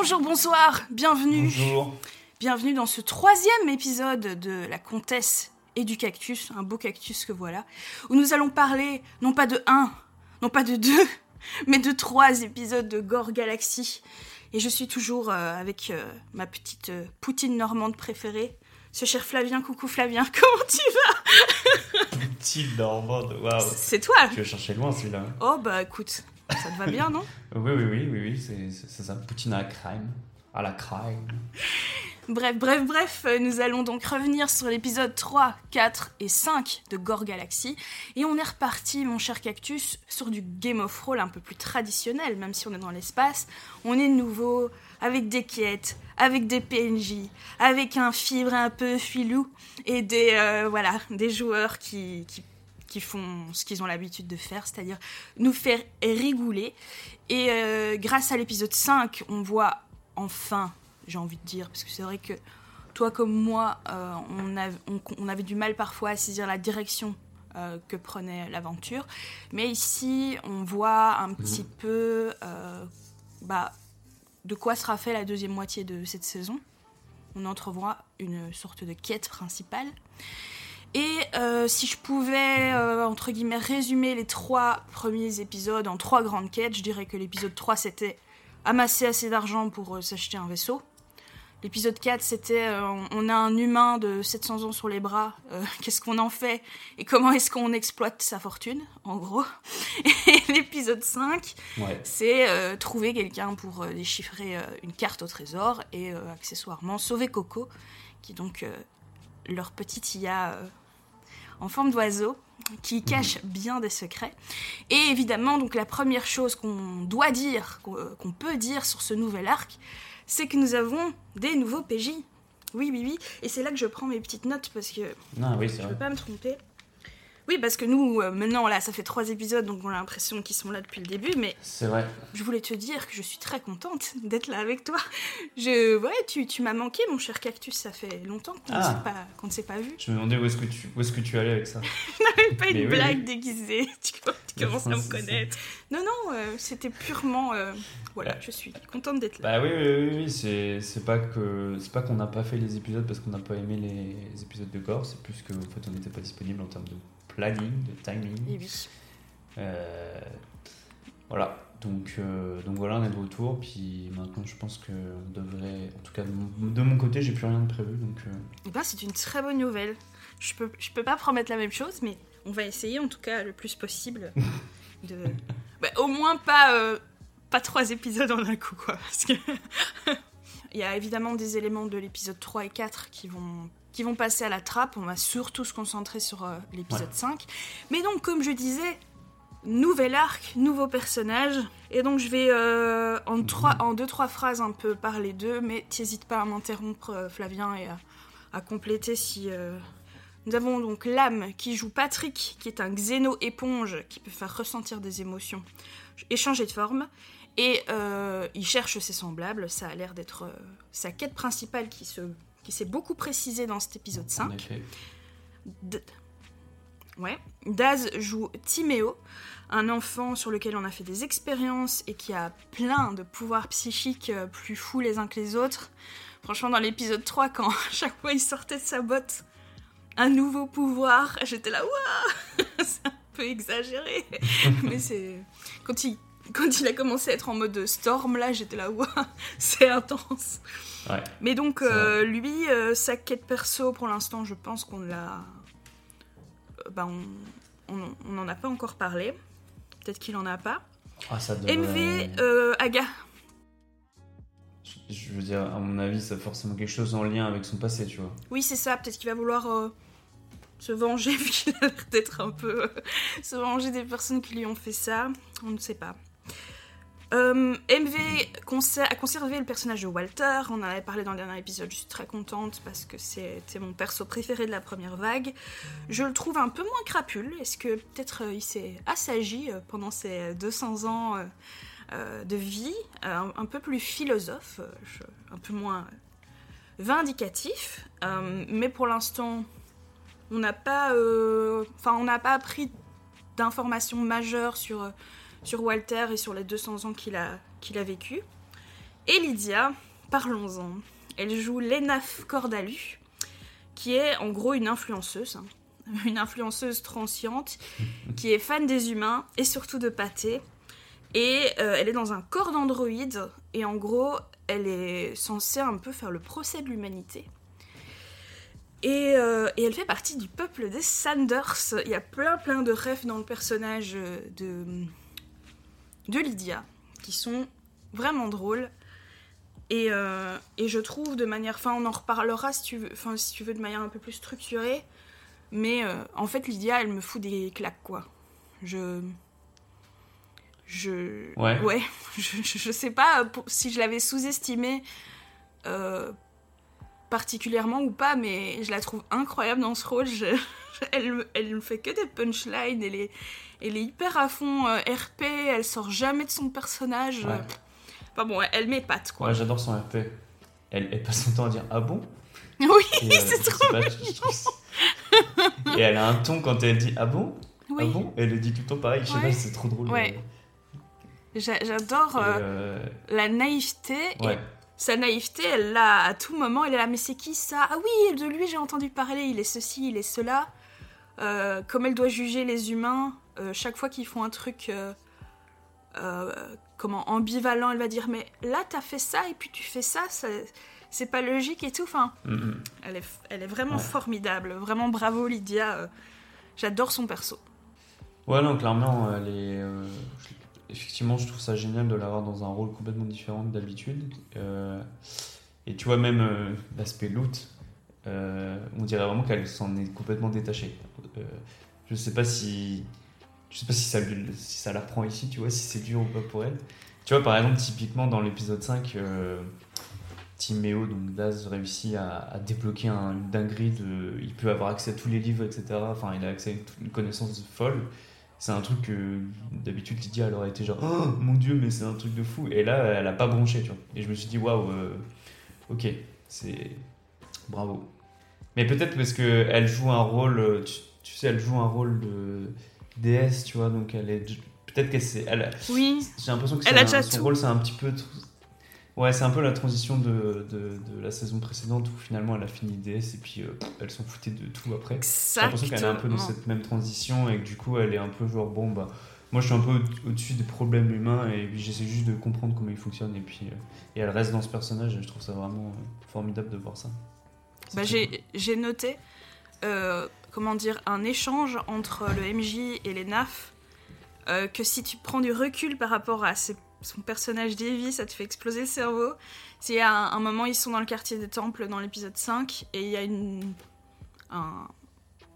Bonjour, bonsoir, bienvenue. Bonjour. Bienvenue dans ce troisième épisode de La Comtesse et du Cactus, un beau cactus que voilà, où nous allons parler non pas de un, non pas de deux, mais de trois épisodes de Gore Galaxy. Et je suis toujours euh, avec euh, ma petite euh, poutine normande préférée, ce cher Flavien. Coucou Flavien, comment tu vas? Petite normande, waouh. C'est toi Tu vas chercher loin celui-là. Oh bah écoute, ça te va bien, non? Oui, oui, oui, oui, oui, c'est ça. Poutine à la crème. À la crème. Bref, bref, bref, euh, nous allons donc revenir sur l'épisode 3, 4 et 5 de Gore Galaxy. Et on est reparti, mon cher Cactus, sur du Game of Roll un peu plus traditionnel, même si on est dans l'espace. On est nouveau avec des quêtes, avec des PNJ, avec un fibre un peu filou et des, euh, voilà, des joueurs qui, qui, qui font ce qu'ils ont l'habitude de faire, c'est-à-dire nous faire rigouler. Et euh, grâce à l'épisode 5, on voit enfin j'ai envie de dire, parce que c'est vrai que toi comme moi, euh, on, av- on- on avait du mal parfois à saisir la direction euh, que prenait l'aventure. Mais ici, on voit un petit peu bah, de quoi sera fait la deuxième moitié de cette saison. On entrevoit une sorte de quête principale. Et euh, si je pouvais, euh, entre guillemets, résumer les trois premiers épisodes en trois grandes quêtes, je dirais que l'épisode 3, c'était amasser assez d'argent pour euh, s'acheter un vaisseau. L'épisode 4, c'était on- a un humain de 700 ans sur les bras, qu'est-ce qu'on en fait et comment est-ce qu'on exploite sa fortune, en gros. Et l'épisode 5, Ouais. c'est trouver quelqu'un pour déchiffrer une carte au trésor et accessoirement sauver Coco, qui donc leur petite IA euh, en forme d'oiseau qui cache bien des secrets. Et évidemment, donc la première chose qu'on doit dire, qu'on euh, peut dire sur ce nouvel arc, c'est que nous avons des nouveaux PJ. Oui, oui, oui. Et c'est là que je prends mes petites notes parce que oui, je peux vrai. pas me tromper. Oui, parce que nous, euh, maintenant, là, ça fait trois épisodes, donc on a l'impression qu'ils sont là depuis le début, mais C'est vrai. je voulais te dire que je suis très contente d'être là avec toi. Je, ouais, tu, tu m'as manqué, mon cher cactus, ça fait longtemps qu'on ne Ah. s'est pas, qu'on ne s'est pas vu. Je me demandais où est-ce que tu, où est-ce que tu allais avec ça. pas Mais une oui, blague oui. déguisée. Tu, tu commences à me connaître. Non, non, euh, c'était purement. euh, voilà, je suis contente d'être là. Bah oui, oui, oui, oui, c'est pas que c'est pas qu'on n'a pas fait les épisodes parce qu'on n'a pas aimé les épisodes de Gore, c'est plus que en fait on n'était pas disponible en termes de planning, de timing. Et oui. Euh, voilà. Donc, euh, donc voilà, on est de retour. Puis maintenant, je pense que on devrait, en tout cas de mon, de mon côté, j'ai plus rien de prévu. Donc euh, Eh ben, c'est une très bonne nouvelle. Je peux, je peux pas promettre la même chose, mais on va essayer en tout cas le plus possible de. Bah, au moins pas, euh, pas trois épisodes en un coup, quoi. Parce que. Il y a évidemment des éléments de l'épisode 3 et 4 qui vont, qui vont passer à la trappe. On va surtout se concentrer sur euh, l'épisode Ouais. 5. Mais donc, comme je disais, nouvel arc, nouveau personnage. Et donc, je vais euh, en, trois, en deux, trois phrases un peu parler d'eux, mais t'hésites pas à m'interrompre, euh, Flavien, et à, à compléter si. Nous avons donc l'âme qui joue Patrick, qui est un xéno-éponge qui peut faire ressentir des émotions et changer de forme. Et euh, il cherche ses semblables. Ça a l'air d'être euh, sa quête principale qui se qui s'est beaucoup précisée dans cet épisode 5. en effet. D- Ouais. Daz joue Timéo, un enfant sur lequel on a fait des expériences et qui a plein de pouvoirs psychiques euh, plus fous les uns que les autres. Franchement, dans l'épisode 3, quand à chaque fois il sortait de sa botte un nouveau pouvoir, j'étais là, waouh C'est un peu exagéré. Mais c'est. Quand il... Quand il a commencé à être en mode storm, là, j'étais là, waouh, c'est intense. Ouais. Mais donc, euh, lui, euh, sa quête perso, pour l'instant, je pense qu'on l'a. euh, bah, on on- on n'en a pas encore parlé. Peut-être qu'il en a pas. Ah, ça devrait- MV, euh, Aga. Je- Je veux dire, à mon avis, ça a forcément quelque chose en lien avec son passé, tu vois. Oui, c'est ça. Peut-être qu'il va vouloir se venger, vu qu'il a l'air d'être un peu. se venger des personnes qui lui ont fait ça. On ne sait pas. Euh, MV a conservé le personnage de Walter. On en avait parlé dans le dernier épisode. Je suis très contente parce que c'était mon perso préféré de la première vague. Je le trouve un peu moins crapule. Est-ce que peut-être euh, il s'est assagi euh, pendant ces 200 ans de vie, un, peu plus philosophe, un peu moins vindicatif. Mais pour l'instant, on n'a pas, euh, on n'a pas appris d'informations majeures sur, sur Walter et sur les 200 ans qu'il a, qu'il vécu. Et Lydia, parlons-en. Elle joue Lenaf Cordalu, qui est en gros une influenceuse. hein. Une influenceuse transiente qui est fan des humains et surtout de pâté. Et euh, elle est dans un corps d'androïde. Et en gros, elle est censée un peu faire le procès de l'humanité. Et, euh, et elle fait partie du peuple des Sanders. Il y a plein plein de rêves dans le personnage euh, de, de Lydia qui sont vraiment drôles. Et, euh, et je trouve de manière... Enfin, on en reparlera si tu veux, enfin, si tu veux de manière un peu plus structurée. Mais euh, en fait, Lydia, elle me fout des claques, quoi. Je... Je... Ouais. Ouais. Je, je, sais pas pour- si je l'avais sous-estimée euh, particulièrement ou pas, mais je la trouve incroyable dans ce rôle. Je- elle, me- elle ne fait que des punchlines. Elle est, elle est hyper à fond euh, RP. Elle sort jamais de son personnage. Ouais. Enfin bon, elle m'épate, quoi. Ouais, j'adore son RP. Elle, elle passe son temps à dire Ah bon? Oui, euh, c'est trop pas, Et elle a un ton quand elle dit Ah bon? Oui. Ah bon? Elle le dit tout le temps pareil. Je sais pas, c'est trop drôle. Ouais. J'a- J'adore euh, la naïveté. Et ouais. sa naïveté, elle l'a à tout moment. Elle est là, mais c'est qui ça? Ah oui, de lui j'ai entendu parler. Il est ceci, il est cela. Euh, comme elle doit juger les humains, euh, chaque fois qu'ils font un truc euh, euh, comment ambivalent, elle va dire mais là t'as fait ça et puis tu fais ça, ça- c'est pas logique et tout. Enfin, Mm, mm. elle est, elle est vraiment Ouais. formidable. Vraiment bravo Lydia. J'adore son perso. Ouais, non, clairement, elle est. Effectivement, je trouve ça génial de l'avoir dans un rôle complètement différent d'habitude. Euh, Et tu vois, même euh, l'aspect loot, euh, on dirait vraiment qu'elle s'en est complètement détachée. Je sais pas si. Je sais pas si ça, si ça la reprend ici, tu vois, si c'est dur ou pas pour elle. Tu vois, par exemple, typiquement dans l'épisode 5, euh, Timéo, donc Daz, réussit à, débloquer un, une dinguerie de. Il peut avoir accès à tous les livres, etc. Enfin, il a accès à une, connaissance folle. C'est un truc que d'habitude Lydia elle aurait été genre oh mon dieu mais c'est un truc de fou et là elle a pas bronché tu vois et je me suis dit waouh euh, ok c'est bravo mais peut-être parce que elle joue un rôle tu, tu sais elle joue un rôle de déesse tu vois donc elle est peut-être qu'elle s'est elle, Oui, j'ai l'impression que Elle a un- son tout. rôle c'est un petit peu ouais c'est un peu la transition de, de, de la saison précédente où finalement elle a fini DS et puis euh, elle s'en foutait de tout après j'ai l'impression qu'elle est un peu dans cette même transition et que du coup elle est un peu genre bon bah moi je suis un peu au- au-dessus des problèmes humains et puis j'essaie juste de comprendre comment ils fonctionnent et puis euh, et elle reste dans ce personnage et je trouve ça vraiment euh, formidable de voir ça. Bah, j'ai noté, euh, comment dire, un échange entre le MJ et les NAF, euh, que si tu prends du recul par rapport à ses- son personnage d'Evie, ça te fait exploser le cerveau. C'est à un, un moment, ils sont dans le quartier des temples dans l'épisode 5, et il y a une, un-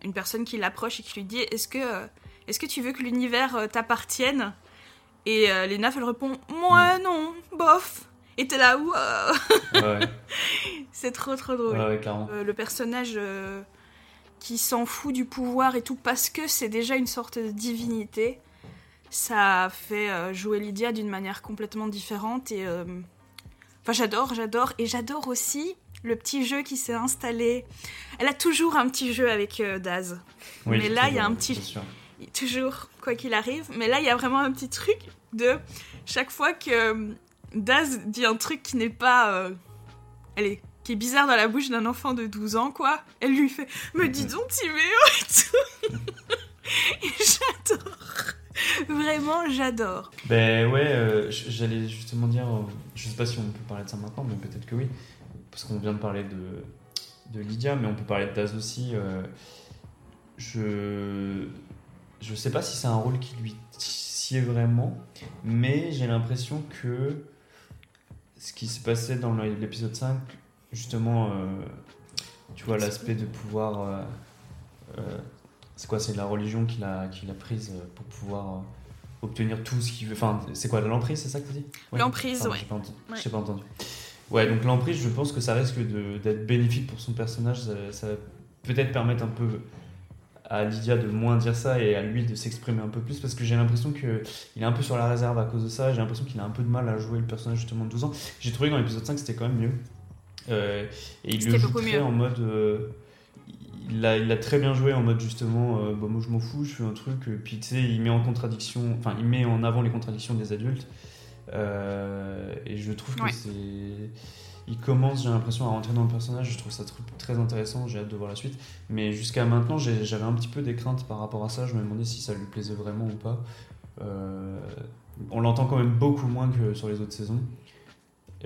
une personne qui l'approche et qui lui dit Est-ce que, euh, est que tu veux que l'univers euh, t'appartienne? Et euh, les NAF, elle répond Moi, non, bof. Et t'es là, wow. Ouais, C'est trop trop drôle. ouais, ouais, clairement. Euh, le personnage qui s'en fout du pouvoir et tout parce que c'est déjà une sorte de divinité, ça fait euh, jouer Lydia d'une manière complètement différente et euh, enfin j'adore, j'adore et j'adore aussi le petit jeu qui s'est installé. Elle a toujours un petit jeu avec euh, Daz, Oui, mais là, il y a un petit- toujours quoi qu'il arrive. Mais là il y a vraiment un petit truc de chaque fois que Daz dit un truc qui n'est pas, euh, allez, qui est bizarre dans la bouche d'un enfant de 12 ans, quoi. Elle lui fait Me dis donc, Timéo et tout. j'adore. Vraiment, j'adore. Ben ouais, euh, j'allais justement dire, euh, je sais pas si on peut parler de ça maintenant, mais peut-être que oui, parce qu'on vient de parler de, de Lydia, mais on peut parler de Daz aussi. euh, je je sais pas si c'est un rôle qui lui sied vraiment, mais j'ai l'impression que ce qui s'est passé dans l'épisode 5, justement, euh, tu vois, l'aspect de pouvoir. euh, euh, c'est quoi C'est la religion qu'il a, qu'il a prise pour pouvoir obtenir tout ce qu'il veut. Enfin, c'est quoi l'emprise, c'est ça que tu dis Ouais. L'emprise, ouais. J'ai pas, entendu. Ouais. pas entendu. Ouais, donc l'emprise, je pense que ça risque de- d'être bénéfique pour son personnage. Ça, ça va peut-être permettre un peu à Lydia de moins dire ça et à lui de s'exprimer un peu plus parce que j'ai l'impression que il est un peu sur la réserve à cause de ça. J'ai l'impression qu'il a un peu de mal à jouer le personnage justement de 12 ans. J'ai trouvé que dans l'épisode 5 c'était quand même mieux. Euh, et il le joue très en mode. euh, il l'a il l'a très bien joué en mode justement, euh, bah, moi je m'en fous, je fais un truc, euh, puis tu sais, il met en contradiction, enfin il met en avant les contradictions des adultes. Euh, et je trouve que Ouais. c'est. Il commence, j'ai l'impression, à rentrer dans le personnage. Je trouve ça tr- très intéressant. J'ai hâte de voir la suite. Mais jusqu'à maintenant, j'avais un petit peu des craintes par rapport à ça. Je me demandais si ça lui plaisait vraiment ou pas. On l'entend quand même beaucoup moins que sur les autres saisons.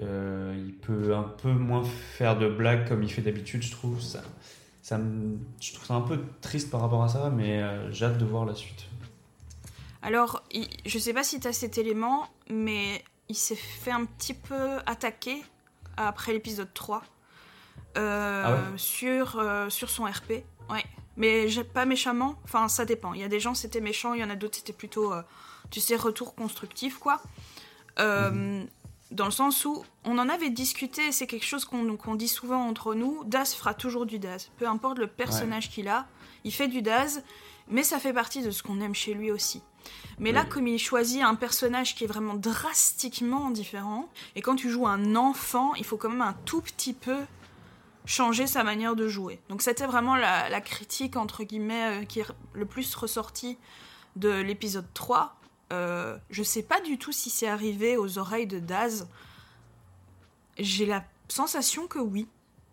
Euh, il peut un peu moins faire de blagues comme il fait d'habitude, je trouve. Ça, ça me- je trouve ça un peu triste par rapport à ça, mais euh, j'ai hâte de voir la suite. Alors, il- je sais pas si tu as cet élément, mais il s'est fait un petit peu attaquer après l'épisode 3 euh, Ah ouais? sur, sur son RP. Ouais. Mais pas méchamment, enfin ça dépend. Il y a des gens c'était méchant, il y en a d'autres c'était plutôt, tu sais, retour constructif quoi. Euh, Dans le sens où on en avait discuté, c'est quelque chose qu'on dit souvent entre nous, Daz fera toujours du Daz. Peu importe le personnage qu'il a, il fait du Daz, mais ça fait partie de ce qu'on aime chez lui aussi. Mais là, comme il choisit un personnage qui est vraiment drastiquement différent, et quand tu joues un enfant, il faut quand même un tout petit peu changer sa manière de jouer. Donc c'était vraiment la, la critique, entre guillemets, euh, qui est le plus ressortie de l'épisode 3. Euh, je sais pas du tout si c'est arrivé aux oreilles de Daz. J'ai la sensation que oui.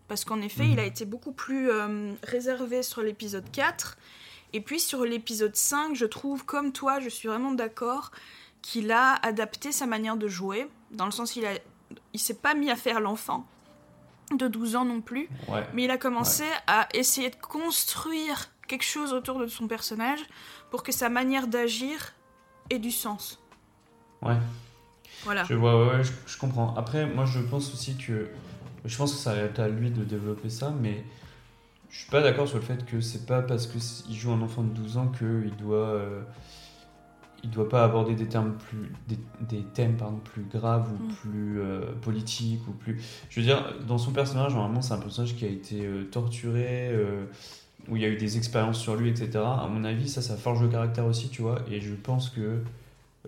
Parce qu'en effet, Mhm. il a été beaucoup plus euh, réservé sur l'épisode 4. Et puis sur l'épisode 5, je trouve, comme toi, je suis vraiment d'accord, qu'il a adapté sa manière de jouer. Dans le sens, il, a, il s'est pas mis à faire l'enfant de 12 ans non plus. Ouais. Mais il a commencé à essayer de construire quelque chose autour de son personnage pour que sa manière d'agir ait du sens. Ouais. Voilà. Je vois, ouais, ouais, je, je comprends. Après, moi, je pense aussi que. Je pense que ça va être à lui de développer ça, mais je suis pas d'accord sur le fait que c'est pas parce qu'il joue un enfant de 12 ans qu'il doit. euh, il doit pas aborder des termes plus des, des thèmes pardon, plus graves ou Mm. plus euh, politiques ou plus je veux dire dans son personnage normalement c'est un personnage qui a été euh, torturé où il y a eu des expériences sur lui etc à mon avis ça ça forge le caractère aussi tu vois et je pense que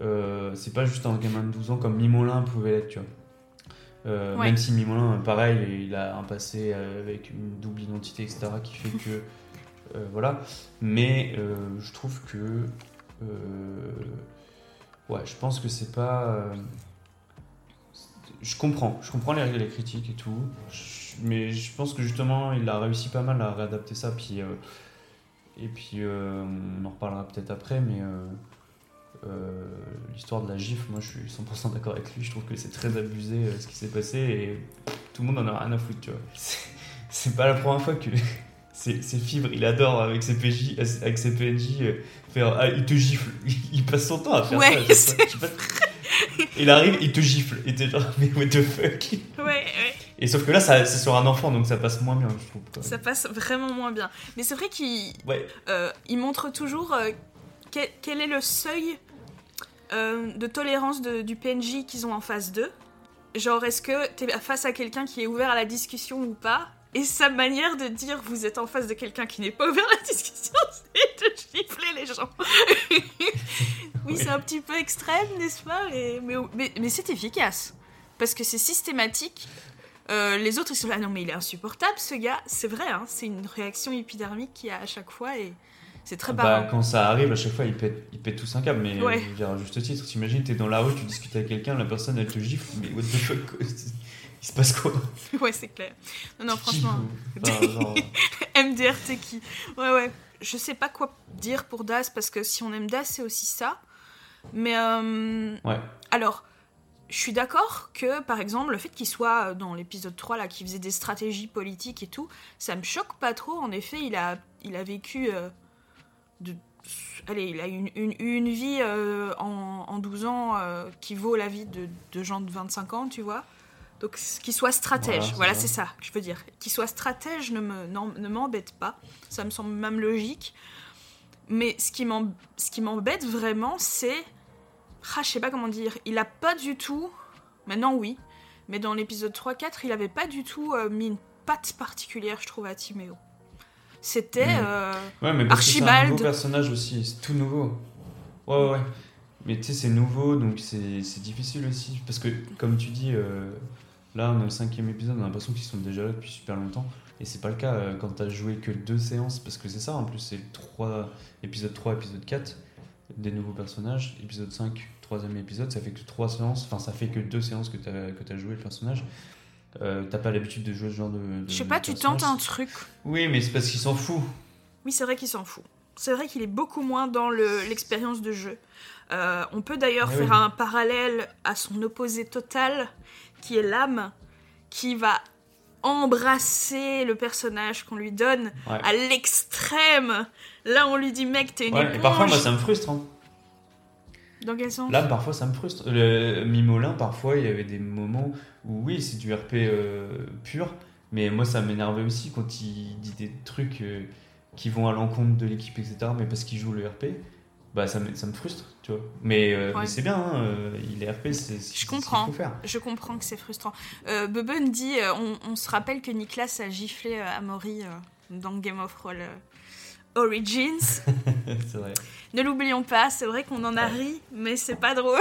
euh, c'est pas juste un gamin de 12 ans comme Mimolin pouvait l'être, tu vois. Euh, Ouais. Même si Mimolin, pareil, il a un passé euh, avec une double identité, etc., qui fait que. euh, voilà. Mais je trouve que. ouais, je pense que c'est pas. je comprends, je comprends les, les critiques et tout. Je- mais je pense que justement, il a réussi pas mal à réadapter ça. Puis, euh, et puis, euh, on en reparlera peut-être après, mais. euh, l'histoire de la gifle, moi je suis 100% d'accord avec lui, je trouve que c'est très abusé ce qui s'est passé et tout le monde en a rien à foutre, tu vois. C'est- pas la première fois que c'est c'est Fibre, il adore avec ses PJ, avec ses PNJ faire ah, il te gifle, il, passe son temps à faire Ouais, ça. pas. Il arrive, il te gifle, et t'es genre mais what the fuck? Et sauf que là c'est sur un enfant donc ça passe moins bien, je trouve. Ça passe vraiment moins bien. Mais c'est vrai qu'il Ouais, euh, il montre toujours euh, quel, quel est le seuil euh, de tolérance de- du PNJ qu'ils ont en phase 2. Genre, est-ce que t'es face à quelqu'un qui est ouvert à la discussion ou pas? Et sa manière de dire vous êtes en face de quelqu'un qui n'est pas ouvert à la discussion, c'est de gifler les gens. oui, c'est un petit peu extrême, n'est-ce pas? Mais, mais- mais c'est efficace. Parce que c'est systématique. Euh, les autres, ils sont là, non mais il est insupportable ce gars. C'est vrai, hein, c'est une réaction épidermique qu'il y a à chaque fois et c'est très bah, parlant. quand ça arrive, à chaque fois, il pète, il pète tous un câble. Mais Ouais. euh, à juste titre, t'imagines, t'es dans la rue, tu discutes avec quelqu'un, la personne, elle te gifle, mais what the fuck, il se passe quoi? Ouais, c'est clair. Non, non, franchement, enfin, genre, MDRT qui. Ouais, ouais. Je sais pas quoi dire pour Das parce que si on aime Das, c'est aussi ça. Mais. euh, Ouais. Alors, je suis d'accord que, par exemple, le fait qu'il soit dans l'épisode 3, là, qui faisait des stratégies politiques et tout, ça me choque pas trop. En effet, il a, il a vécu. euh, de, allez, il a une, une, une vie euh, en, en 12 ans euh, qui vaut la vie de, de gens de 25 ans, tu vois. Donc, qu'il soit stratège, Voilà, c'est voilà, ça. c'est ça que je veux dire. Qu'il soit stratège ne me- m'embête pas. Ça me semble même logique. Mais ce qui m'embête vraiment, c'est. Ah, je sais pas comment dire. Il a pas du tout. Maintenant, oui. Mais dans l'épisode 3-4, il avait pas du tout euh, mis une patte particulière, je trouve, à Timéo. C'était. Euh, Ouais, mais parce que c'est un Archibald. nouveau personnage aussi, c'est tout nouveau. Ouais, ouais, ouais. Mais tu sais, c'est nouveau, donc c'est c'est difficile aussi. Parce que, comme tu dis, euh, là, on a le cinquième épisode, on a l'impression qu'ils sont déjà là depuis super longtemps. Et c'est pas le cas euh, quand t'as joué que deux séances, parce que c'est ça, en plus, c'est le 3, épisode 3, épisode 4. des nouveaux personnages. Épisode 5, troisième épisode, ça fait que trois séances, enfin ça fait que deux séances que tu as, que as joué le personnage. Euh, T'as pas l'habitude de jouer ce genre de. de Je sais pas, tu personnage. tentes un truc. Oui, mais c'est parce qu'il s'en fout. Oui, c'est vrai qu'il s'en fout. C'est vrai qu'il est beaucoup moins dans le- l'expérience de jeu. Euh, on peut d'ailleurs Ah faire oui. un parallèle à son opposé total, qui est l'âme, qui va embrasser le personnage qu'on lui donne Ouais. à l'extrême. Là, on lui dit, mec, t'es une Ouais, éponge. et parfois, moi, ça me frustre. hein. Dans quel sens? Là, parfois, ça me frustre. Le Mimolin, parfois, il y avait des moments où, oui, c'est du RP euh, pur, mais moi, ça m'énervait aussi quand il dit des trucs euh, qui vont à l'encontre de l'équipe, etc., mais parce qu'il joue le RP, bah, ça me, ça me frustre, tu vois. Mais, euh, Ouais. mais c'est bien, hein, il est RP, c'est ce qu'il faut faire. Je comprends que c'est frustrant. Euh, Bubun dit, on, on se rappelle que Niklas a giflé Amaury dans Game of Roll Origins. c'est vrai. Ne l'oublions pas, c'est vrai qu'on en a ri, mais c'est pas drôle.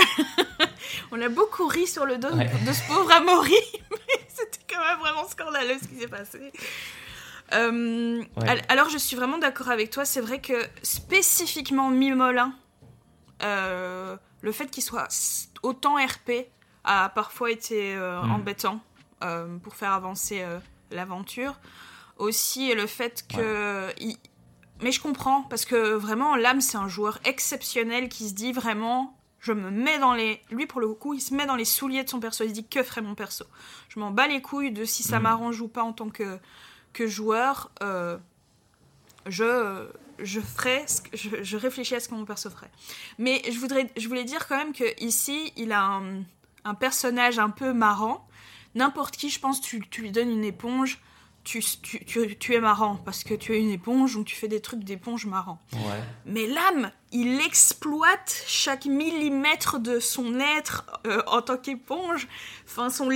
On a beaucoup ri sur le dos Ouais. de ce pauvre Amaury, mais c'était quand même vraiment scandaleux ce qui s'est passé. Euh, Ouais. Alors je suis vraiment d'accord avec toi, c'est vrai que spécifiquement Mimolin, euh, le fait qu'il soit autant RP a parfois été euh, Mm. embêtant pour faire avancer l'aventure. Aussi le fait que... Mais je comprends, parce que vraiment, l'âme, c'est un joueur exceptionnel qui se dit vraiment, je me mets dans les... Lui, pour le coup, il se met dans les souliers de son perso. Il se dit, que ferait mon perso Je m'en bats les couilles de si ça Mhm. m'arrange ou pas en tant que, que joueur. euh, je, je ferai... ce que- Je, je réfléchis à ce que mon perso ferait. Mais je, voudrais, je voulais dire quand même que ici, il a un, un personnage un peu marrant. N'importe qui, je pense, tu, tu lui donnes une éponge, tu, tu, tu, tu es marrant parce que tu es une éponge ou tu fais des trucs d'éponge marrants. Ouais. Mais l'âme, il exploite chaque millimètre de son être euh, en tant qu'éponge. Enfin, son,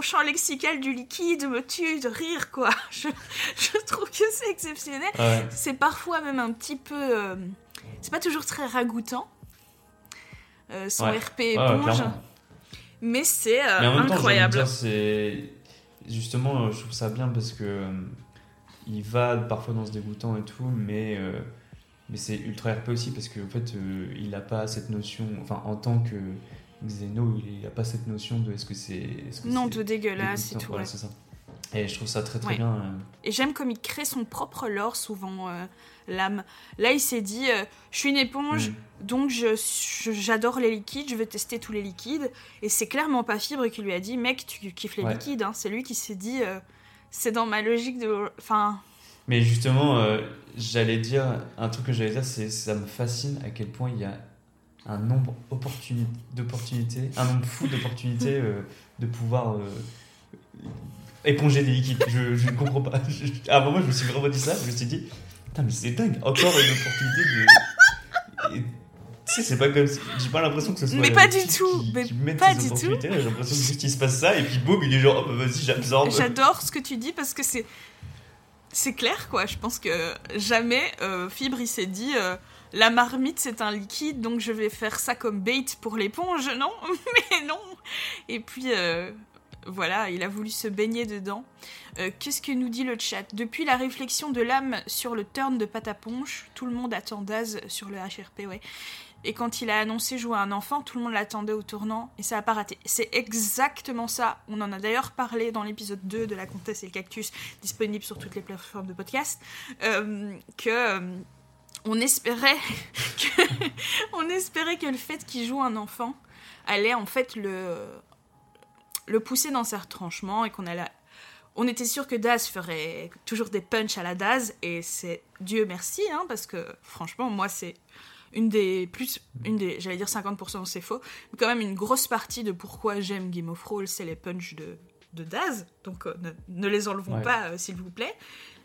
champ lexical du liquide me tue de rire, quoi. Je, je trouve que c'est exceptionnel. Ah ouais. C'est parfois même un petit peu. euh, c'est pas toujours très ragoûtant. euh, son Ouais. RP Ouais, éponge. mais c'est incroyable. C'est justement, euh, je trouve ça bien parce que euh, il va parfois dans ce dégoûtant et tout, mais euh, mais c'est ultra RP aussi parce qu'en fait, euh, il a pas cette notion, enfin, en tant que Xeno, il a pas cette notion de est-ce que c'est est-ce que non, c'est de dégueulasse et dégoûtant tout. Voilà, ouais. c'est ça. Et je trouve ça très très Ouais. bien. Et j'aime comme il crée son propre lore souvent, l'âme. Là, il s'est dit, euh, je suis une éponge, mm. donc j'adore les liquides, je veux tester tous les liquides. Et c'est clairement pas Fibre qui lui a dit, mec, tu kiffes les Ouais. liquides. hein. C'est lui qui s'est dit, euh, c'est dans ma logique de... Enfin, Mais justement, euh, j'allais dire un truc que j'allais dire, c'est ça me fascine à quel point il y a un nombre opportuni- d'opportunités, un nombre fou d'opportunités de pouvoir éponger des liquides. Je, je ne comprends pas. Je- à un moment, je me suis vraiment dit ça. Je me suis dit, putain, mais c'est dingue. Encore une opportunité de. Et, Tu sais, c'est pas comme si. J'ai pas l'impression que ce soit. Mais pas du tout, Qui, mais qui pas du tout. J'ai l'impression que juste il se passe ça et puis boum, il est genre, oh, bah, vas-y, j'absorbe. J'adore ce que tu dis parce que c'est c'est clair quoi. Je pense que jamais euh, Fibre il s'est dit euh, la marmite c'est un liquide donc je vais faire ça comme bait pour l'éponge. Non, mais non. Et puis euh, voilà, il a voulu se baigner dedans. Euh, Qu'est-ce que nous dit le chat? Depuis la réflexion de l'âme sur le turn de Pataponche, tout le monde attend Daz sur le HRP, ouais. Et quand il a annoncé jouer à un enfant, tout le monde l'attendait au tournant et ça a pas raté. C'est exactement ça. On en a d'ailleurs parlé dans l'épisode 2 de La Comtesse et le Cactus, disponible sur toutes les plateformes de podcast, euh, euh, on espérait que on espérait que le fait qu'il joue un enfant allait en fait le le pousser dans ses retranchements et qu'on allait on était sûr que Daz ferait toujours des punchs à la Daz et c'est Dieu merci hein, parce que franchement moi c'est une des plus une des j'allais dire 50% c'est faux mais quand même une grosse partie de pourquoi j'aime Game of Thrones c'est les punchs de de Daz donc euh, ne, ne les enlevons Ouais. pas euh, s'il vous plaît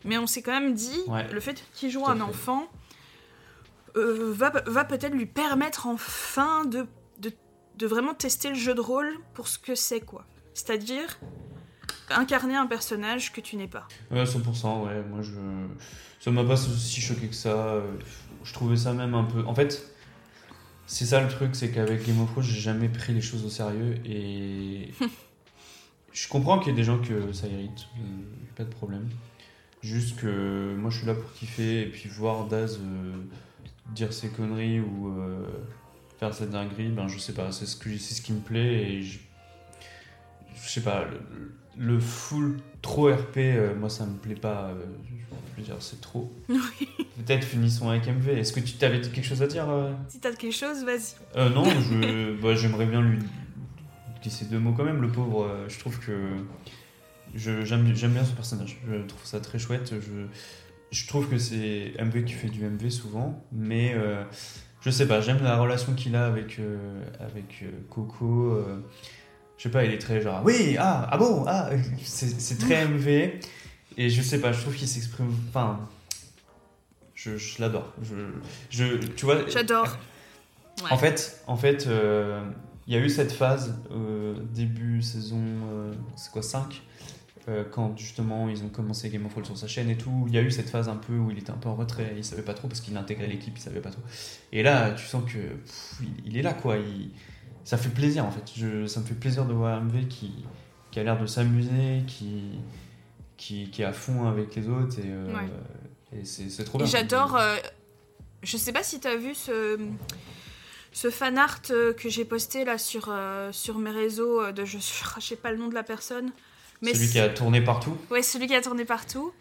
mais on s'est quand même dit Ouais. le fait qu'il joue un fait. enfant euh, va, va peut-être lui permettre enfin de, de, de vraiment tester le jeu de rôle pour ce que c'est quoi c'est-à-dire incarner un personnage que tu n'es pas Ouais, 100%, ouais. Moi, je... ça m'a pas si choqué que ça. Je trouvais ça même un peu. En fait, c'est ça le truc, c'est qu'avec Game of Thrones, j'ai jamais pris les choses au sérieux et. je comprends qu'il y ait des gens que ça irrite, euh, pas de problème. Juste que moi, je suis là pour kiffer et puis voir Daz euh, dire ces conneries ou euh, faire cette dinguerie, ben je sais pas, c'est ce, que, c'est ce qui me plaît et je, je sais pas, le, le full trop RP, euh, moi ça me plaît pas, euh, je veux dire, c'est trop. Peut-être finissons avec MV. Est-ce que tu t'avais quelque chose à dire euh Si t'as quelque chose, vas-y. Euh, non, je, bah, j'aimerais bien lui glisser deux mots quand même. Le pauvre, euh, je trouve que je, j'aime, j'aime bien son personnage. Je trouve ça très chouette. Je, je trouve que c'est MV qui fait du MV souvent, mais je sais pas. J'aime la relation qu'il a avec avec Coco. Euh, je sais pas, il est très genre oui, ah, ah bon, ah, c'est, c'est très MV. Et je sais pas, je trouve qu'il s'exprime. Enfin, je, je l'adore. Je, je, tu vois. J'adore. Ouais. En fait, en fait, euh, il y a eu cette phase euh, début saison, euh, c'est quoi 5 euh, quand justement ils ont commencé Game of Thrones sur sa chaîne et tout, il y a eu cette phase un peu où il était un peu en retrait, il savait pas trop parce qu'il intégrait l'équipe, il savait pas trop. Et là, tu sens que pff, il, il est là quoi, il- ça fait plaisir en fait. Je, ça me fait plaisir de voir MV qui, qui a l'air de s'amuser, qui, qui, qui est à fond avec les autres et, euh, et c'est, trop Et bien. j'adore. euh, je sais pas si t'as vu ce. Ce fan art euh, que j'ai posté là sur, euh, sur mes réseaux de je, je sais pas le nom de la personne. Mais Celui qui a tourné partout, Ouais, celui qui a tourné partout.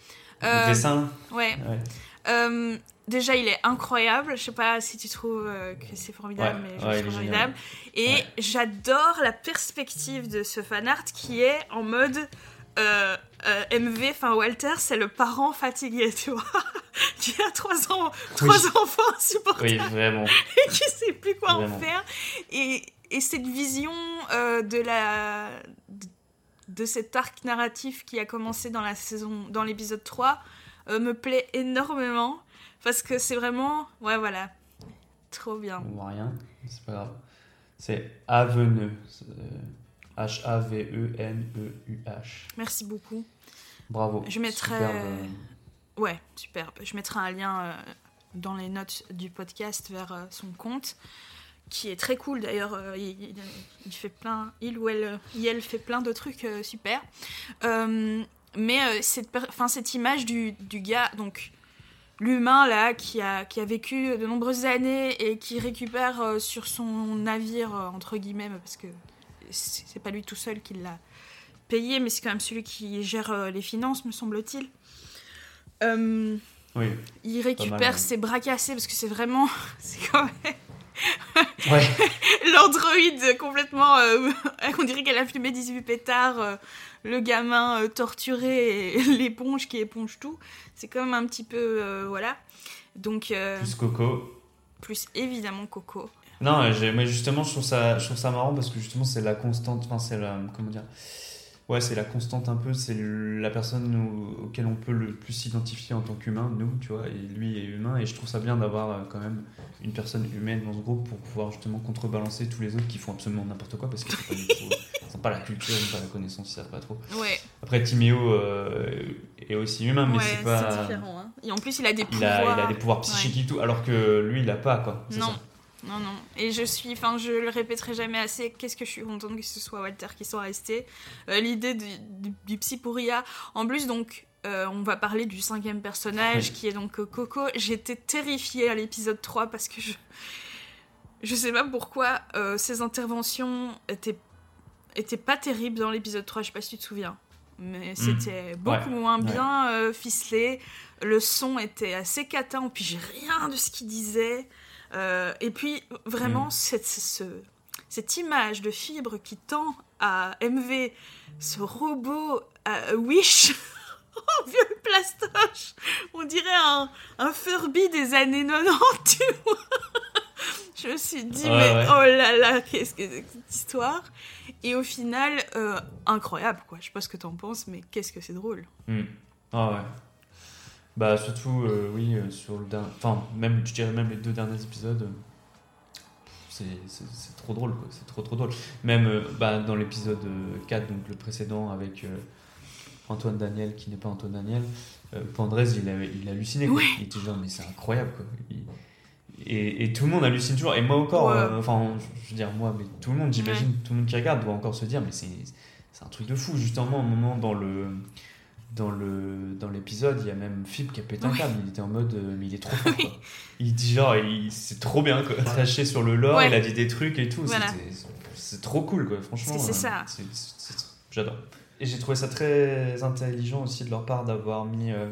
le Euh, dessin. ouais. Ouais. Euh, déjà, il est incroyable. Je sais pas si tu trouves euh, que c'est formidable, Ouais, mais je ouais, trouve formidable. Et Ouais. j'adore la perspective de ce fan art qui est en mode euh, euh, MV, enfin Walter, c'est le parent fatigué, tu vois, qui a trois, ans, trois Oui. enfants insupportables Oui, vraiment. et qui sait plus quoi Vraiment. en faire. Et, et cette vision de la de, cet arc narratif qui a commencé dans la saison dans l'épisode 3 euh, me plaît énormément parce que c'est vraiment ouais voilà trop bien. On voit rien, c'est pas grave. C'est Aveneux. euh, H-A-V-E-N-E-U-H. Merci beaucoup. Bravo. Je mettrai- Superbe, euh, Ouais, super. Je mettrai un lien euh, dans les notes du podcast vers euh, son compte qui est très cool d'ailleurs. euh, il, fait plein, il ou elle, il, elle fait plein de trucs euh, super. Euh, mais cette, cette image du, du gars, donc l'humain là, qui a, qui a vécu de nombreuses années et qui récupère euh, sur son navire, euh, entre guillemets, parce que c'est pas lui tout seul qui l'a payé, mais c'est quand même celui qui gère euh, les finances, me semble-t-il. Oui. il récupère ouais. ses bras cassés parce que c'est vraiment. C'est quand même Ouais. l'androïde complètement. euh, on dirait qu'elle a fumé 18 pétards. euh, le gamin euh, torturé et l'éponge qui éponge tout. C'est quand même un petit peu. voilà. Donc, Plus Coco. plus évidemment Coco. Non, j'ai- mais justement, je trouve, ça, je trouve ça marrant parce que justement, c'est la constante. Enfin, c'est la. Comment dire Ouais, c'est la constante un peu. C'est la personne au- auquel on peut le plus s'identifier en tant qu'humain, nous, tu vois. Et lui est humain. Et je trouve ça bien d'avoir euh, quand même une personne humaine dans ce groupe pour pouvoir justement contrebalancer tous les autres qui font absolument n'importe quoi parce qu'ils n'ont pas, du tout- ils ont pas la culture, ils n'ont pas la connaissance, ils savent pas trop. Ouais, Après, Timéo euh, est aussi humain, mais ouais c'est c'est pas. différent. hein. Et en plus, il a des Il pouvoirs. a, il a des pouvoirs psychiques et tout, alors que lui, il a pas, quoi. C'est Non. ça. Non, non. Et je suis, enfin, je le répéterai jamais assez. Qu'est-ce que je suis contente que ce soit Walter qui soit resté. Euh, L'idée du, du, du psy pourria. En plus, donc, euh, on va parler du cinquième personnage qui est donc euh, Coco. J'étais terrifiée à l'épisode 3 parce que je. Je sais pas pourquoi euh, ses interventions étaient, étaient pas terribles dans l'épisode 3. Je sais pas si tu te souviens. Mais c'était beaucoup moins Hmm. Ouais. bien euh, ficelé. Le son était assez catin. Puis j'ai rien de ce qu'il disait. Euh, et puis, vraiment, Mm. cette, ce- cette image de fibre qui tend à MV, ce robot à Wish, en vieux plastoche, on dirait un, un Furby des années 90, tu vois. Je me suis dit, Ouais, mais ouais. oh là là, qu'est-ce que c'est que cette histoire Et au final, euh, incroyable, quoi. Je sais pas ce que t'en penses, mais qu'est-ce que c'est drôle. Hmm. Ah ouais. Bah surtout, euh, oui, euh, sur le dernier... Enfin, même, je dirais même les deux derniers épisodes, euh, c'est c'est- c'est trop drôle, quoi. C'est trop trop drôle. Même euh, bah, dans l'épisode euh, 4, donc le précédent, avec Antoine Daniel, qui n'est pas Antoine Daniel, Pandrez, il, avait, il hallucinait, quoi. Ouais. Il était genre, mais c'est incroyable, quoi. Il- Et, et tout le monde hallucine toujours, et moi encore, Ouais. enfin, je veux dire, moi, mais tout le monde, j'imagine, tout le monde qui regarde doit encore se dire, mais c'est c'est un truc de fou, justement, un moment dans le dans le dans l'épisode, il y a même Fib qui a pété un Oui. câble. Il était en mode, euh, mais il est trop fort. Oui. quoi. Il dit genre, il- c'est trop bien quoi. Craché sur le lore, Ouais. il a dit des trucs et tout. Voilà. C'est trop cool quoi. Franchement, C'est- euh, ça. J'adore. Et j'ai trouvé ça très intelligent aussi de leur part d'avoir mis, euh,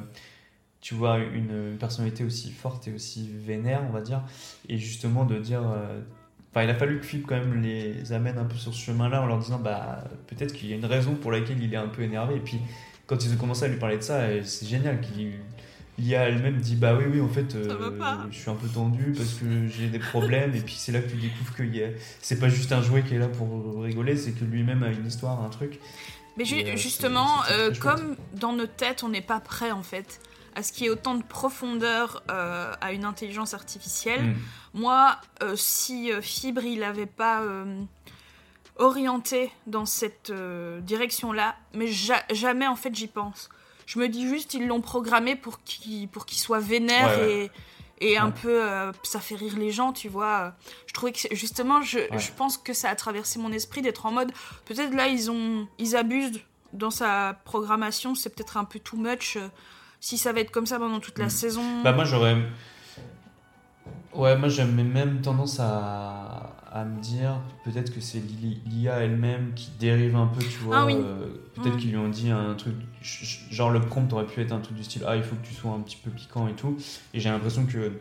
tu vois, une, personnalité aussi forte et aussi vénère, on va dire, et justement de dire. euh, Enfin, il a fallu que Fib quand même les amène un peu sur ce chemin-là en leur disant bah peut-être qu'il y a une raison pour laquelle il est un peu énervé. Et puis quand ils ont commencé à lui parler de ça, c'est génial qu'il L'IA elle-même dit bah oui oui en fait euh, je suis un peu tendu parce que j'ai des problèmes et puis c'est là que tu découvres que a- c'est pas juste un jouet qui est là pour rigoler c'est que lui-même a une histoire un truc Mais ju- Et, euh, justement, euh, comme dans notre tête, on n'est pas prêt en fait à ce qu'il y ait autant de profondeur euh, à une intelligence artificielle. Mm. Moi, euh, si euh, Fibre il n'avait pas orienté dans cette euh, direction-là, mais ja- jamais en fait j'y pense. Je me dis juste ils l'ont programmé pour qu'il pour qu'il soit vénère Ouais, ouais. et et un Ouais. peu euh, ça fait rire les gens, tu vois. Je trouvais que justement je, je pense que ça a traversé mon esprit d'être en mode peut-être là ils ont ils abusent dans sa programmation, c'est peut-être un peu too much. euh, Si ça va être comme ça pendant toute la Mm. saison. bah moi j'aurais ouais moi j'avais même tendance à, à me dire peut-être que c'est l'I- l'IA elle-même qui dérive un peu tu vois Ah oui. euh, peut-être qu'ils lui ont dit un truc genre le prompt aurait pu être un truc du style ah il faut que tu sois un petit peu piquant et tout et j'ai l'impression que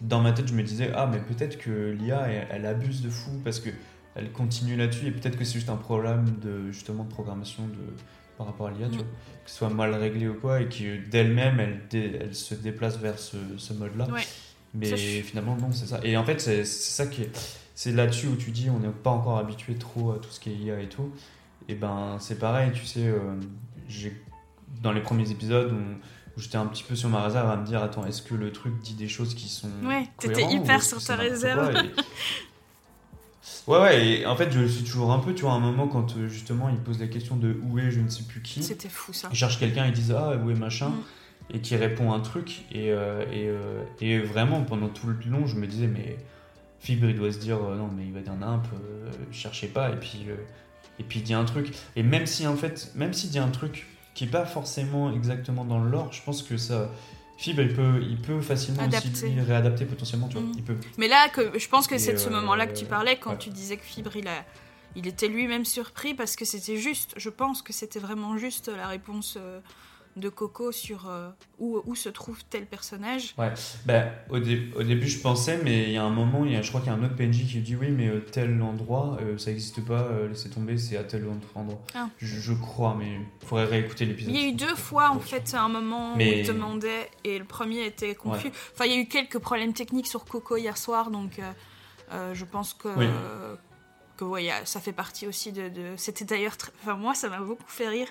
dans ma tête je me disais ah mais peut-être que l'IA elle, elle abuse de fou parce que elle continue là-dessus et peut-être que c'est juste un problème de justement de programmation de par rapport à l'IA tu Mm. vois que ce soit mal réglé ou quoi et que d'elle-même elle, elle se déplace vers ce, ce mode là Ouais. mais Ça, je- finalement non c'est ça et en fait c'est ça qui est c'est là-dessus où tu dis on n'est pas encore habitué trop à tout ce qui est IA et tout et ben c'est pareil tu sais euh, j'ai dans les premiers épisodes où, j'étais un petit peu sur ma réserve à me dire attends est-ce que le truc dit des choses qui sont Ouais, t'étais hyper sur ta réserve. Et- Ouais, ouais, et en fait, je le suis toujours un peu, tu vois, à un moment, quand euh, justement il pose la question de où est je ne sais plus qui, C'était fou ça. il cherche quelqu'un, il dit ah, où est machin, Mm. et qui répond un truc, et, euh, et, euh, et vraiment, pendant tout le long, je me disais, mais Fibre, il doit se dire, euh, non, mais il va dire nimp, euh, cherchez pas, et puis, euh, et puis il dit un truc. Et même si, en fait, même s'il dit un truc qui est pas forcément exactement dans le lore, je pense que ça. Fibre, il peut, il peut facilement aussi Adapter. lui réadapter potentiellement, tu vois. Mm. Il peut. Mais là, que, je pense que c'est de ce moment-là que tu parlais quand ouais. tu disais que Fibre, il, a, il était lui-même surpris parce que c'était juste. Je pense que c'était vraiment juste la réponse de Coco sur euh, où, où se trouve tel personnage. Bah, au, dé- au début, je pensais, mais il y a un moment, il y a, je crois qu'il y a un autre PNJ qui dit oui, mais euh, tel endroit, euh, ça n'existe pas, laissez tomber, c'est à tel autre endroit. Ah. Je, je crois, mais il faudrait réécouter l'épisode. Il y a eu deux fois en fait un moment où il demandait et le premier était confus. Enfin, il y a eu quelques problèmes techniques sur Coco hier soir, donc je pense que. Oui. que ouais, ça fait partie aussi de. de- C'était d'ailleurs. très- Enfin, moi, ça m'a beaucoup fait rire.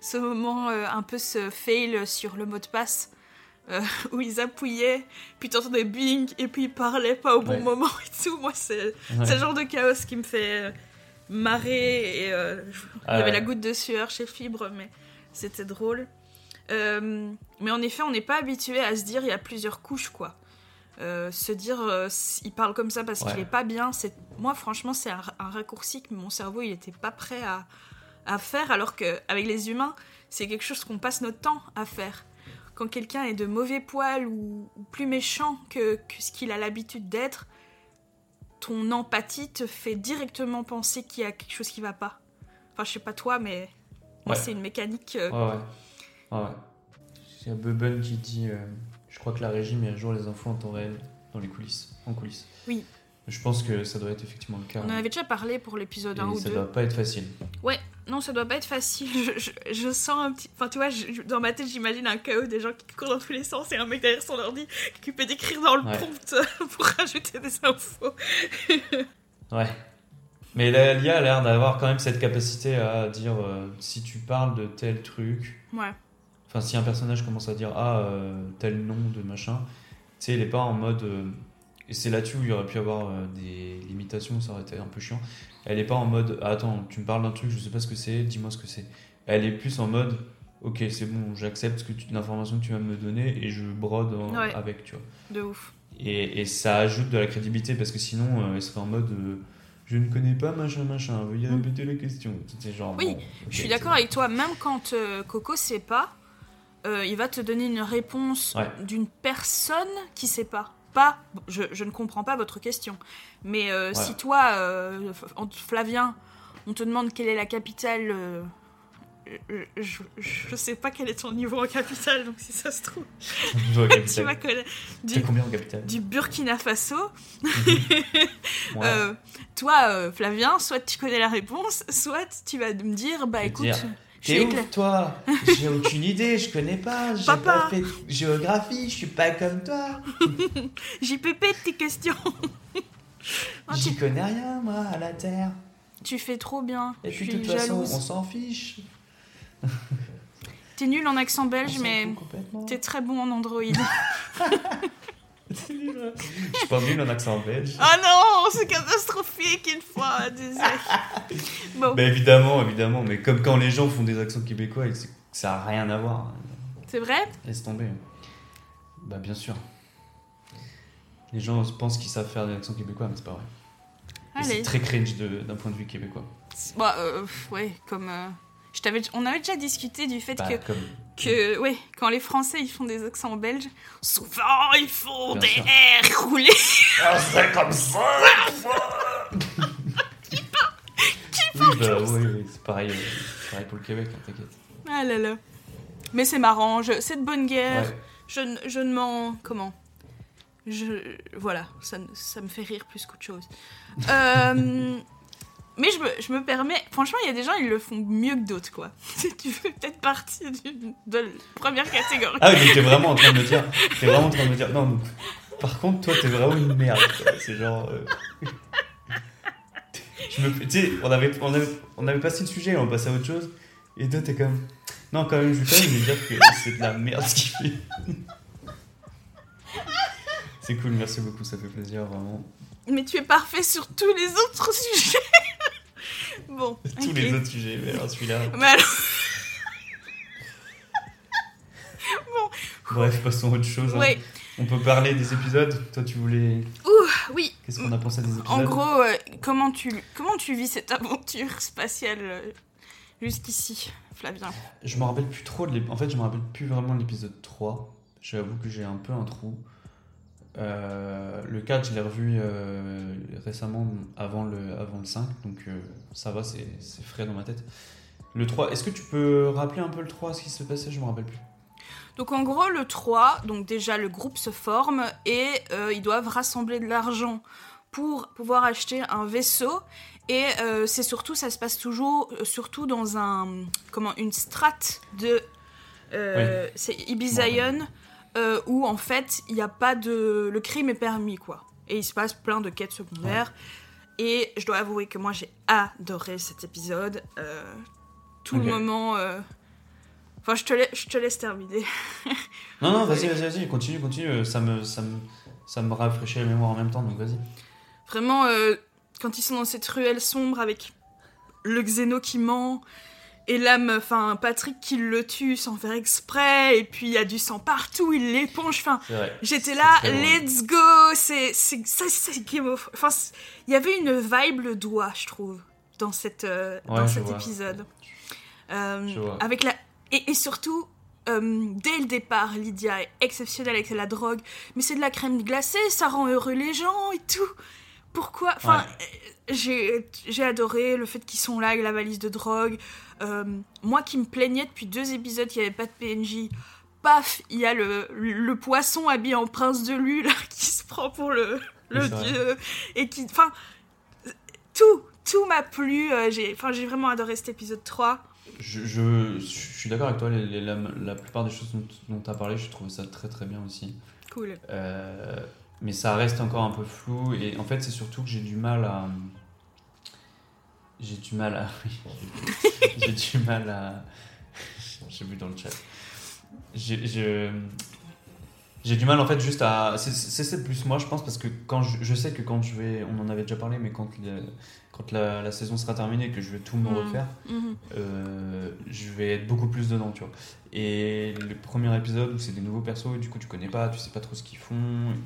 Ce moment, euh, un peu ce fail sur le mot de passe. euh, où ils appuyaient, puis t'entendais bing, et puis ils parlaient pas au bon Ouais. moment et tout. Moi, c'est Ouais. le genre de chaos qui me fait euh, marrer. Et euh, je- il y Ah avait ouais. la goutte de sueur chez Fibre, mais c'était drôle. Euh, mais en effet, on n'est pas habitué à se dire il y a plusieurs couches, quoi. Se dire il parle comme ça parce qu'il est pas bien, c'est moi franchement c'est un, un raccourci que mon cerveau il était pas prêt à, à faire alors que avec les humains c'est quelque chose qu'on passe notre temps à faire. Quand quelqu'un est de mauvais poil ou, ou plus méchant que, que ce qu'il a l'habitude d'être, ton empathie te fait directement penser qu'il y a quelque chose qui va pas. Enfin je sais pas toi mais moi Ouais. c'est une mécanique. euh, Ouais, ouais. ouais, ouais. Il y a Bubble qui dit euh, Je crois que la régie met à jour les infos en temps réel dans les coulisses, en coulisses. Oui. Je pense que ça doit être effectivement le cas. On en avait déjà parlé pour l'épisode Et 1 ou ça 2. doit pas être facile. Non, ça doit pas être facile. Je, je- je sens un petit. Enfin, tu vois, je- dans ma tête, j'imagine un chaos des gens qui courent dans tous les sens et un mec derrière son ordi qui peut d'écrire dans le Ouais. prompt pour rajouter des infos. Ouais. Mais l'IA a l'air d'avoir quand même cette capacité à dire euh, si tu parles de tel truc, Ouais. enfin si un personnage commence à dire ah euh, tel nom de machin, tu sais, il est pas en mode. euh, et c'est là-dessus où il y aurait pu avoir euh, des limitations, ça aurait été un peu chiant. Elle est pas en mode ah, attends, tu me parles d'un truc, je sais pas ce que c'est, dis-moi ce que c'est. Elle est plus en mode ok, c'est bon, j'accepte l'information que tu vas me donner et je brode en- Ouais. avec, tu vois. De ouf. Et, et ça ajoute de la crédibilité parce que sinon, euh, elle serait en mode euh, je ne connais pas machin machin, veuillez Mm. répéter la question. C'est genre. Oui, bon, Je suis d'accord avec toi, même quand euh, Coco sait pas, euh, il va te donner une réponse Ouais. d'une personne qui sait pas. Pas, je, je ne comprends pas votre question. Mais euh, si toi, euh, Flavien, on te demande quelle est la capitale, euh, je, je sais pas quel est ton niveau en capitale, donc si ça se trouve, tu vas connaître. Du, combien en capitale du Burkina Faso, Ouais. euh, toi, Flavien, soit tu connais la réponse, soit tu vas me dire, bah écoute, dire, T'es ouf, toi J'ai aucune idée, je connais pas, j'ai pas fait de géographie, je suis pas comme toi. JPP de tes questions. J'y connais rien, moi, à la Terre. tu fais trop bien. Et puis, de toute façon, on s'en fiche. T'es nul en accent belge, mais t'es très bon en Android. Je suis pas nul en accent belge. oh non, c'est catastrophique une fois, désolé. Bon, Bah évidemment, évidemment, mais comme quand les gens font des accents québécois, ça a rien à voir. c'est vrai? Laisse tomber. Bah bien sûr. Les gens pensent qu'ils savent faire des accents québécois, mais c'est pas vrai. C'est très cringe d'un point de vue québécois. Bon, euh, ouais, comme... euh, je t'avais, on avait déjà discuté du fait Bah, que, comme... que, ouais, quand les Français ils font des accents belges, souvent ils font Bien des sûr. R roulés. Ah, c'est comme ça Qui parle Oui, bah, oui, oui, c'est pareil, euh, c'est pareil pour le Québec, hein, t'inquiète. Ah là là. Mais c'est marrant, je- c'est de bonne guerre. Ouais. Je, ne- je ne m'en. Comment? Je, Voilà, ça, ça me fait rire plus qu'autre chose. Euh, mais je me, je me permets. Franchement, il y a des gens, ils le font mieux que d'autres, quoi. tu fais peut-être partie du- de la première catégorie. Ah oui, t'es vraiment en train de me dire. T'es vraiment en train de me dire. Non. Par contre, toi, t'es vraiment une merde. C'est genre. euh, Je me... Tu sais, on avait, on, avait, on avait passé le sujet, on passait à autre chose. Et toi, t'es comme. Non, quand même, je vais quand même lui dire que c'est de la merde ce qu'il fait. C'est cool, merci beaucoup, ça fait plaisir, vraiment. Mais tu es parfait sur tous les autres sujets. Bon. Tous ok. les autres sujets, mais alors celui-là. Mais alors, Bref, passons à autre chose. hein. ouais. On peut parler des épisodes. Toi, tu voulais. Oui. Qu'est-ce qu'on a pensé des épisodes En gros, euh, comment, tu, comment tu vis cette aventure spatiale euh, jusqu'ici, Flavien? Je me rappelle plus trop de En fait, je me rappelle plus vraiment de l'épisode 3. J'avoue que j'ai un peu un trou. Euh, le 4, je l'ai revu euh, récemment avant le, avant le 5, donc euh, ça va, c'est frais dans ma tête. Le 3, est-ce que tu peux rappeler un peu le 3, ce qui se passait Je me rappelle plus. Donc en gros, le 3, donc déjà le groupe se forme et ils doivent rassembler de l'argent pour pouvoir acheter un vaisseau. Et c'est surtout, ça se passe toujours, surtout dans un, comment, une strate de, c'est Ibizaïon, euh, où en fait il n'y a pas de, le crime est permis quoi. Et il se passe plein de quêtes secondaires. Et je dois avouer que moi j'ai adoré cet épisode. Euh, tout le moment. euh, Enfin, je te, lai- je te laisse terminer. Non, non, vas-y, vas-y, vas-y, continue, continue. Ça me, ça, me, ça me rafraîchit la mémoire en même temps, donc vas-y. Vraiment, quand ils sont dans cette ruelle sombre avec le Xéno qui ment et l'âme, enfin Patrick qui le tue sans faire exprès, et puis il y a du sang partout, il l'éponge. Enfin, j'étais là, let's go. C'est, c'est, ça, c'est Game of. Enfin, il y avait une vibe le doigt, je trouve, dans cette, euh, Ouais, dans cet vois. épisode. Euh, Je vois. avec la et, et surtout. euh, dès le départ, Lydia est exceptionnelle avec la drogue, mais c'est de la crème glacée, ça rend heureux les gens et tout. Pourquoi Enfin, euh, j'ai j'ai adoré le fait qu'ils sont là avec la valise de drogue. Euh, moi qui me plaignais depuis deux épisodes qu'il n'y avait pas de PNJ, paf, il y a le, le poisson habillé en prince de Lu là, qui se prend pour le, le dieu et qui. Enfin, tout, tout m'a plu. euh, j'ai enfin, j'ai vraiment adoré cet épisode 3. Je, je, je suis d'accord avec toi, les- les- la, la plupart des choses dont tu as parlé, je trouve ça très très bien aussi. Cool. Euh, mais ça reste encore un peu flou, et en fait, c'est surtout que j'ai du mal à. J'ai du mal à. j'ai du mal à. J'ai vu dans le chat. J'ai. du mal en fait juste à. C'est plus moi je pense parce que quand je, je sais que quand je vais. On en avait déjà parlé, mais quand, le- quand la, la saison sera terminée et que je vais tout me Mhm. refaire, Mhm. euh, je vais être beaucoup plus dedans, tu vois. Et le premier épisode où c'est des nouveaux persos, du coup tu connais pas, tu sais pas trop ce qu'ils font,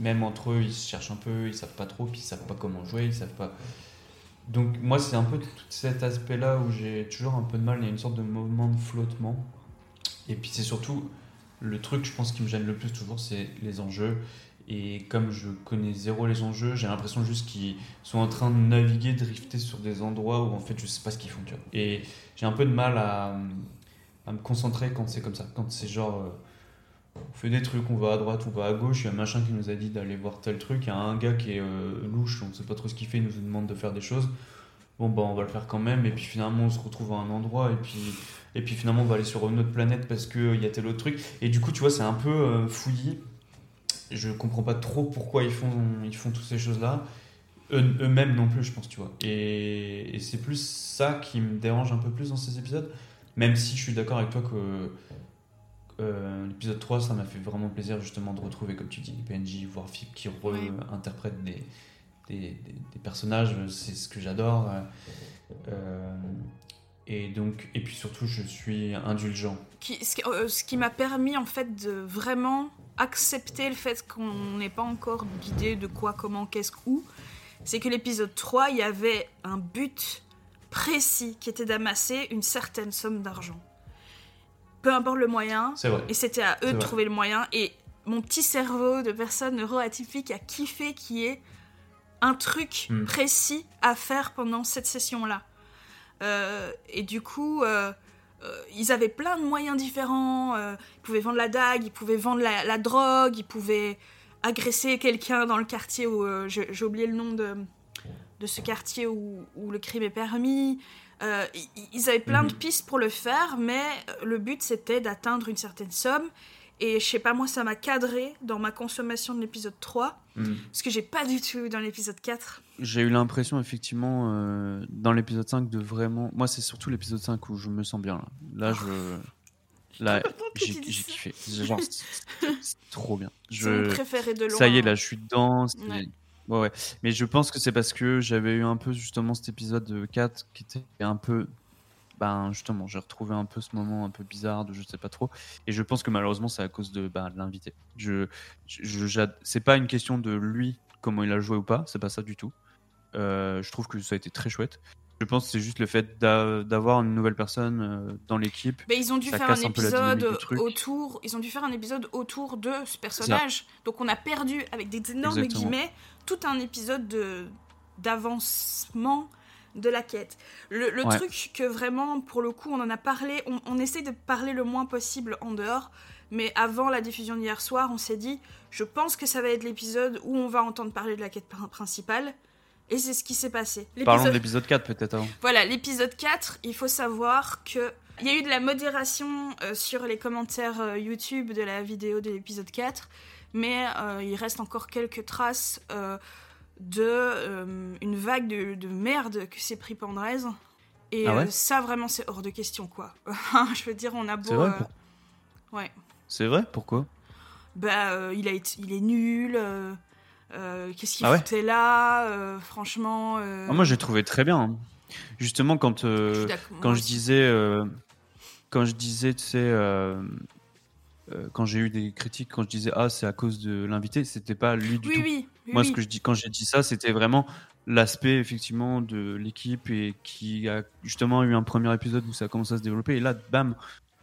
même entre eux ils se cherchent un peu, ils savent pas trop, puis ils savent pas comment jouer, ils savent pas. Donc moi c'est un peu cet aspect-là où j'ai toujours un peu de mal, il y a une sorte de moment de flottement. Et puis c'est surtout, le truc, je pense, qui me gêne le plus toujours, c'est les enjeux. Et comme je connais zéro les enjeux, j'ai l'impression juste qu'ils sont en train de naviguer, drifter sur des endroits où en fait je sais pas ce qu'ils font. Et j'ai un peu de mal à, à me concentrer quand c'est comme ça. Quand c'est genre, euh, on fait des trucs, on va à droite, on va à gauche, il y a un machin qui nous a dit d'aller voir tel truc, il y a un gars qui est euh, louche, on sait pas trop ce qu'il fait, il nous demande de faire des choses. Bon, bah on va le faire quand même, et puis finalement on se retrouve à un endroit, et puis, et puis finalement on va aller sur une autre planète parce qu'il y a tel autre truc. Et du coup, tu vois, c'est un peu euh, fouillis je comprends pas trop pourquoi ils font, ils font toutes ces choses-là. Eux-mêmes non plus, je pense, tu vois. Et, c'est plus ça qui me dérange un peu plus dans ces épisodes. Même si je suis d'accord avec toi que euh, l'épisode 3, ça m'a fait vraiment plaisir justement de retrouver, comme tu dis, les PNJ, voire FIP qui réinterprètent des, des, des, personnages. C'est ce que j'adore. Euh, et donc, et puis surtout, je suis indulgent. Qui, ce qui, euh, ce qui m'a permis en fait de vraiment accepter le fait qu'on n'est pas encore guidé de quoi, comment, qu'est-ce, où, c'est que l'épisode 3, il y avait un but précis qui était d'amasser une certaine somme d'argent. Peu importe le moyen, et c'était à eux de trouver le moyen. Et mon petit cerveau de personne neuroatypique a kiffé qu'il y ait un truc hmm. précis à faire pendant cette session-là. Euh, et du coup, euh, euh, ils avaient plein de moyens différents. Ils pouvaient vendre la dague, ils pouvaient vendre la, drogue, ils pouvaient agresser quelqu'un dans le quartier où j'ai oublié le nom de, de ce quartier où, où le crime est permis. Ils avaient plein de mhm. pistes pour le faire, mais le but c'était d'atteindre une certaine somme. Et je sais pas, moi, ça m'a cadré dans ma consommation de l'épisode 3, mhm. ce que j'ai pas du tout eu dans l'épisode 4. J'ai eu l'impression, effectivement, euh, dans l'épisode 5, de vraiment. Moi, c'est surtout l'épisode 5 où je me sens bien. Là, là je. Là, j'ai kiffé. c'est trop bien. Je... mon préféré de loin. Ça y est, là, je suis dedans. Ouais. Ouais. Mais je pense que c'est parce que j'avais eu un peu, justement, cet épisode 4 qui était un peu. Ben, justement, j'ai retrouvé un peu ce moment un peu bizarre de je sais pas trop. Et je pense que malheureusement, c'est à cause de, ben, de l'invité. Je, je, c'est pas une question de lui, comment il a joué ou pas, c'est pas ça du tout. Euh, je trouve que ça a été très chouette. Je pense que c'est juste le fait d'avoir une nouvelle personne euh, dans l'équipe. Mais ils ont dû faire un épisode autour. Ils ont dû faire un épisode autour de ce personnage. Donc on a perdu avec des énormes guillemets tout un épisode de d'avancement de la quête. Le, truc que vraiment, pour le coup, on en a parlé, on, on, essaie de parler le moins possible en dehors, mais avant la diffusion d'hier soir, on s'est dit, je pense que ça va être l'épisode où on va entendre parler de la quête principale. Et c'est ce qui s'est passé. Parlons de l'épisode 4 peut-être. Hein. Voilà, l'épisode 4, il faut savoir que il y a eu de la modération euh, sur les commentaires euh, YouTube de la vidéo de l'épisode 4, mais euh, il reste encore quelques traces de une vague de, merde que s'est pris Pandrez. Et ah ça, vraiment, c'est hors de question, quoi. Je veux dire, on a beau. C'est vrai Ouais. C'est vrai Pourquoi Bah, il, a été, il est nul. Euh, qu'est-ce qu'il ah foutait là euh, Franchement. Euh, ah, moi, j'ai trouvé très bien. Hein. Justement, quand, quand je disais. quand je disais, tu sais. Quand j'ai eu des critiques, quand je disais ah c'est à cause de l'invité, c'était pas lui du tout. Oui, Moi, ce que je dis quand j'ai dit ça, c'était vraiment l'aspect effectivement de l'équipe et qui a justement eu un premier épisode où ça a commencé à se développer et là, bam,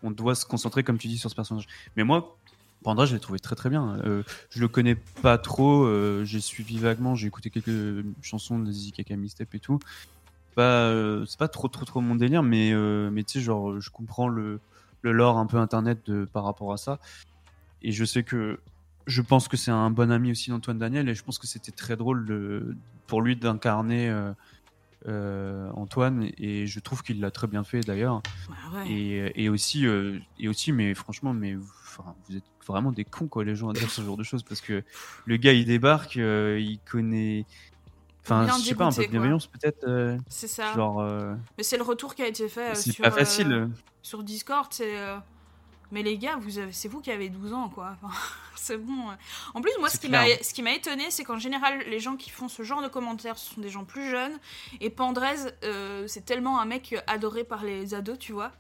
on doit se concentrer comme tu dis sur ce personnage. Mais moi, Pandra, je l'ai trouvé très très bien. Euh, je le connais pas trop, euh, j'ai suivi vaguement, j'ai écouté quelques chansons de Zizikaka Step et tout. Pas, euh, c'est pas trop trop trop mon délire, mais, euh, mais tu sais, genre, je comprends le, le lore un peu internet de, par rapport à ça. Et je sais que je pense que c'est un bon ami aussi d'Antoine Daniel, et je pense que c'était très drôle de, pour lui d'incarner Antoine, et je trouve qu'il l'a très bien fait d'ailleurs. Et, et, aussi, et aussi, mais franchement, mais vous êtes vraiment des cons, quoi, les gens, à dire ce genre de choses. Parce que le gars, il débarque, euh, il connaît. Enfin, je sais pas, un peu de bienveillance peut-être. Euh, c'est ça. Genre. Euh, Mais c'est le retour qui a été fait c'est sur, pas facile. sur Discord. C'est. Mais les gars, vous c'est vous qui avez 12 ans, quoi. c'est bon. En plus, moi, ce qui, m'a, ce qui m'a étonné, c'est qu'en général, les gens qui font ce genre de commentaires, ce sont des gens plus jeunes. Et Pandrez, c'est tellement un mec adoré par les ados, tu vois.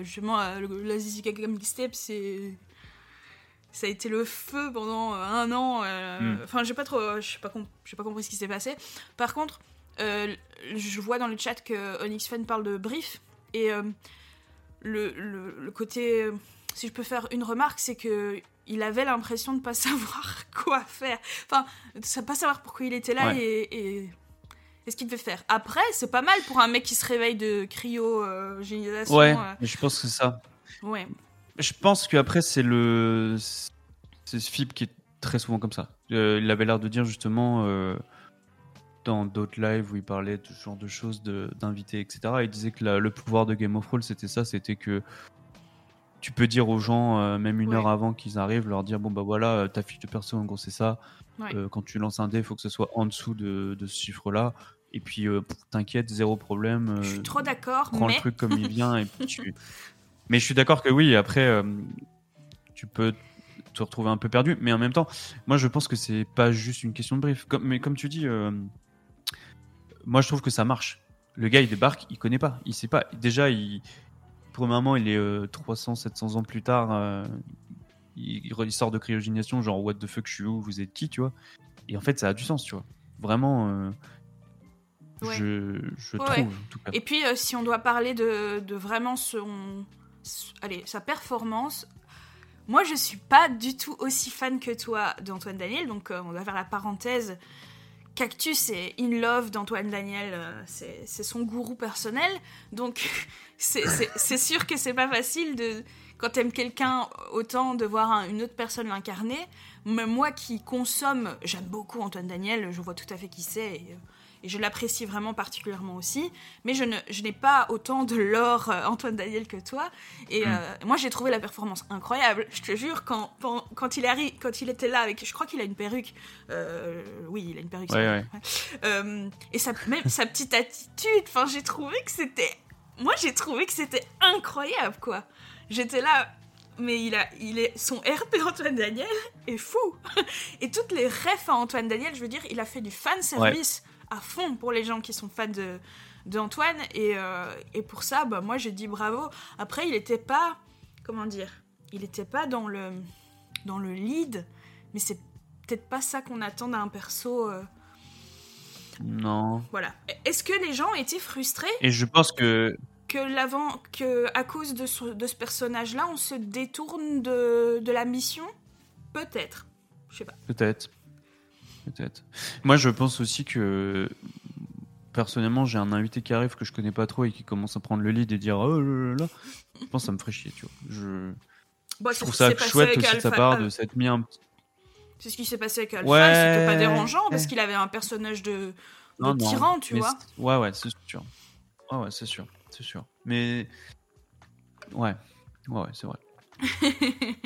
justement, la Zizi Step, c'est ça a été le feu pendant euh, un an. Euh, hmm. Enfin, j'ai pas trop, j'ai pas, pas compris ce qui s'est passé. Par contre, euh, je vois dans le chat que Onyx Fan parle de brief et le, le, côté si je peux faire une remarque, c'est que il avait l'impression de pas savoir quoi faire. Enfin, de pas savoir pourquoi il était là et, et, ce qu'il devait faire. Après, c'est pas mal pour un mec qui se réveille de cryo-génisation. ouais, euh. je pense que c'est ça. Ouais. Je pense qu'après, c'est le. C'est Fib qui est très souvent comme ça. Euh, il avait l'air de dire justement. Euh, dans d'autres lives où il parlait de ce genre de choses, d'invités, etc. Il disait que le pouvoir de Game of Thrones, c'était ça, c'était que tu peux dire aux gens, euh, même une heure avant qu'ils arrivent, leur dire bon bah voilà, ta fiche de perso, en gros c'est ça. Quand tu lances un dé, il faut que ce soit en dessous de, ce chiffre-là. Et puis t'inquiète, zéro problème. je suis trop d'accord. Prends le truc comme il vient et puis tu. Mais je suis d'accord que oui, après tu peux te retrouver un peu perdu. Mais en même temps, moi je pense que c'est pas juste une question de brief. Comme, mais comme tu dis, moi je trouve que ça marche. Le gars il débarque, il connaît pas, il sait pas. Déjà il premièrement, il est 300, euh, 700 ans plus tard, euh, il, sort de cryogénisation, genre what the fuck, je suis où, vous êtes qui, tu vois. Et en fait, ça a du sens, tu vois. Vraiment, euh, je, trouve. En tout cas. Et puis, si on doit parler de, vraiment son, allez, sa performance, moi, je suis pas du tout aussi fan que toi d'Antoine Daniel, donc on va faire la parenthèse. Cactus est in love d'Antoine Daniel, c'est son gourou personnel, donc c'est sûr que c'est pas facile de quand t'aimes quelqu'un autant de voir une autre personne l'incarner. Même moi qui consomme, j'aime beaucoup Antoine Daniel, je vois tout à fait qui c'est et, je l'apprécie vraiment particulièrement aussi. Mais je n'ai pas autant de l'or euh, Antoine Daniel que toi. Et hmm. euh, moi j'ai trouvé la performance incroyable. Je te jure quand quand il arrive, quand il était là avec, je crois qu'il a une perruque. Euh, oui, il a une perruque. et sa même sa petite attitude. Enfin j'ai trouvé que c'était moi j'ai trouvé que c'était incroyable quoi. J'étais là, mais il a, il est, son RP Antoine Daniel est fou. Et toutes les refs à Antoine Daniel, je veux dire, il a fait du fan service à fond pour les gens qui sont fans de d'Antoine et, euh, et, pour ça, bah, moi j'ai dit bravo. Après, il était pas, comment dire, il était pas dans le dans le lead, mais c'est peut-être pas ça qu'on attend d'un perso. Euh, non. Voilà. Est-ce que les gens étaient frustrés Et je pense que que l'avant que à cause de ce, de ce personnage-là, on se détourne de, de la mission? Peut-être. Je sais pas. Peut-être. Peut-être. Moi, je pense aussi que personnellement, j'ai un invité qui arrive que je connais pas trop et qui commence à prendre le lead et dire oh là là, je pense que ça me ferait chier, tu vois. Je, bah, je trouve ça chouette aussi de sa part de s'être mis un petit c'est ce qui s'est passé avec Alpha, c'était pas dérangeant parce qu'il avait un personnage de, tyran, tu vois. Ouais, ouais, c'est sûr. Ouais, ouais, c'est sûr, c'est sûr. Mais ouais, ouais, ouais c'est vrai.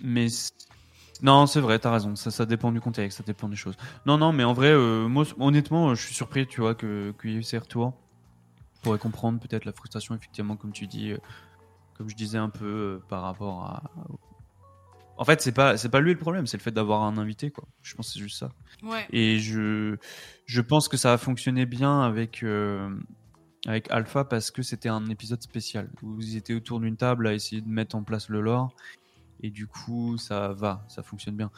mais non, c'est vrai, t'as raison. Ça, ça dépend du contexte, ça dépend des choses. Non, non, mais en vrai, euh, moi, honnêtement, je suis surpris, tu vois, que qu'il y ait eu ces retours. Je pourrais comprendre peut-être la frustration, effectivement, comme tu dis, euh, comme je disais un peu euh, par rapport à, en fait, c'est pas c'est pas lui le problème, c'est le fait d'avoir un invité quoi. Je pense que c'est juste ça. Et je je pense que ça a fonctionné bien avec euh, avec Alpha parce que c'était un épisode spécial où vous étiez autour d'une table à essayer de mettre en place le lore et du coup ça va, ça fonctionne bien.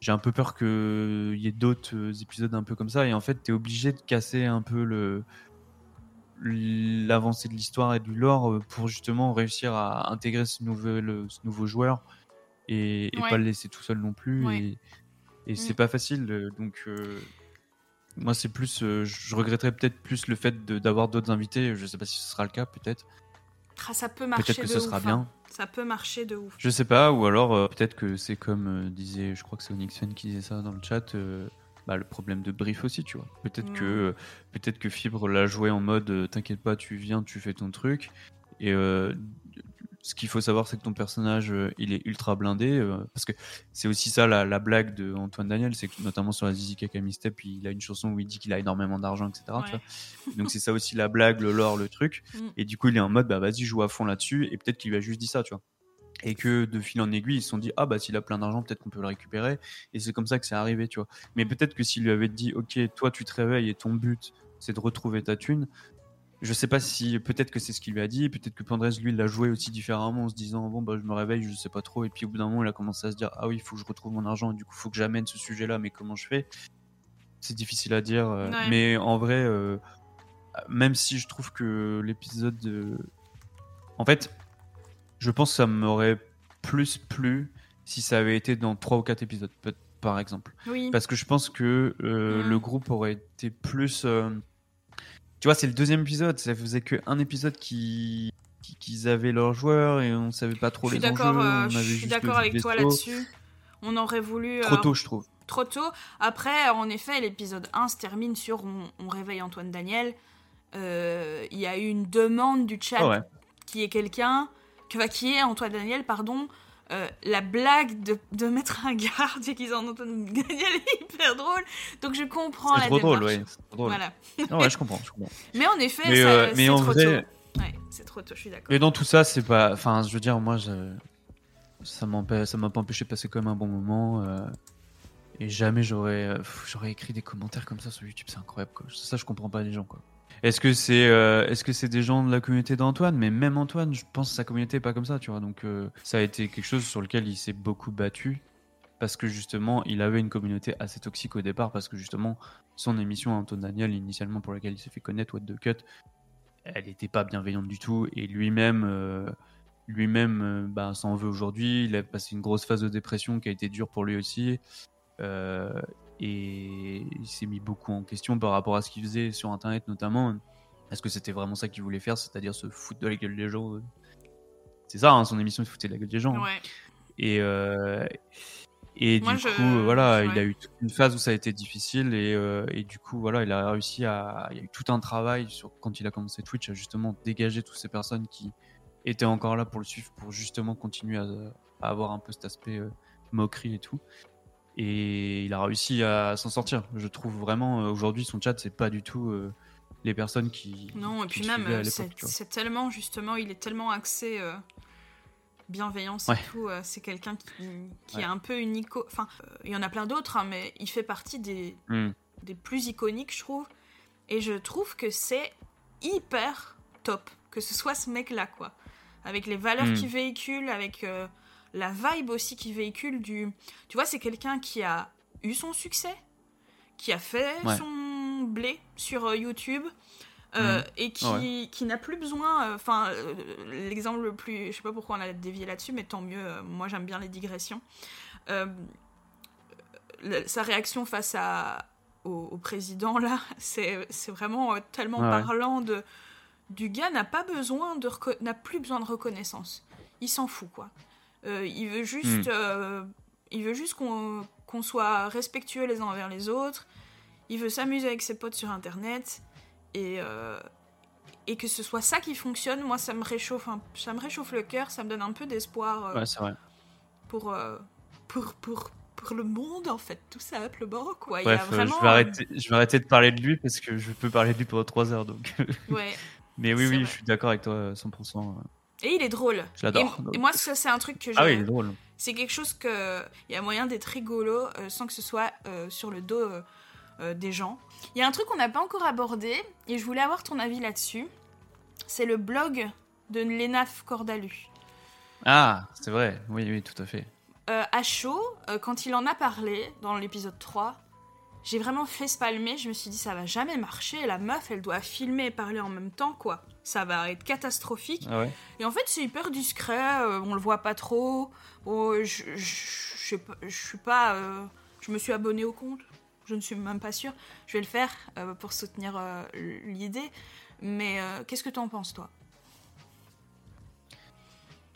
J'ai un peu peur qu'il y ait d'autres épisodes un peu comme ça et en fait tu es obligé de casser un peu le l'avancée de l'histoire et du lore pour justement réussir à intégrer ce nouveau, ce nouveau joueur et, pas le laisser tout seul non plus. Et, et c'est mm. pas facile. Euh, donc, euh, moi, c'est plus. Euh, je regretterais peut-être plus le fait d'avoir d'autres invités. Je sais pas si ce sera le cas, peut-être. Ah, ça peut marcher. Peut-être que ce sera bien. Ça peut marcher de ouf. Je sais pas, ou alors peut-être que c'est comme disait, je crois que c'est Onyxen qui disait ça dans le chat. Bah, le problème de brief aussi, tu vois. Peut-être que peut-être que Fibre l'a joué en mode t'inquiète pas, tu viens, tu fais ton truc. Et ce qu'il faut savoir, c'est que ton personnage, euh, il est ultra blindé. Euh, parce que c'est aussi ça la, blague de Antoine Daniel, c'est que notamment sur la Zizi Kakami Step, il a une chanson où il dit qu'il a énormément d'argent, etc. Donc c'est ça aussi la blague, le lore, le truc. Mm. Et du coup, il est en mode, bah vas-y, joue à fond là-dessus. Et peut-être qu'il lui a juste dit ça, tu vois. Et que de fil en aiguille, ils se sont dit, ah bah s'il a plein d'argent, peut-être qu'on peut le récupérer. Et c'est comme ça que c'est arrivé, tu vois. Mais peut-être que s'il lui avait dit, ok, toi tu te réveilles et ton but, c'est de retrouver ta thune, je sais pas si peut-être que c'est ce qu'il lui a dit, peut-être que Pandrez lui l'a joué aussi différemment en se disant bon bah je me réveille, je sais pas trop et puis au bout d'un moment il a commencé à se dire ah oui il faut que je retrouve mon argent et du coup il faut que j'amène ce sujet-là mais comment je fais? C'est difficile à dire, euh, mais en vrai euh, même si je trouve que l'épisode en fait je pense que ça m'aurait plus plu si ça avait été dans 3 ou 4 épisodes, par exemple. Oui. Parce que je pense que euh, Mm. le groupe aurait été plus. Tu vois, c'est le deuxième épisode. Ça faisait qu'un épisode qui qui- qu'ils avaient leurs joueurs et on savait pas trop Je suis les enjeux. d'accord, euh, je suis d'accord avec toi là-dessus. On aurait voulu. Trop euh, tôt, je trouve. trop tôt. Après, en effet, l'épisode 1 se termine sur on, on réveille Antoine Daniel. Euh, Il y a eu une demande du chat Ah ouais. qui est quelqu'un, que, enfin, qui est Antoine Daniel, pardon. Euh, la blague de, de mettre un garde déguisé en Antoine Daniel est hyper drôle. Donc je comprends la trop drôle, démarche. ouais. c'est trop drôle. Voilà. Ouais, je comprends, je comprends. Mais en effet, Mais, euh, c'est en trop vrai- tôt. Ouais, c'est trop tôt, je suis d'accord. Mais dans tout ça, c'est pas. Enfin, je veux dire, moi, je... ça m'a pas empêché de passer quand même un bon moment. euh, Et jamais j'aurais euh, j'aurais écrit des commentaires comme ça sur YouTube. C'est incroyable, quoi. Ça, je comprends pas les gens, quoi. Est-ce que c'est euh, que c'est des gens de la communauté d'Antoine? Mais même Antoine, je pense que sa communauté est pas comme ça, tu vois. Donc, euh, ça a été quelque chose sur lequel il s'est beaucoup battu. Parce que justement, il avait une communauté assez toxique au départ. Parce que justement, son émission Antoine Daniel, initialement pour laquelle il s'est fait connaître, What the Cut, elle n'était pas bienveillante du tout et lui-même euh, lui-même euh, bah, s'en veut aujourd'hui il a passé une grosse phase de dépression qui a été dure pour lui aussi et il s'est mis beaucoup en question par rapport à ce qu'il faisait sur internet notamment. Est-ce que c'était vraiment ça qu'il voulait faire c'est-à-dire se foutre de la gueule des gens. C'est ça hein, son émission se foutait de la gueule des gens. Hein. Et euh, et Moi, du je- coup voilà il a eu toute une phase où ça a été difficile et, euh, et du coup voilà il a réussi à il y a eu tout un travail sur quand il a commencé Twitch à justement dégager toutes ces personnes qui étaient encore là pour le suivre pour justement continuer à, à avoir un peu cet aspect euh, moquerie et tout et il a réussi à s'en sortir je trouve vraiment euh, aujourd'hui son chat c'est pas du tout euh, les personnes qui Non, et qui puis même, euh, c'est tellement, justement, il est tellement axé euh, bienveillance Ouais. et tout. euh, c'est quelqu'un qui, qui Ouais. est un peu une ico... Enfin, il y en a plein d'autres, hein, mais il fait partie des, Hmm. des plus iconiques, je trouve. Et je trouve que c'est hyper top que ce soit ce mec-là, quoi. Avec les valeurs Mm. qu'il véhicule, avec la vibe aussi qu'il véhicule du... Tu vois, c'est quelqu'un qui a eu son succès, qui a fait Ouais. son blé sur euh, YouTube, euh, Mhm. et qui, Ouais. qui n'a plus besoin... Enfin, euh, l'exemple le plus... Je sais pas pourquoi on a dévié là-dessus, mais tant mieux. moi, j'aime bien les digressions. Sa réaction face à, au, au président, là, c'est vraiment tellement Ouais, parlant de... Du gars n'a pas besoin de n'a plus besoin de reconnaissance. Il s'en fout quoi. Euh, il veut juste, Hmm. euh, il veut juste qu'on qu'on soit respectueux les uns envers les autres. Il veut s'amuser avec ses potes sur internet et euh, et que ce soit ça qui fonctionne. Moi, ça me réchauffe, un- ça me réchauffe le cœur. Ça me donne un peu d'espoir euh, ouais c'est vrai pour, euh, pour pour pour le monde en fait, tout simplement quoi. Il y Bref, a vraiment, je, vais arrêter, je vais arrêter de parler de lui parce que je peux parler de lui pendant 3 heures. Donc. ouais. Mais oui, oui, vrai. je suis d'accord avec toi euh, 100%. Et il est drôle. Je l'adore. Et, et moi, ça, c'est un truc que je. Ah oui, il est drôle. C'est quelque chose que. Il y a moyen d'être rigolo euh, sans que ce soit euh, sur le dos euh, des gens. Il y a un truc qu'on n'a pas encore abordé et je voulais avoir ton avis là-dessus. C'est le blog de Lénaf Cordalu. Ah, c'est vrai. Oui, oui, tout à fait. À chaud, quand il en a parlé dans l'épisode 3, j'ai vraiment fait spalmer. Je me suis dit, ça va jamais marcher. La meuf, elle doit filmer et parler en même temps, quoi. Ça va être catastrophique. Ah ouais Et en fait, c'est hyper discret, euh, on le voit pas trop. Bon, je, je, je sais pas- je suis pas. euh, je me suis abonné au compte, je ne suis même pas sûre. Je vais le faire euh, pour soutenir l'idée. Mais qu'est-ce que tu en penses, toi?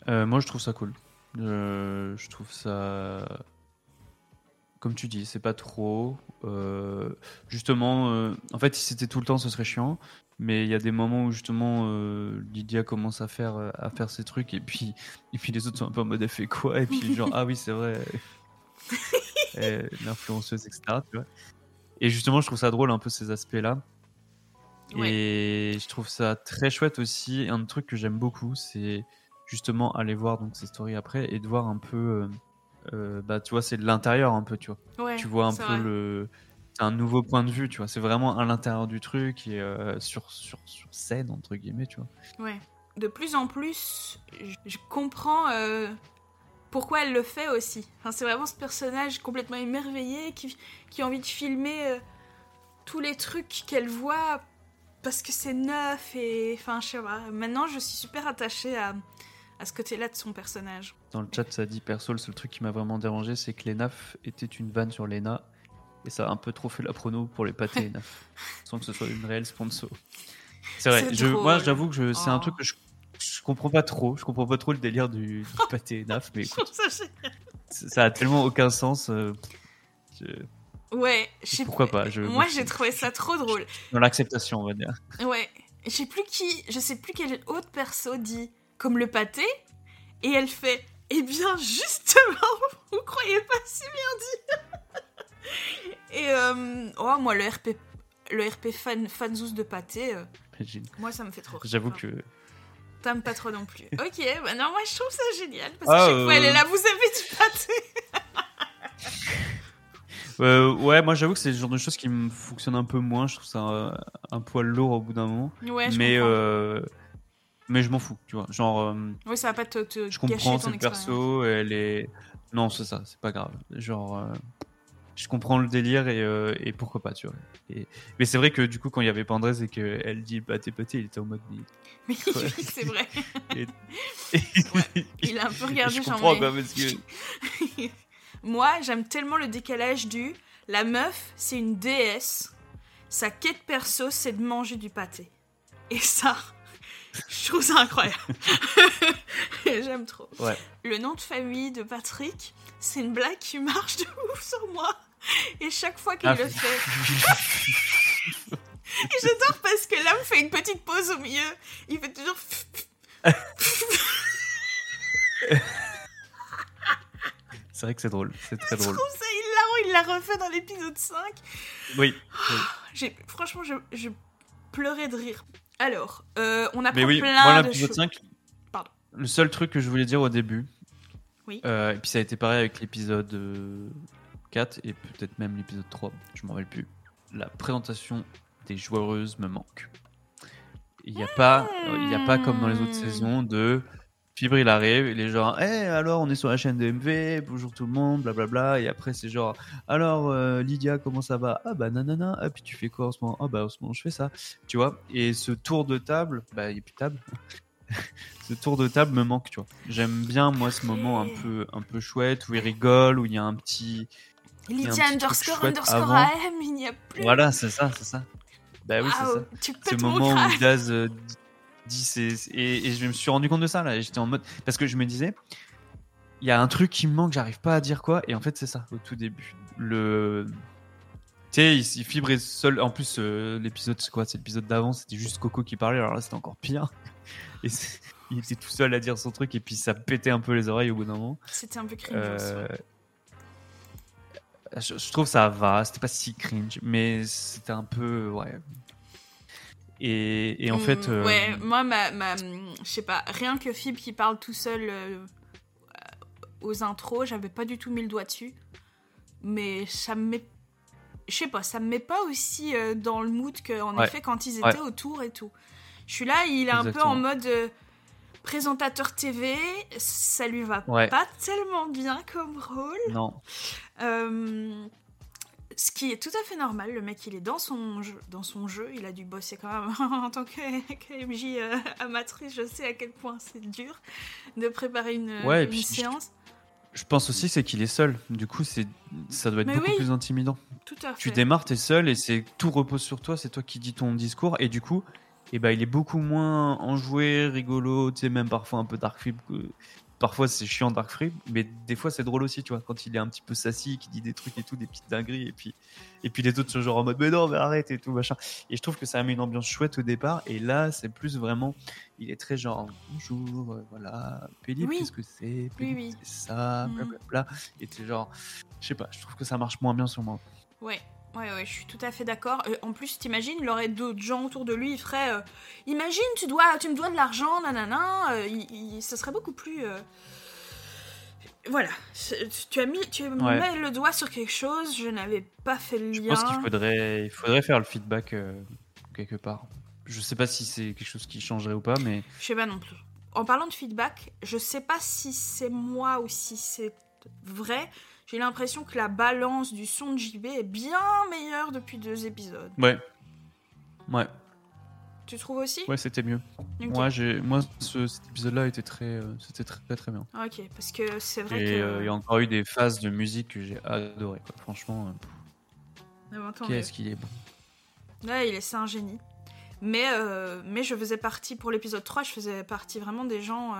Moi, je trouve ça cool. Je trouve ça. Comme tu dis, c'est pas trop. Euh, justement, euh, en fait, si c'était tout le temps, ce serait chiant. Mais il y a des moments où justement euh, Lydia commence à faire à faire ses trucs et puis et puis les autres sont un peu en mode elle fait quoi? Et puis genre ah oui c'est vrai. L'influenceuse etc tu vois. Et justement je trouve ça drôle un peu ces aspects là et je trouve ça très chouette aussi. Un truc que j'aime beaucoup c'est justement aller voir donc ces stories après et de voir un peu euh, bah tu vois c'est de l'intérieur un peu tu vois Ouais, tu vois un peu vrai. le c'est un nouveau point de vue tu vois c'est vraiment à l'intérieur du truc et euh, sur, sur sur scène entre guillemets tu vois Ouais. De plus en plus, je, comprends euh, pourquoi elle le fait aussi. Enfin, c'est vraiment ce personnage complètement émerveillé qui, qui a envie de filmer tous les trucs qu'elle voit parce que c'est neuf et enfin je sais pas. Maintenant, je suis super attachée à, à ce côté-là de son personnage. Dans le chat, ça dit perso, le seul truc qui m'a vraiment dérangé, c'est que l'ENAF était une vanne sur l'ENA. Et ça a un peu trop fait la prono pour les pâtés ENAF, sans que ce soit une réelle sponsor. C'est vrai, je, moi j'avoue que je- c'est un Oh. truc que je, je comprends pas trop. Je comprends pas trop le délire du, du pâté ENAF, mais écoute, ça a tellement aucun sens. euh, je- Ouais, je sais pourquoi pas je, Moi, j'ai trouvé ça trop drôle. Dans l'acceptation, on va dire. Ouais. Je sais plus qui, je sais plus quel autre perso dit comme le pâté, et elle fait Eh bien, justement, vous croyez pas si bien dit Et euh, oh, moi, le RP, le RP fan, fanzous de pâté, euh, moi, ça me fait trop rire. J'avoue que. T'aimes pas trop non plus. Ok, bah non, moi, je trouve ça génial, parce Ah, que chaque fois, elle euh, est là, vous avez du pâté Euh, ouais, moi j'avoue que c'est le genre de choses qui me fonctionnent un peu moins. Je trouve ça euh, un poil lourd au bout d'un moment. Ouais, je mais euh, mais je m'en fous, tu vois. Genre, euh, Ouais, ça va pas te, te je comprends ton cette expérience. perso, elle est. Non, c'est ça, c'est pas grave. Genre, euh, je comprends le délire et, euh, et pourquoi pas, tu vois. Et- Mais c'est vrai que du coup, quand il y avait Pandrez et qu'elle dit pâté pâté, il était en mode. mais- Oui, oui, c'est vrai. Et- Il a un peu regardé je genre, comprends mais- quoi, parce que. Moi, j'aime tellement le décalage du la meuf, c'est une déesse. Sa quête perso, c'est de manger du pâté. Et ça, je trouve ça incroyable. j'aime trop. Ouais. Le nom de famille de Patrick, c'est une blague qui marche de ouf sur moi. Et chaque fois qu'il Ah. le fait, et j'adore parce que l'homme fait une petite pause au milieu. Il fait toujours. c'est vrai que c'est drôle, c'est très Je drôle. trouve ça hilarant. Il l'a refait dans l'épisode 5. Oui. oui. J'ai- Franchement, je, je pleurais de rire. Alors, euh, on apprend Mais oui, plein moi de l'épisode choses. 5, Pardon. le seul truc que je voulais dire au début, Oui. euh, et puis ça a été pareil avec l'épisode euh, 4 et peut-être même l'épisode 3, je m'en rappelle plus, la présentation des joueuses me manque. Il n'y a, pas, euh, il y a pas comme dans les autres Hmm. saisons de Fibre il arrive, il est genre, Eh alors on est sur la chaîne de MV, bonjour tout le monde, blablabla, et après c'est genre, alors euh, Lydia comment ça va? Ah bah nanana, ah puis tu fais quoi en ce moment? Ah bah en ce moment je fais ça, tu vois, et ce tour de table, bah il n'y a plus de table, ce tour de table me manque, tu vois. J'aime bien moi ce moment un peu, un peu chouette où il rigole, où il y a un petit... un Lydia truc underscore underscore. AM, il n'y a plus. Voilà, c'est ça, c'est ça. Bah oui, c'est ça. Tu Ce moment où Daz euh, dit et, et je me suis rendu compte de ça là. J'étais en mode parce que je me disais il y a un truc qui me manque, j'arrive pas à dire quoi. Et en fait c'est ça au tout début. Le tu sais, il, il fibre seul. En plus euh, l'épisode c'est quoi C'est l'épisode d'avant, c'était juste Coco qui parlait. Alors là c'était encore pire. Et il était tout seul à dire son truc et puis ça pétait un peu les oreilles au bout d'un moment. C'était un peu cringe. Euh, je, je trouve ça va, c'était pas si cringe, mais c'était un peu ouais. Et, et en fait, euh, Ouais, moi, ma, ma, je sais pas, rien que Fib qui parle tout seul euh, aux intros, j'avais pas du tout mis le doigt dessus. Mais ça me met. Je sais pas, ça me met pas aussi euh, dans le mood qu'en Ouais. effet quand ils étaient Ouais. autour et tout. Je suis là, il est un peu en mode euh, présentateur TV, ça lui va Ouais. pas tellement bien comme rôle. non, Euh, ce qui est tout à fait normal, le mec il est dans son jeu, dans son jeu il a dû bosser quand même en tant que, que MJ euh, amatrice, je sais à quel point c'est dur de préparer une, Ouais, et une puis je- séance. je pense aussi c'est qu'il est seul. Du coup, c'est ça doit être Mais beaucoup oui. plus intimidant. Tout à fait. Tu démarres, t'es seul et c'est tout repose sur toi. C'est toi qui dis ton discours et du coup, eh ben, il est beaucoup moins enjoué, rigolo. Tu sais, même parfois un peu dark flip. que- Parfois c'est chiant dark flip, mais des fois c'est drôle aussi, tu vois, quand il est un petit peu sassy, qui dit des trucs et tout, des petites dingueries, et puis et puis les autres sont genre en mode mais non mais arrête et tout machin. Et je trouve que ça met une ambiance chouette au départ. Et là c'est plus vraiment, il est très genre bonjour, euh, voilà, Philippe, Oui. qu'est-ce que c'est Philippe, oui. C'est ça, Mhm. blablabla. Et t'es genre, je sais pas, je trouve que ça marche moins bien sur moi. Ouais. Ouais, ouais, je suis tout à fait d'accord. Euh, en plus, t'imagines, il aurait d'autres gens autour de lui, il ferait. euh, imagine, tu, dois, tu me dois de l'argent, nanana. euh, il, il- ce serait beaucoup plus. Voilà. Tu as mis, tu Ouais. mets le doigt sur quelque chose, je n'avais pas fait le Je lien. pense qu'il faudrait, il faudrait faire le feedback quelque part. Je sais pas si c'est quelque chose qui changerait ou pas, mais Je sais pas non plus. En parlant de feedback, je sais pas si c'est moi ou si c'est vrai. J'ai l'impression que la balance du son de JB est bien meilleure depuis deux épisodes. ouais, ouais. Tu trouves aussi? Ouais, c'était mieux. Moi, j'ai, moi, ce- cet épisode-là était très, euh, c'était très, très, très bien. Ok, parce que c'est vrai Et que. euh, il y a encore eu des phases de musique que j'ai adoré. Quoi. Franchement, euh, Ah, qu'est-ce qu'il est bon. Ouais, il est, c'est un génie. Mais, euh, mais je faisais partie, pour l'épisode 3, je faisais partie vraiment des gens.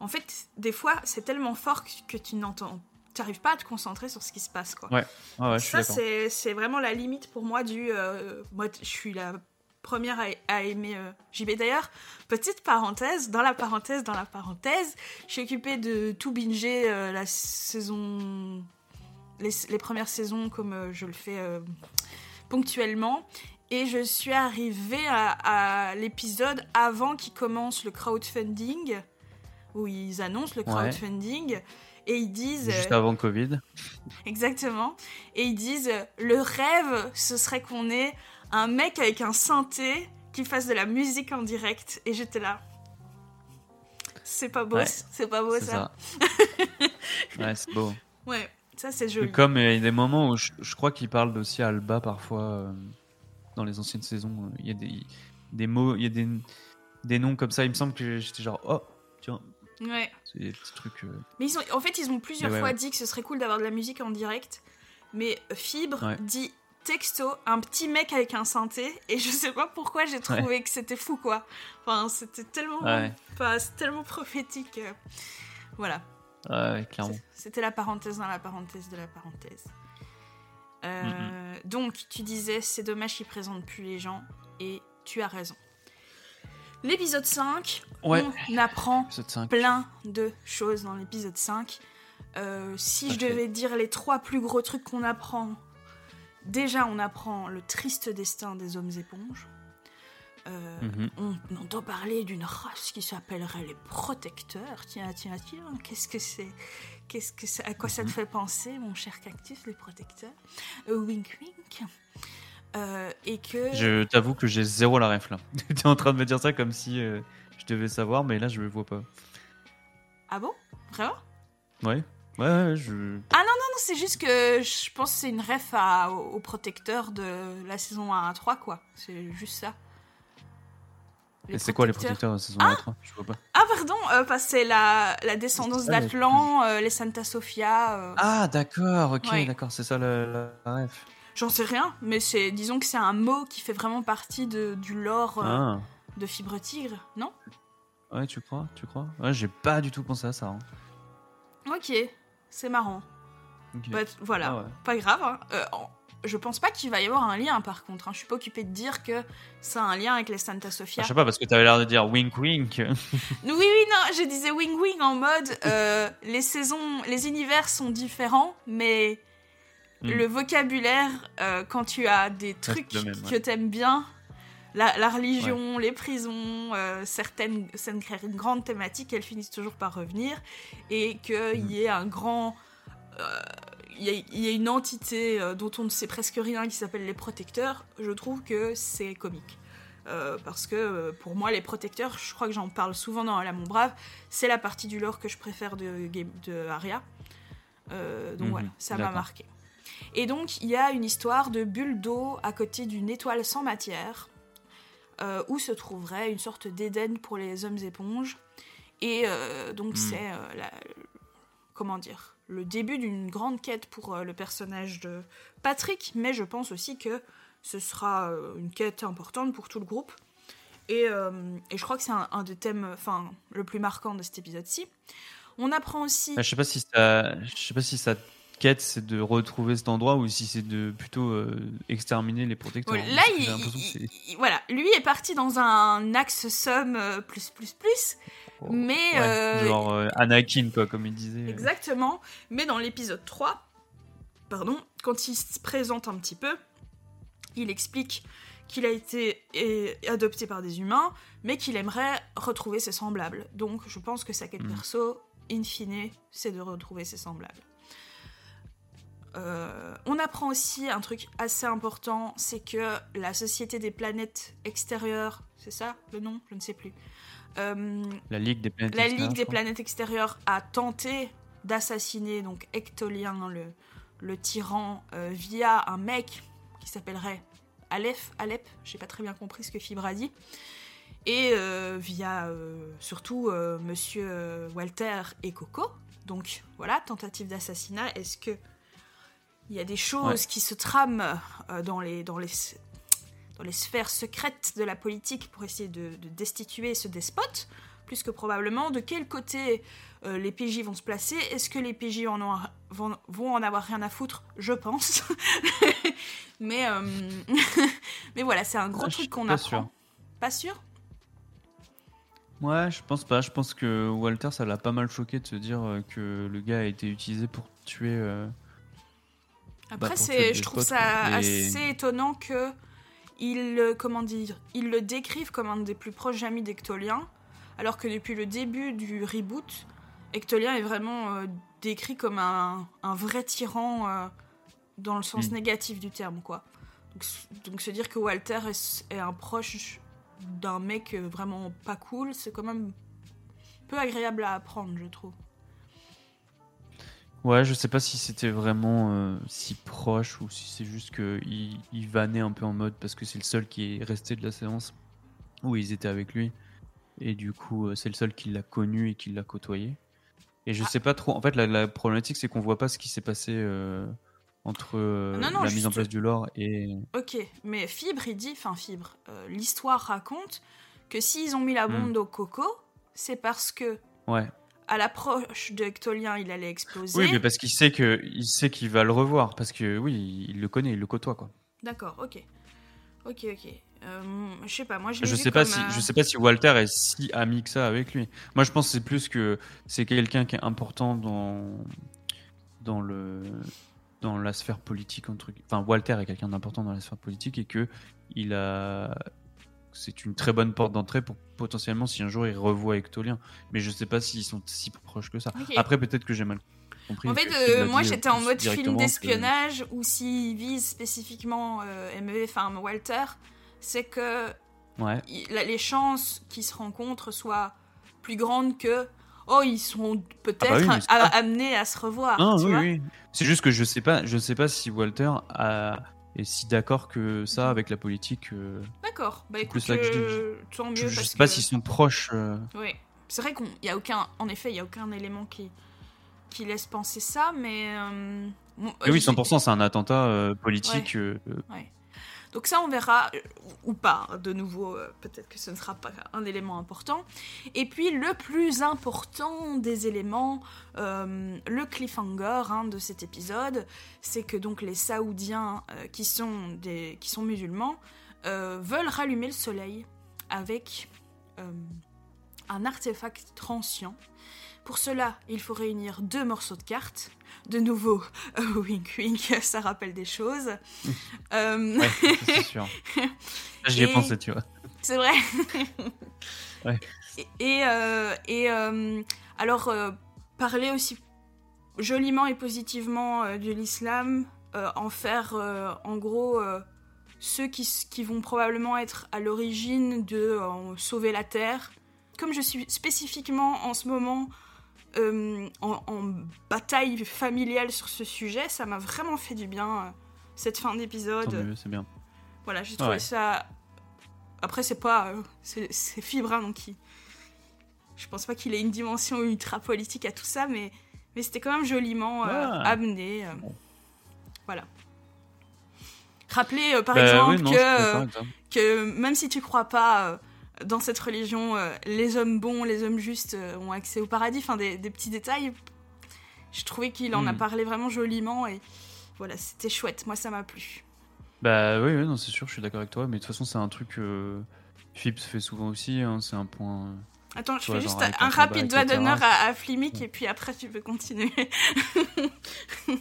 En fait, des fois, c'est tellement fort que, que tu n'entends. Tu n'arrives pas à te concentrer sur ce qui se passe, quoi. Ouais. Ah ouais, Ça, c'est, vraiment la limite pour moi du. euh, moi, je suis la première à, à aimer euh, JB. D'ailleurs, petite parenthèse, dans la parenthèse, dans la parenthèse, je suis occupée de tout binger euh, la saison. Les, les premières saisons comme euh, je le fais ponctuellement. Et je suis arrivée à, à l'épisode avant qu'il commence le crowdfunding, où ils annoncent le Ouais. Et ils disent. Juste euh, avant Covid. Exactement. Et ils disent euh, le rêve, ce serait qu'on ait un mec avec un synthé qui fasse de la musique en direct. Et j'étais là. C'est pas beau, Ouais. c'est pas beau ça. ça. ouais, c'est beau. Ouais, ça c'est joli. comme euh, il y a des moments où je, je crois qu'il parle aussi à Alba parfois euh, dans les anciennes saisons. Il y a des, des mots, il y a des, des noms comme ça. Il me semble que j'étais genre oh Ouais. c'est des petits trucs. euh, Mais ils ont, en fait, ils ont plusieurs ouais, fois ouais. dit que ce serait cool d'avoir de la musique en direct. Mais Fibre Ouais. dit texto, un petit mec avec un synthé. Et je sais pas pourquoi j'ai trouvé que c'était fou quoi. Enfin, c'était tellement, c'est tellement prophétique. euh. Voilà. Ouais, clairement. C'était la parenthèse dans la parenthèse de la parenthèse. Euh, Donc, tu disais, c'est dommage qu'ils présentent plus les gens, et tu as raison. L'épisode 5, Ouais. on apprend Épisode 5. plein de choses dans l'épisode 5. Euh, si je devais dire les trois plus gros trucs qu'on apprend, déjà on apprend le triste destin des hommes éponges. Euh, Mhm. on entend parler d'une race qui s'appellerait les protecteurs. Tiens, tiens, tiens, qu'est-ce que c'est Qu'est-ce que À quoi ça te Mhm. fait penser, mon cher cactus, les protecteurs? Euh, Wink wink. Euh, et que. Je t'avoue que j'ai zéro la ref là. T'es en train de me dire ça comme si euh, je devais savoir, mais là je le vois pas. Ah bon? Vraiment? Ouais. Ouais, ouais, je. Non, c'est juste que je pense que c'est une ref à, au, au protecteur de la saison 1 à 3, quoi. C'est juste ça. Et c'est quoi les protecteurs de la saison 3 Je vois pas. Ah, pardon, euh, parce que c'est la, la descendance d'Atlan, euh, les Santa Sofia. Ah, d'accord, ok, Ouais. d'accord, c'est ça la ref. J'en sais rien, mais c'est disons que c'est un mot qui fait vraiment partie de, du lore euh, Ah, de Fibre Tigre, non? Ouais, tu crois Tu crois? Ouais, j'ai pas du tout pensé à ça. hein. Ok, c'est marrant. Ok. Bah, t- voilà, Ah ouais. pas grave. hein. Euh, je pense pas qu'il va y avoir un lien par contre. hein. Je suis pas occupée de dire que ça a un lien avec les Santa Sofia. je sais pas, parce que t'avais l'air de dire wink wink. Oui, oui, non, je disais wing wing en mode euh, les saisons, les univers sont différents, mais Le vocabulaire, euh, quand tu as des trucs le même, ouais. que t'aimes bien, la, la religion, les prisons, euh, certaines, certaines grandes thématiques, elles finissent toujours par revenir, et qu'il Hmm. y ait un grand. euh, il y, a- il y a une entité euh, dont on ne sait presque rien qui s'appelle les protecteurs, je trouve que c'est comique. Euh, parce que euh, pour moi, les protecteurs, je crois que j'en parle souvent dans La Mon Brave, c'est la partie du lore que je préfère de, de Aria. Euh, donc Mhm, voilà, ça m'a marqué. Et donc, il y a une histoire de bulle d'eau à côté d'une étoile sans matière, euh, où se trouverait une sorte d'Éden pour les hommes éponges. Et euh, donc, Mhm. c'est euh, la- comment dire le début d'une grande quête pour le personnage de Patrick, mais je pense aussi que ce sera une quête importante pour tout le groupe. Et, et je crois que c'est un, un des thèmes, enfin, le plus marquant de cet épisode-ci. On apprend aussi. Ah, je sais pas si ça, je sais pas si sa quête c'est de retrouver cet endroit ou si c'est de plutôt euh, exterminer les protecteurs. Là, il, voilà, lui est parti dans un axe somme euh, plus plus plus, mais Ouais, euh, genre euh, Anakin quoi, comme il disait. Exactement. Mais dans l'épisode 3, pardon, quand il se présente un petit peu, il explique qu'il a été adopté par des humains, mais qu'il aimerait retrouver ses semblables. Donc je pense que sa quête Mm. perso, in fine, c'est de retrouver ses semblables. Euh, on apprend aussi un truc assez important, c'est que la Société des planètes extérieures, c'est ça le nom? Je ne sais plus. Euh, La Ligue des planètes. la extérieures, Ligue je des crois. planètes extérieures a tenté d'assassiner donc Ectolien, le, le tyran, euh, via un mec qui s'appellerait Aleph, Alep, j'ai pas très bien compris ce que Fibre a dit. Et via surtout Monsieur Walter et Coco. Donc voilà, tentative d'assassinat. Est-ce que il y a des choses Ouais. qui se trament euh, dans, les, dans, les, dans les sphères secrètes de la politique pour essayer de, de destituer ce despote Plus que probablement, de quel côté euh, les PJ vont se placer Est-ce que les PJ en ont, vont, vont en avoir rien à foutre? Je pense. mais, euh, mais voilà, c'est un gros Ah, truc qu'on apprend. sûr. Pas sûr? Ouais, je pense pas. Je pense que Walter, ça l'a pas mal choqué de se dire que le gars a été utilisé pour tuer. Euh, Après, c'est, je trouve ça assez étonnant que ils, le- comment dire, ils le décrivent comme un des plus proches amis d'Ectolien, alors que depuis le début du reboot, Ectolien est vraiment euh, décrit comme un, un vrai tyran euh, dans le sens Mm. négatif du terme, quoi. Donc, se dire que Walter est, est un proche d'un mec euh, vraiment pas cool, c'est quand même peu agréable à apprendre, je trouve. Ouais, je sais pas si c'était vraiment euh, si proche ou si c'est juste que il, vannait un peu en mode parce que c'est le seul qui est resté de la séance où ils étaient avec lui et du coup euh, c'est le seul qui l'a connu et qui l'a côtoyé. Et je Ah. sais pas trop. En fait, la, la problématique c'est qu'on voit pas ce qui s'est passé euh, entre euh, Non, non, la mise en place du lore et Ok, mais Fibre, il dit, enfin Fibre, l'histoire raconte que s'ils ont mis la Hmm. bombe au coco, c'est parce que ouais. À l'approche de Ectolien, il allait exploser. Oui, mais parce qu'il sait que il sait qu'il va le revoir parce que oui, il le connaît, il le côtoie quoi. D'accord, ok. Ok, ok. Euh, je sais pas, moi je Je sais pas si euh, je sais pas si Walter est si ami que ça avec lui. Moi, je pense que c'est plus que c'est quelqu'un qui est important dans dans le dans la sphère politique entre enfin Walter est quelqu'un d'important dans la sphère politique et que il a c'est une très bonne porte d'entrée pour potentiellement si un jour il revoit Ectolien. Mais je sais pas s'ils sont si proches que ça. Après peut-être que j'ai mal compris. En fait, euh, moi j'étais euh, en plus mode film directement que- d'espionnage où s'il vise spécifiquement euh, MEV, enfin Walter, c'est que Ouais. il- la- les chances qu'ils se rencontrent soient plus grandes que oh ils sont peut-être Ah bah oui, amenés à se revoir. Tu oui, vois oui. C'est juste que je sais pas, je sais pas si Walter a- est si d'accord que ça avec la politique. euh, D'accord. Bah écoute, que je dis. euh, tant mieux je, je parce sais pas que- s'ils sont proches. euh, Oui. C'est vrai qu'on y a aucun en effet, il y a aucun élément qui qui laisse penser ça mais euh, bon, Mais oui, je- 100%, c'est un attentat politique. euh, Donc ça, on verra, euh, ou pas, de nouveau, euh, peut-être que ce ne sera pas un élément important. Et puis le plus important des éléments, euh, le cliffhanger hein, de cet épisode, c'est que donc les Saoudiens qui, sont musulmans veulent rallumer le soleil avec un artefact transient. Pour cela, il faut réunir deux morceaux de cartes. De nouveau, euh, wink wink, ça rappelle des choses. Euh, Ouais, c'est sûr. J'y ai Et- pensé, tu vois. c'est vrai. Ouais. Et, et, euh, et, euh, alors, parler aussi joliment et positivement de l'islam, en faire en gros ceux qui, qui vont probablement être à l'origine de sauver la terre. Comme je suis spécifiquement en ce moment euh, en, en bataille familiale sur ce sujet, ça m'a vraiment fait du bien euh, cette fin d'épisode. c'est bien. Voilà, j'ai trouvé Ouais. ça. Après, c'est pas. euh, c'est fibre, hein, donc il- je pense pas qu'il ait une dimension ultra politique à tout ça, mais, mais c'était quand même joliment euh, Ouais. amené. voilà. Rappeler, euh, par Bah exemple, oui, non, que, même si tu crois pas dans cette religion, euh, les hommes bons, les hommes justes euh, ont accès au paradis, enfin des, des petits détails. Je trouvais qu'il en a Hmm. parlé vraiment joliment et voilà, c'était chouette. Moi, ça m'a plu. Bah oui, oui, non, c'est sûr, je suis d'accord avec toi. Mais de toute façon, c'est un truc que Phipps fait souvent aussi. hein, c'est un point. euh, Attends, je fais juste un rapide doigt d'honneur à, à Flimic et puis après tu peux continuer.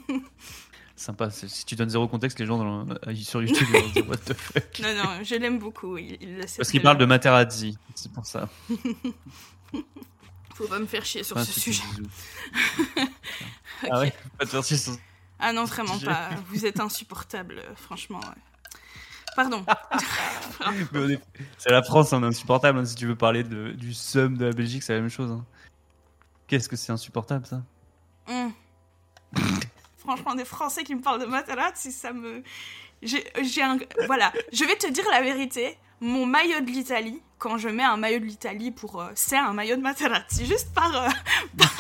Sympa. Si tu donnes zéro contexte, les gens dans le- euh, sur YouTube vont se dire What the fuck. non, non, je l'aime beaucoup, il, il. Parce qu'il parle de. Materazzi, c'est pour ça. Faut pas me faire chier sur ce sujet. Ah ouais, pas de faire chier sur- Ah non, vraiment pas. Vous êtes insupportable, euh, franchement. ouais. Pardon. C'est la France, on est insupportable. hein. Si tu veux parler de, du seum de la Belgique, c'est la même chose. hein. Qu'est-ce que c'est insupportable ça? Hum. Franchement, des Français qui me parlent de Matalat, si ça me. j'ai un. Voilà, je vais te dire la vérité. Mon maillot de l'Italie, quand je mets un maillot de l'Italie pour. euh, c'est un maillot de Materazzi, juste par, euh, par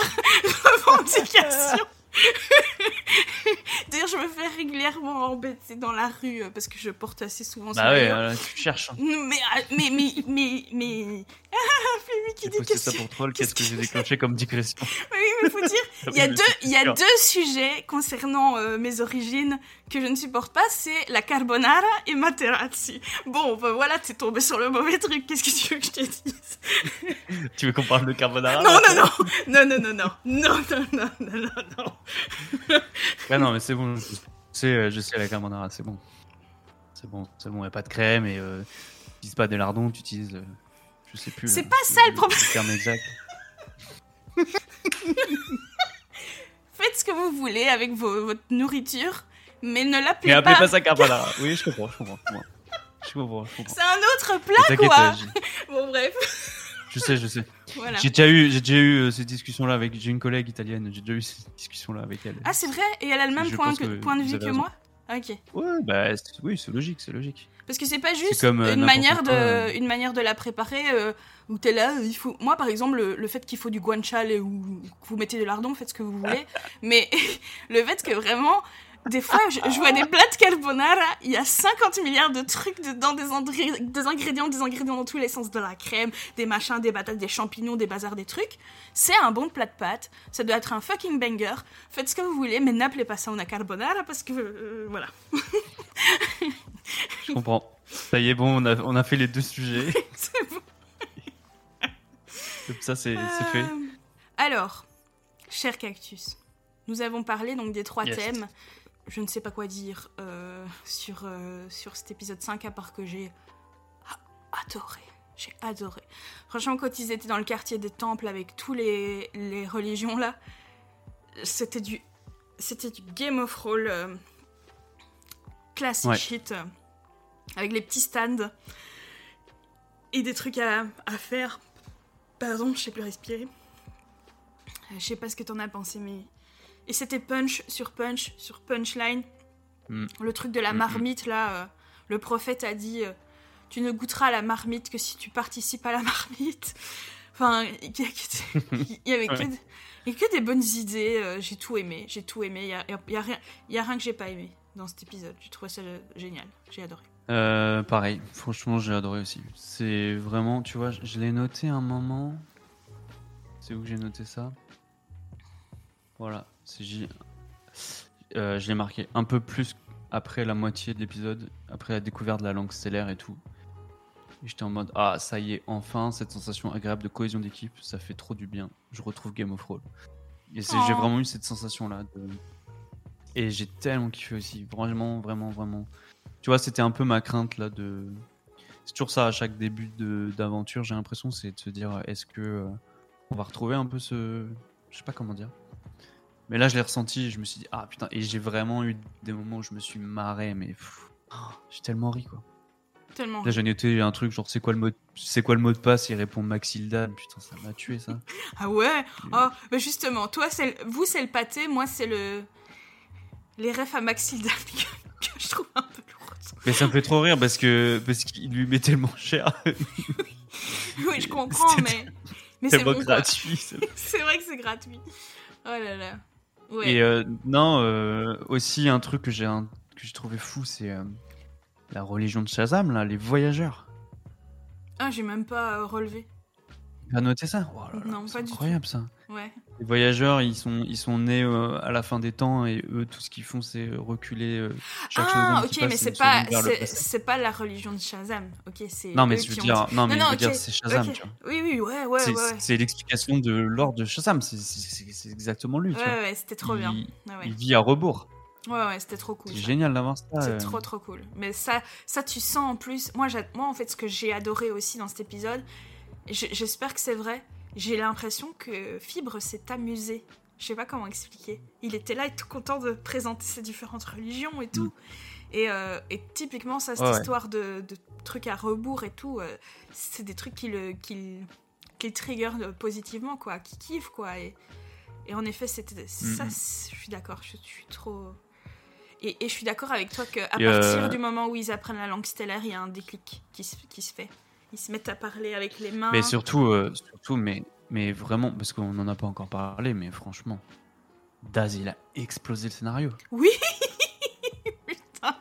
revendication. D'ailleurs, je me fais régulièrement embêter dans la rue euh, parce que je porte assez souvent ce Bah ouais, maillot. euh, tu cherches. hein. Mais, mais, mais, mais, mais. Flémy qui dit que. C'est ça pour troll, qu'est-ce que j'ai déclenché comme digression Oui, mais il faut dire, il y a deux, y a deux sujets concernant mes origines que je ne supporte pas c'est la carbonara et materazzi. Bon, ben voilà, t'es tombé sur le mauvais truc, qu'est-ce que tu veux que je te dise Tu veux qu'on parle de carbonara Non, non, non Non, non, non, non Non, non, non, non, non Ah non, mais c'est bon, je sais, la carbonara, c'est bon. C'est bon, c'est bon, y a pas de crème et. Euh, pas des lardons, tu utilises je sais plus. C'est là, pas ça, le problème. terme exact. Faites ce que vous voulez avec vos- votre nourriture, mais ne l'appelez Mais appelez pas. pas ça carbonara. Oui, je comprends, je comprends. Je comprends, je comprends. je comprends. C'est un autre plat, quoi. euh, Bon, bref. je sais, je sais. Voilà. J'ai déjà eu, j'ai déjà eu euh, ces discussions-là avec. J'ai une collègue italienne. J'ai déjà eu ces discussions-là avec elle. Ah, c'est vrai? Et elle a le même point, pense que- que point de vue que raison. moi? Ok. Ouais, bah oui, c'est logique, c'est logique. Parce que c'est pas juste comme, euh, une, manière quoi, de, une manière de la préparer euh, où t'es là, euh, il faut... Moi, par exemple, le, le fait qu'il faut du guanciale ou que vous mettez de lardon, faites ce que vous voulez. mais le fait que vraiment, des fois, je, je vois des plats de carbonara, il y a 50 milliards de trucs dedans, des, des ingrédients, des ingrédients dans tous les sens, de la crème, des machins, des patates, des champignons, des bazars, des trucs. C'est un bon plat de pâtes, ça doit être un fucking banger. Faites ce que vous voulez, mais n'appelez pas ça una carbonara parce que... euh, voilà. Je comprends. Ça y est, bon, on a, on a fait les deux sujets. C'est bon. Ça, c'est fait. Euh, Alors, cher Cactus, nous avons parlé donc des trois Yes. thèmes. Je ne sais pas quoi dire euh, sur, euh, sur cet épisode 5, à part que j'ai adoré. J'ai adoré. Franchement, quand ils étaient dans le quartier des temples avec tous les, les religions là, c'était du, c'était du Game of Roll euh, classique Ouais. shit, euh, avec les petits stands et des trucs à, à faire. Pardon, je sais plus respirer. Je sais pas ce que t'en as pensé, mais. Et c'était punch sur punch sur punchline. Mm. Le truc de la Mm, mm. marmite, là. euh, le prophète a dit euh, Tu ne goûteras la marmite que si tu participes à la marmite. Enfin, il y, avait que, des- que bonnes idées. euh, j'ai tout aimé. J'ai tout aimé. Il y a, y a rien, il y a rien que j'ai pas aimé dans cet épisode. J'ai trouvé ça génial. J'ai adoré. Euh, pareil, franchement, j'ai adoré aussi. C'est vraiment, tu vois, je, je l'ai noté un moment. C'est où que j'ai noté ça? Voilà, c'est J. Euh, je l'ai marqué un peu plus après la moitié de l'épisode, après la découverte de la langue stellaire et tout. J'étais en mode, ah, ça y est, enfin, cette sensation agréable de cohésion d'équipe, ça fait trop du bien. Je retrouve Game of Thrones. Et j'ai Oh. vraiment eu cette sensation-là. de- Et j'ai tellement kiffé aussi. Vraiment, vraiment, vraiment. Tu vois, c'était un peu ma crainte là de. C'est toujours ça à chaque début d'aventure. J'ai l'impression, c'est de se dire, est-ce que euh, on va retrouver un peu ce, je sais pas comment dire. Mais là, je l'ai ressenti. Je me suis dit, ah putain. Et j'ai vraiment eu des moments où je me suis marré, mais oh, j'ai tellement ri quoi. Tellement. Là, j'ai noté un truc genre, c'est quoi le mot, de... c'est quoi le mot de passe? Il répond Maxilda. Putain, ça m'a tué ça. Ah ouais? Oh, bah justement, toi, c'est le- vous, c'est le pâté, moi, c'est le. Les refs à Maxilda que, que je trouve un peu lourdes. Mais ça me fait trop rire parce que parce qu'il lui met tellement cher, Oui, je comprends, mais. Mais c'est bon, gratuit. C'est vrai que c'est gratuit. Oh là là. Ouais. Et euh, non, euh, aussi un truc que j'ai un- que j'ai trouvé fou, c'est euh, la religion de Shazam, là, les voyageurs. Ah, j'ai même pas relevé. Tu as noté ça? Oh là là, Non, c'est pas du tout. incroyable ça. Ouais. Les voyageurs, ils sont, ils sont nés euh, à la fin des temps et eux, tout ce qu'ils font, c'est reculer euh, chaque Ah, ok, passe, mais c'est pas, c'est, pas la religion de Shazam. Ok, c'est. Non, mais je veux ont dire, non, mais non, je veux dire, ok, c'est Shazam, tu vois. Oui, oui, ouais, ouais, c'est, ouais. ouais. c'est l'explication de l'ordre de Shazam, c'est, exactement lui, tu Ouais, vois. ouais, c'était trop il, bien. Il vit à rebours. Ouais, ouais, c'était trop cool. C'est génial d'avoir ça. C'est euh. trop trop cool. Mais ça, ça tu sens en plus. Moi, moi en fait, ce que j'ai adoré aussi dans cet épisode, j'espère que c'est vrai. J'ai l'impression que Fibre s'est amusé. Je sais pas comment expliquer. Il était là et tout content de présenter ses différentes religions et tout. Et, euh, et typiquement, ça, cette Mm. Ouais, histoire de, de trucs à rebours et tout, euh, c'est des trucs qui le, qui, qui le trigger euh, positivement, quoi, qui kiffent, quoi. Et, et en effet, c'était Mm, ça, mm. c'est- je suis d'accord, je, je suis trop. Et, et je suis d'accord avec toi qu'à partir euh, du moment où ils apprennent la langue stellaire, il y a un déclic qui se, qui se fait. Ils se mettent à parler avec les mains. Mais surtout, euh, surtout mais, mais vraiment, parce qu'on n'en a pas encore parlé, mais franchement, Daz, il a explosé le scénario. Oui Putain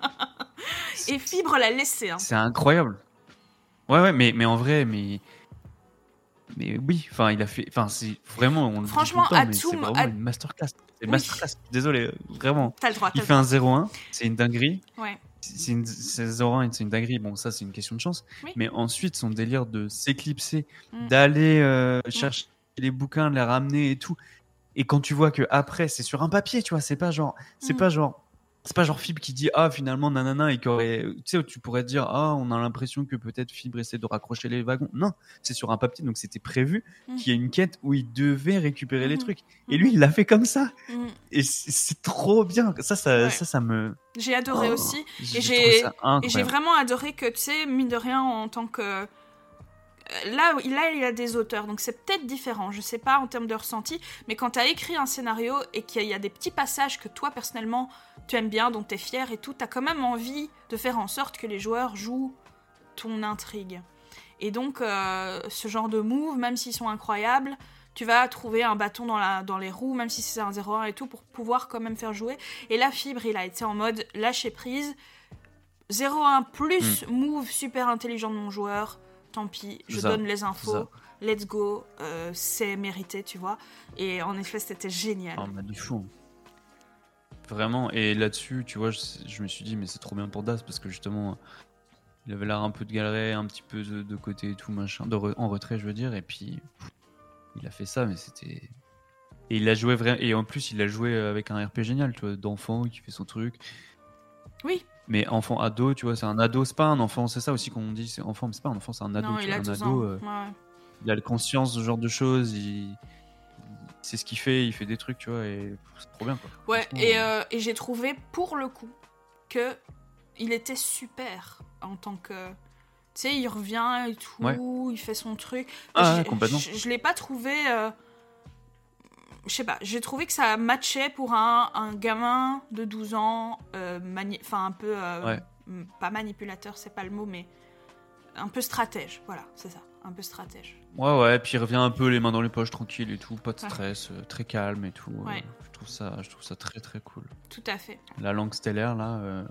Et Fibre l'a laissé. Hein. C'est incroyable. Ouais, ouais, mais, mais en vrai, mais. Mais oui, enfin, il a fait. Enfin, c'est vraiment. On le dit tout Franchement, le temps, mais c'est vraiment At- une masterclass. C'est une Oui. masterclass. Désolé, euh, vraiment. T'as le droit. t'as Il le fait un droit. 0-1, c'est une dinguerie. Ouais. C'est une- c'est 0-1 et c'est une dinguerie. Bon, ça, c'est une question de chance. Oui. Mais ensuite, son délire de s'éclipser, Mm. d'aller euh, chercher les bouquins, de les ramener et tout. Et quand tu vois que après, c'est sur un papier, tu vois, c'est pas genre, c'est Mm. pas genre, c'est pas genre Fibre qui dit ah finalement nanana et qui aurait, tu sais, tu pourrais dire ah on a l'impression que peut-être Fibre essaie de raccrocher les wagons. Non, c'est sur un papier, donc c'était prévu Mm. qu'il y ait une quête où il devait récupérer les Mhm. trucs. Et lui, il l'a fait comme ça. Mm. Et c'est trop bien. Ça, ça, Ouais. ça, ça me. J'ai adoré Oh, aussi. j'ai j'ai- Et j'ai incroyable. vraiment adoré que, tu sais, mine de rien, en tant que. euh, Là, là, il y a des auteurs, donc c'est peut-être différent, je sais pas en termes de ressenti, mais quand tu as écrit un scénario et qu'il y a des petits passages que toi, personnellement, tu aimes bien, dont tu es fier et tout, tu as quand même envie de faire en sorte que les joueurs jouent ton intrigue. Et donc, euh, ce genre de move, même s'ils sont incroyables, tu vas trouver un bâton dans, la, dans les roues, même si c'est un 0-1 et tout, pour pouvoir quand même faire jouer. Et là, Fibre, il a été en mode lâcher prise. 0-1 plus move super intelligent de mon joueur. Tant pis, je Hmm. Ça, donne les ça. infos. Let's go. euh, c'est mérité, tu vois. Et en effet, c'était génial. Oh, du fou. Vraiment. Et là-dessus, tu vois, je, je me suis dit, mais c'est trop bien pour Das parce que justement, il avait l'air un peu de galérer, un petit peu de, de côté et tout, machin, de re- en retrait, je veux dire. Et puis, pff, il a fait ça, mais c'était. Et il a joué vraiment. Et en plus, il a joué avec un RP génial, tu vois, d'enfant qui fait son truc. Oui. Mais enfant ado, tu vois, c'est un ado, c'est pas un enfant, c'est ça aussi qu'on dit, c'est enfant, mais c'est pas un enfant, c'est un ado. non, tu il vois, a un 12 ado, euh, Ouais, il a le conscience de ce genre de choses, il, c'est ce qu'il fait, il fait des trucs, tu vois, et c'est trop bien, quoi. Ouais, et, euh, euh, et j'ai trouvé pour le coup que il était super en tant que. Tu sais, il revient et tout, Ouais. il fait son truc. Ah, ouais, complètement. Je, l'ai pas trouvé. euh, Je sais pas, j'ai trouvé que ça matchait pour un, un gamin de 12 ans, euh, enfin un peu. Ouais. Pas manipulateur, c'est pas le mot, mais un peu stratège. Voilà, c'est ça, un peu stratège. Ouais, ouais, puis il revient un peu les mains dans les poches, tranquille et tout, pas de Ouais. stress, euh, très calme et tout. euh, Ouais. je, trouve ça, je trouve ça très très cool. Tout à fait. La langue stellaire, là, euh,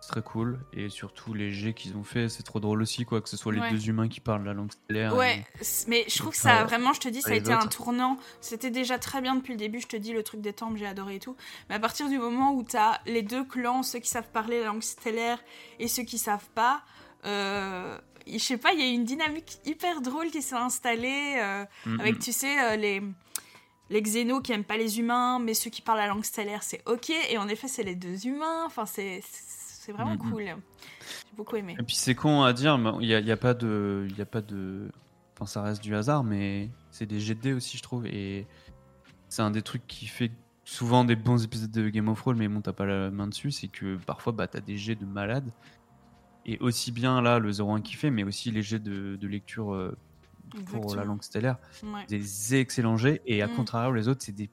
c'est très cool. Et surtout, les jets qu'ils ont fait, c'est trop drôle aussi, quoi, que ce soit les Ouais. deux humains qui parlent la langue stellaire. Ouais, et- mais je trouve que ça, vraiment, je te dis, ça a été un tournant. C'était déjà très bien depuis le début, je te dis, le truc des temples, j'ai adoré et tout. Mais à partir du moment où t'as les deux clans, ceux qui savent parler la langue stellaire et ceux qui savent pas, euh, je sais pas, il y a une dynamique hyper drôle qui s'est installée euh, Mm, avec, tu sais, euh, les. Les xénos qui aiment pas les humains, mais ceux qui parlent la langue stellaire, c'est ok. Et en effet, c'est les deux humains. Enfin, c'est c'est vraiment Mm, cool. J'ai beaucoup aimé. Et puis c'est con à dire, mais il n'y a, y a pas de. Y a pas de. Enfin, ça reste du hasard, mais c'est des dés aussi, je trouve. Et c'est un des trucs qui fait souvent des bons épisodes de Game of Thrones, mais bon, t'as pas la main dessus. C'est que parfois, bah, t'as des jets de malades. Et aussi bien là, le 01 qui fait, mais aussi les jets de, de lecture euh, pour la langue stellaire. Ouais. Des excellents jets. Et à Mm. contrario, les autres, c'est des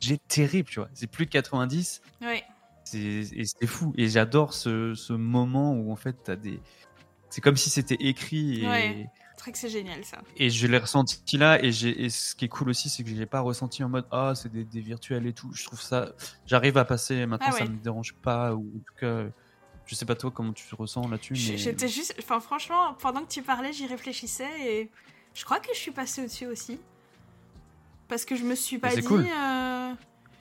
jets terribles, tu vois. C'est plus de 90. Ouais. C'est et c'est fou. Et j'adore ce, ce moment où en fait t'as des. C'est comme si c'était écrit et, Ouais. C'est que c'est génial ça. et je l'ai ressenti là. Et, j'ai- et ce qui est cool aussi, c'est que je l'ai pas ressenti en mode ah c'est des, des virtuels et tout. Je trouve ça. J'arrive à passer maintenant, Ah ça ouais. me dérange pas ou en tout cas. Je sais pas toi comment tu te ressens là-dessus. Mais... J'étais juste. Enfin, franchement, pendant que tu parlais, j'y réfléchissais et je crois que je suis passée au-dessus aussi. Parce que je me suis pas dit. cool. euh,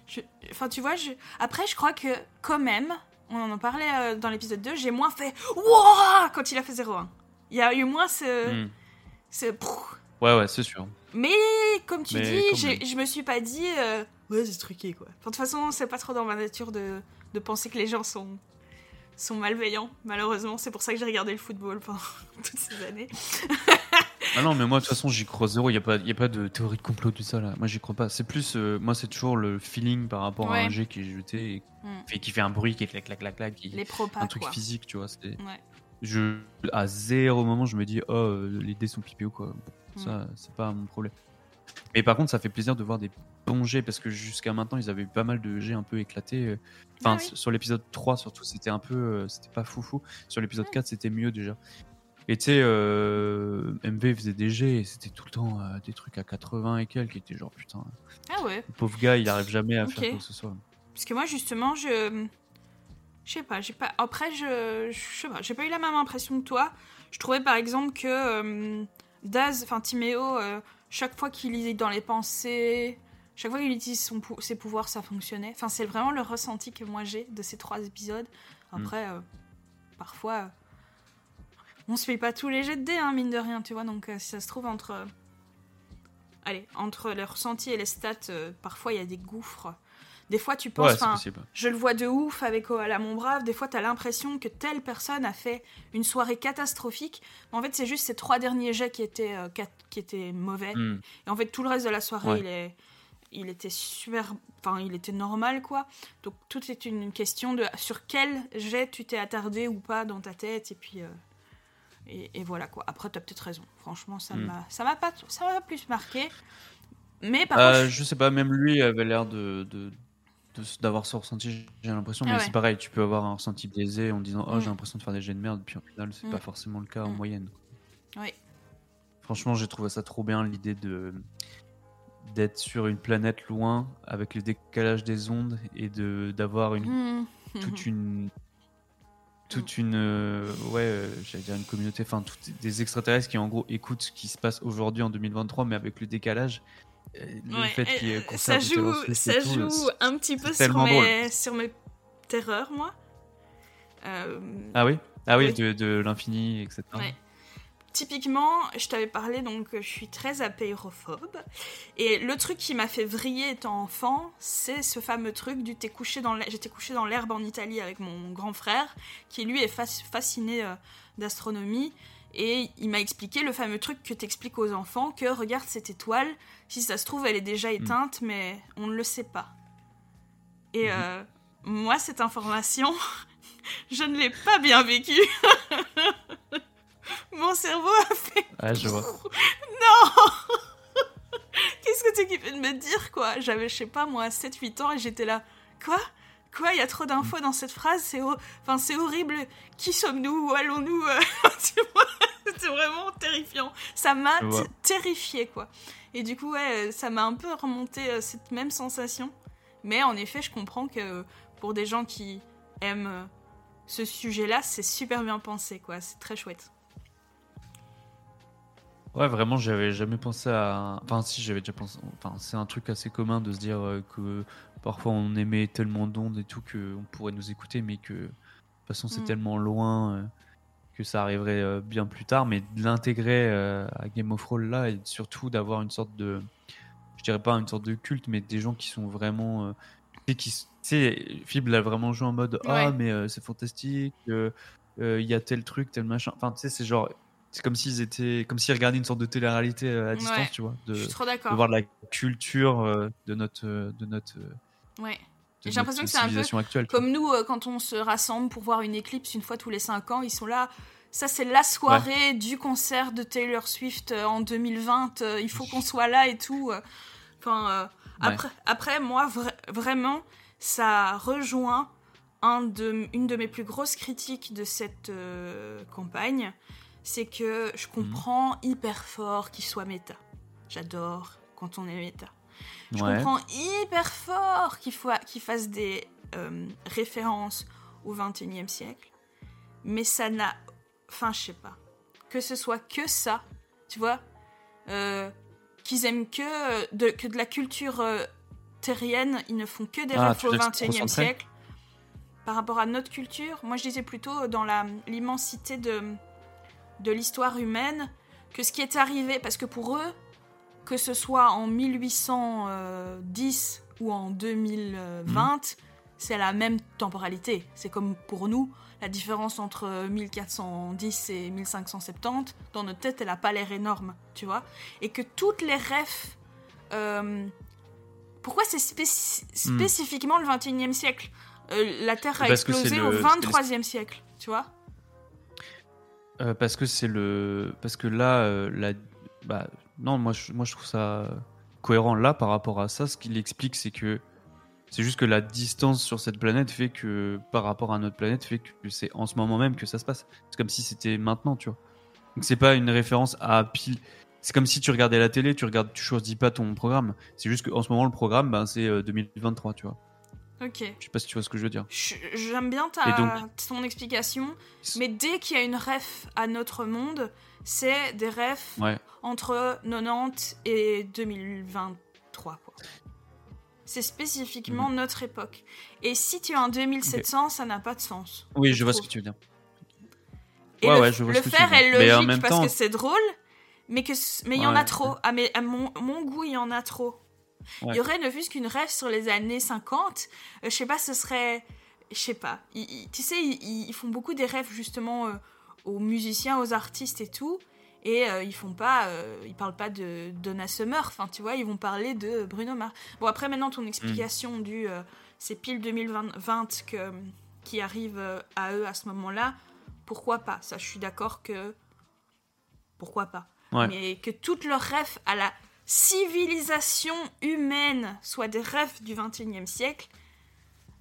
je- Enfin, tu vois, je... après, je crois que quand même, on en parlait euh, dans l'épisode 2, j'ai moins fait Wouah quand il a fait 0-1. Il y a eu moins ce. Hmm. ce. Ouais ouais c'est sûr. Mais comme tu Mais dis, je me suis pas dit. euh, Ouais, c'est truqué quoi. Enfin, de toute façon, c'est pas trop dans ma nature de, de penser que les gens sont, sont malveillants, malheureusement. C'est pour ça que j'ai regardé le football pendant toutes ces années. Ah non, mais moi, de toute façon, j'y crois zéro. Il n'y a, pas- y a pas de théorie de complot, tout ça, là. Moi, j'y crois pas. C'est plus. euh, moi, c'est toujours le feeling par rapport à un jet qui est jeté et Mm. fait- qui fait un bruit, qui est clac, clac, clac, clac. Qui... Les propas, un truc quoi. physique, tu vois. Ouais. Je, à zéro moment, je me dis, oh, euh, les dés sont pipés ou quoi. Bon, Mm. Ça, c'est pas mon problème. Mais par contre, ça fait plaisir de voir des bons jets parce que jusqu'à maintenant, ils avaient eu pas mal de jets un peu éclatés. euh. Enfin, Ah oui. sur l'épisode 3, surtout, c'était un peu. euh, c'était pas foufou. Sur l'épisode Ouais. 4, c'était mieux déjà. Et tu sais, euh, MV faisait des jets et c'était tout le temps euh, des trucs à 80 et quelques qui étaient genre putain, Ah ouais. le pauvre gars, il arrive jamais à faire quoi que ce soit. Parce que moi, justement, je. Je sais pas, j'ai pas. Après, je. Je sais pas, j'ai pas eu la même impression que toi. Je trouvais par exemple que euh, Daz, enfin Timéo, chaque fois qu'il lisait dans les pensées, chaque fois qu'il utilise son pou- ses pouvoirs, ça fonctionnait. Enfin, c'est vraiment le ressenti que moi j'ai de ces trois épisodes. Après, euh, parfois. euh, on se fait pas tous les jets de dés, hein, mine de rien, tu vois. Donc, euh, si ça se trouve, entre. euh, Allez, entre le ressenti et les stats, parfois il y a des gouffres. Des fois, tu penses. Ouais, je le vois de ouf avec Oala Mon Brave. Des fois, t'as l'impression que telle personne a fait une soirée catastrophique. Mais en fait, c'est juste ces trois derniers jets qui étaient, euh, qui étaient mauvais. Hmm. Et en fait, tout le reste de la soirée, Ouais. il, est, il était super. Enfin, il était normal, quoi. Donc, tout est une question de sur quel jet tu t'es attardé ou pas dans ta tête. Et puis. euh, et, et voilà, quoi. Après, t'as peut-être raison. Franchement, ça Hmm. m'a ça m'a pas ça m'a plus marqué. Mais par Euh, contre. je sais pas, même lui avait l'air de. d'avoir ce ressenti, j'ai l'impression, Ah mais ouais. c'est pareil, tu peux avoir un ressenti biaisé en disant Oh, j'ai l'impression de faire des jets de merde, puis au final, c'est pas forcément le cas en moyenne. Oui. Franchement, j'ai trouvé ça trop bien l'idée de d'être sur une planète loin avec le décalage des ondes et de d'avoir une Hmm. toute une toute une euh, ouais euh, j'allais dire une communauté enfin toutes des extraterrestres qui en gros écoutent ce qui se passe aujourd'hui en 2023 mais avec le décalage euh, le Ouais, fait qu'il ça joue, ça tout, joue un petit peu sur mes, sur mes terreurs, moi. Ah oui? Ah oui, Oui. de, de l'infini etc Ouais. Typiquement, je t'avais parlé, donc je suis très apérophobe. Et le truc qui m'a fait vriller étant enfant, c'est ce fameux truc du t'es couché dans l'herbe- j'étais couché dans l'herbe en Italie avec mon grand frère, qui lui est fas- fasciné euh, d'astronomie. Et il m'a expliqué le fameux truc que t'expliques aux enfants, que regarde cette étoile, si ça se trouve elle est déjà éteinte, mais on ne le sait pas. Et Mhm. euh, moi, cette information, je ne l'ai pas bien vécue. Mon cerveau a fait ah je vois non Qu'est-ce que tu kiffé de me dire quoi? J'avais je sais pas moi 7 8 ans et j'étais là quoi? Quoi? Il y a trop d'infos dans cette phrase, c'est ho- enfin c'est horrible. Qui sommes-nous? Où allons-nous? Euh, C'était vraiment terrifiant. Ça m'a terrifié quoi. Et du coup ouais, ça m'a un peu remonté euh, cette même sensation. Mais en effet, je comprends que pour des gens qui aiment euh, ce sujet-là, c'est super bien pensé quoi. C'est très chouette. Ouais, vraiment, j'avais jamais pensé à. Enfin, si, j'avais déjà pensé. Enfin, c'est un truc assez commun de se dire euh, que parfois on émet tellement d'ondes et tout qu'on pourrait nous écouter, mais que de toute façon c'est Mm. tellement loin euh, que ça arriverait euh, bien plus tard. Mais de l'intégrer à Game of Thrones là et surtout d'avoir une sorte de. Je dirais pas une sorte de culte, mais des gens qui sont vraiment. tu sais, qui. s- Tu sais, Fib l'a vraiment joué en mode Ah, Ouais. mais c'est fantastique, euh, il y a tel truc, tel machin. Enfin, tu sais, c'est genre. C'est comme s'ils étaient, comme s'ils regardaient une sorte de télé-réalité euh, à distance, Ouais. tu vois, de, je suis trop de d'accord. voir la culture euh, de notre, euh, de notre, Ouais. de J'ai l'impression que c'est un peu actuelle. Comme nous, quand on se rassemble pour voir une éclipse une fois tous les 5 ans, ils sont là. Ça, c'est la soirée du concert de Taylor Swift en 2020. euh, il faut qu'on soit là et tout. Enfin, euh, Ouais. après, après, moi, vra- vraiment, ça rejoint un de, une de mes plus grosses critiques de cette euh, campagne. C'est que je comprends hyper fort qu'il soit méta. J'adore quand on est méta. Je Ouais. comprends hyper fort qu'il qu'il fasse des euh, références au 21e siècle, mais ça n'a. Enfin, je sais pas. Que ce soit que ça, tu vois, euh, qu'ils aiment que de, que de la culture euh, terrienne, ils ne font que des Ah, refs tu au veux dire que c'est 21e concentré siècle. Par rapport à notre culture, moi je disais plutôt dans l'immensité de, de l'histoire humaine que ce qui est arrivé, parce que pour eux, que ce soit en 1810 ou en 2020, c'est la même temporalité. C'est comme pour nous, la différence entre 1410 et 1570, dans notre tête, elle n'a pas l'air énorme, tu vois. Et que toutes les refs... euh, pourquoi c'est spéci- spécifiquement le 21e siècle? Euh, La Terre a Parce explosé au le- 23e siècle, tu vois Euh, parce que c'est le, parce que là, euh, la... bah, non, moi, je, moi, je trouve ça, cohérent là par rapport à ça. Ce qu'il explique, c'est que c'est juste que la distance sur cette planète fait que, par rapport à notre planète, fait que c'est en ce moment même que ça se passe. C'est comme si c'était maintenant, tu vois. Donc c'est pas une référence à pile. C'est comme si tu regardais la télé, tu regardes, tu choisis pas ton programme. C'est juste qu'en ce moment le programme, ben, c'est euh, 2023, tu vois. Ok. Je sais pas si tu vois ce que je veux dire. J'aime bien ta, donc- ton explication, mais dès qu'il y a une ref à notre monde, c'est des refs Ouais. entre 90 et 2023. quoi. C'est Mhm. spécifiquement notre époque. Et si tu es en 2700, ça n'a pas de sens. Oui, je vois ce que tu veux dire. Et Ouais, le, ouais, je vois le ce que tu faire est dire. Mais en logique même parce temps- que c'est drôle, mais que c- mais il y en a trop. Ah mais à mon, mon goût, il y en a trop. Il Ouais. y aurait ne fût-ce qu'une rêve sur les années 50. euh, je sais pas, ce serait, je sais pas. Ils- ils- tu sais, ils, ils font beaucoup des rêves justement euh, aux musiciens, aux artistes et tout. Et euh, ils font pas, ils parlent pas de Donna Summer. Enfin, tu vois, ils vont parler de Bruno Mars. Bon après maintenant ton explication du, euh, c'est pile 2020 que qui arrive à eux à ce moment-là pourquoi pas? Ça, je suis d'accord que. Pourquoi pas? Ouais. Mais que toutes leurs rêves à la civilisation humaine soient des rêves du 21e siècle,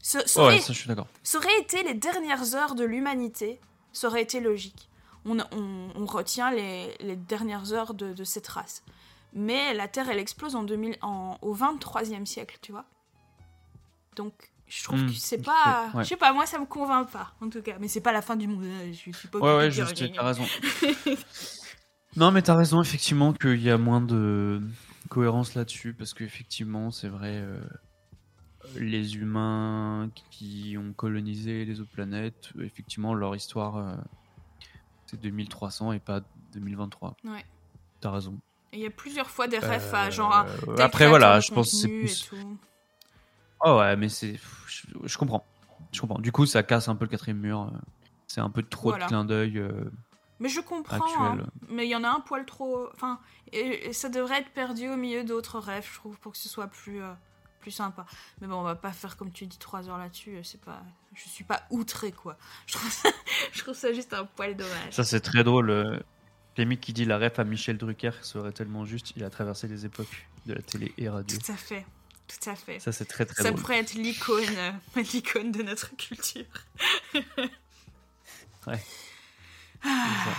ce, ça, Ouais, aurait, ça je suis d'accord. ça aurait été les dernières heures de l'humanité, ça aurait été logique. On, on- on retient les, les dernières heures de, de cette race. Mais la Terre, elle explose en 2000, en, au 23e siècle, tu vois. Donc, je trouve Hmm, que c'est pas. ouais. Je sais pas, moi, ça me convainc pas, en tout cas. Mais c'est pas la fin du monde. euh, Je suis pas Ouais, ouais, juste, t'as raison. non, mais t'as raison, effectivement, qu'il y a moins de cohérence là-dessus, parce qu'effectivement, c'est vrai, euh, les humains qui ont colonisé les autres planètes, effectivement, leur histoire, euh, c'est 2300 et pas 2023. Ouais. T'as raison. Il y a plusieurs fois des refs à genre. Euh, tel après, voilà, je pense que c'est plus. Oh ouais, mais c'est. Je, je comprends. Je comprends. Du coup, ça casse un peu le quatrième mur. C'est un peu trop Voilà. de clin d'œil. euh, Mais je comprends. Hein. Mais il y en a un poil trop. Enfin, et, et ça devrait être perdu au milieu d'autres rêves, je trouve, pour que ce soit plus, euh, plus sympa. Mais bon, on va pas faire comme tu dis trois heures là-dessus. euh, C'est pas. Je suis pas outré quoi. Je trouve ça, je trouve ça juste un poil dommage. Ça, c'est très drôle. euh, Clémy qui dit la ref à Michel Drucker serait tellement juste. Il a traversé les époques de la télé et radio. Tout à fait. Tout à fait. Ça, c'est très très Ça drôle. pourrait être l'icône, l'icône de notre culture. Ouais. Ah.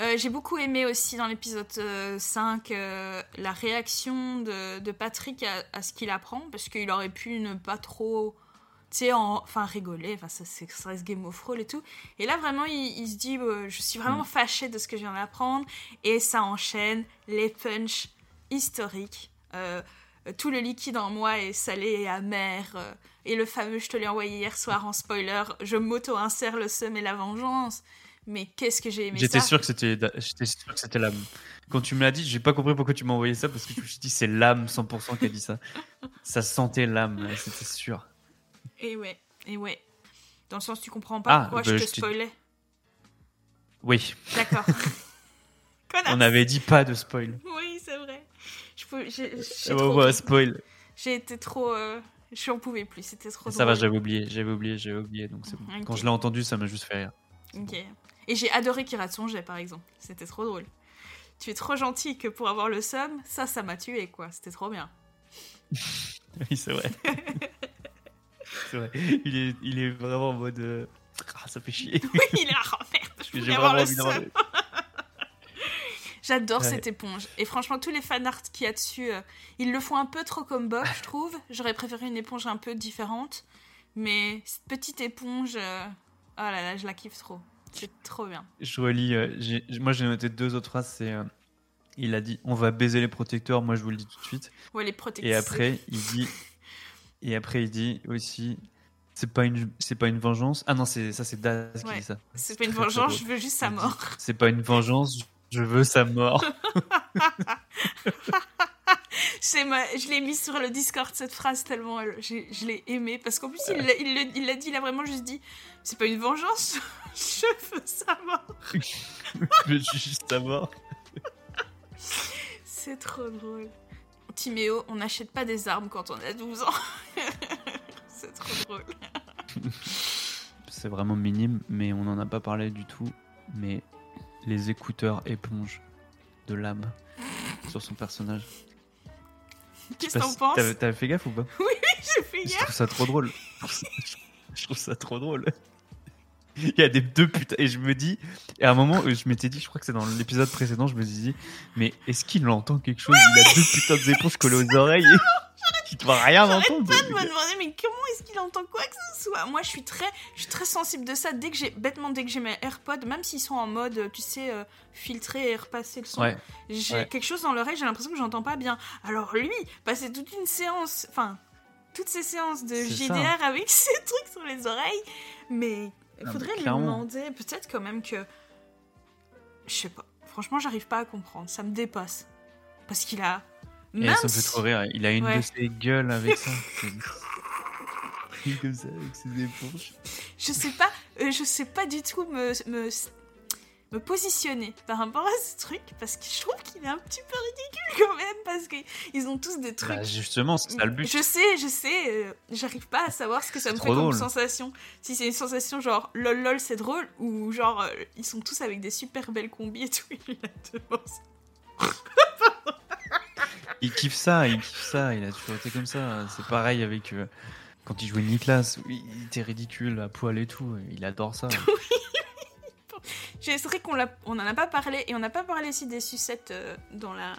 Euh, J'ai beaucoup aimé aussi dans l'épisode euh, 5 euh, la réaction de, de Patrick à, à ce qu'il apprend, parce qu'il aurait pu ne pas trop, tu sais, en- enfin rigoler, enfin ça, c'est- ça reste Game of Thrones et tout. Et là vraiment, il, il se dit, euh, je suis vraiment fâché de ce que je viens d'apprendre, et ça enchaîne les punchs historiques. Euh, tout le liquide en moi est salé et amer. euh, et le fameux je te l'ai envoyé hier soir en spoiler, je m'auto-insère le seum et la vengeance. Mais qu'est-ce que j'ai aimé J'étais sûr que c'était, j'étais sûr que c'était l'âme. Quand tu me l'as dit, j'ai pas compris pourquoi tu m'as envoyé ça parce que je me suis dit c'est l'âme 100% qui a dit ça. Ça sentait l'âme, c'était sûr. Et ouais, et ouais. Dans le sens, tu comprends pas Ah, pourquoi bah, je te spoilais. Oui, D'accord. On avait dit pas de spoil. Oui, Je j'ai j'ai Oh, trop- ouais, spoil. j'ai été trop. euh, J'en pouvais plus, c'était trop Ça va, j'avais oublié, j'avais oublié, j'avais oublié. Donc c'est bon. Quand je l'ai entendu, ça m'a juste fait rire. Ok. Et j'ai adoré qu'il rate son jet, par exemple. C'était trop drôle. Tu es trop gentil que pour avoir le seum, ça, ça m'a tué, quoi. C'était trop bien. Oui, c'est vrai. c'est vrai. Il est, il est vraiment en mode. euh, Ah, ça fait chier. Oui, il est à oh, merde, je voulais avoir le seum. J'adore Ouais. cette éponge. Et franchement, tous les fanarts qu'il y a dessus, euh, ils le font un peu trop comme Bob, je trouve. J'aurais préféré une éponge un peu différente. Mais cette petite éponge, euh, oh là là, je la kiffe trop. C'est trop bien. Je relis. euh, moi, j'ai noté deux autres phrases. C'est. euh, il a dit On va baiser les protecteurs. Moi, je vous le dis tout de suite. Ouais, les protections. Et après, il dit. Et après, il dit aussi. C'est pas une, c'est pas une vengeance. Ah non, c'est ça, c'est Daz qui Ouais. dit ça. C'est pas une vengeance, je veux juste sa mort. C'est pas une vengeance. Je veux sa mort. C'est ma... Je l'ai mis sur le Discord cette phrase tellement elle- j'ai- je l'ai aimé parce qu'en plus il l'a il l'a- il l'a dit, il a vraiment juste dit c'est pas une vengeance, je veux sa mort. je veux juste sa mort. C'est trop drôle. Timéo, on n'achète pas des armes quand on a 12 ans. c'est trop drôle. C'est vraiment minime, mais on n'en a pas parlé du tout. Mais les écouteurs éponges de l'âme. sur son personnage. Qu'est-ce Je que t'en penses T'as fait gaffe ou pas J'ai fait Je gaffe. trouve ça trop drôle. je trouve ça trop drôle. Il y a des deux putains. Et je me dis, et à un moment, je m'étais dit, je crois que c'est dans l'épisode précédent, je me suis dit, mais est-ce qu'il entend quelque chose? Il a deux putains d'éponges collées aux oreilles et il doit rien entendre. pas de me demander mais comment est-ce qu'il entend quoi que ce soit? Moi je suis très je suis très sensible de ça. Dès que j'ai bêtement dès que j'ai mes AirPods même s'ils sont en mode tu sais euh, filtrer et repasser le son Ouais, j'ai ouais. quelque chose dans l'oreille j'ai l'impression que j'entends pas bien. Alors lui passer toute une séance enfin toutes ces séances de JDR avec ces trucs sur les oreilles. Mais il faudrait lui demander peut-être quand même que je sais pas franchement j'arrive pas à comprendre. Ça me dépasse. Parce qu'il a et ça me fait trop rire. Il a une Ouais. de ses gueules avec ça. C'est- Il est comme ça avec ses éponges. je sais pas, euh, je sais pas du tout me, me, me positionner par rapport à ce truc parce que je trouve qu'il est un petit peu ridicule quand même parce qu'ils ont tous des trucs. Bah, justement, c'est ça le but. Je sais, je sais, euh, j'arrive pas à savoir ce que ça C'est me fait trop comme drôle. sensation. Si c'est une sensation genre lol lol c'est drôle ou genre euh, ils sont tous avec des super belles combis et tout et a devant ça. Il kiffe ça, il kiffe ça, il a toujours été comme ça. C'est pareil avec euh, quand il jouait Niklas, il était ridicule à poil et tout, il adore ça. C'est vrai qu'on l'a- on en a pas parlé et on n'a pas parlé aussi des sucettes euh, dans la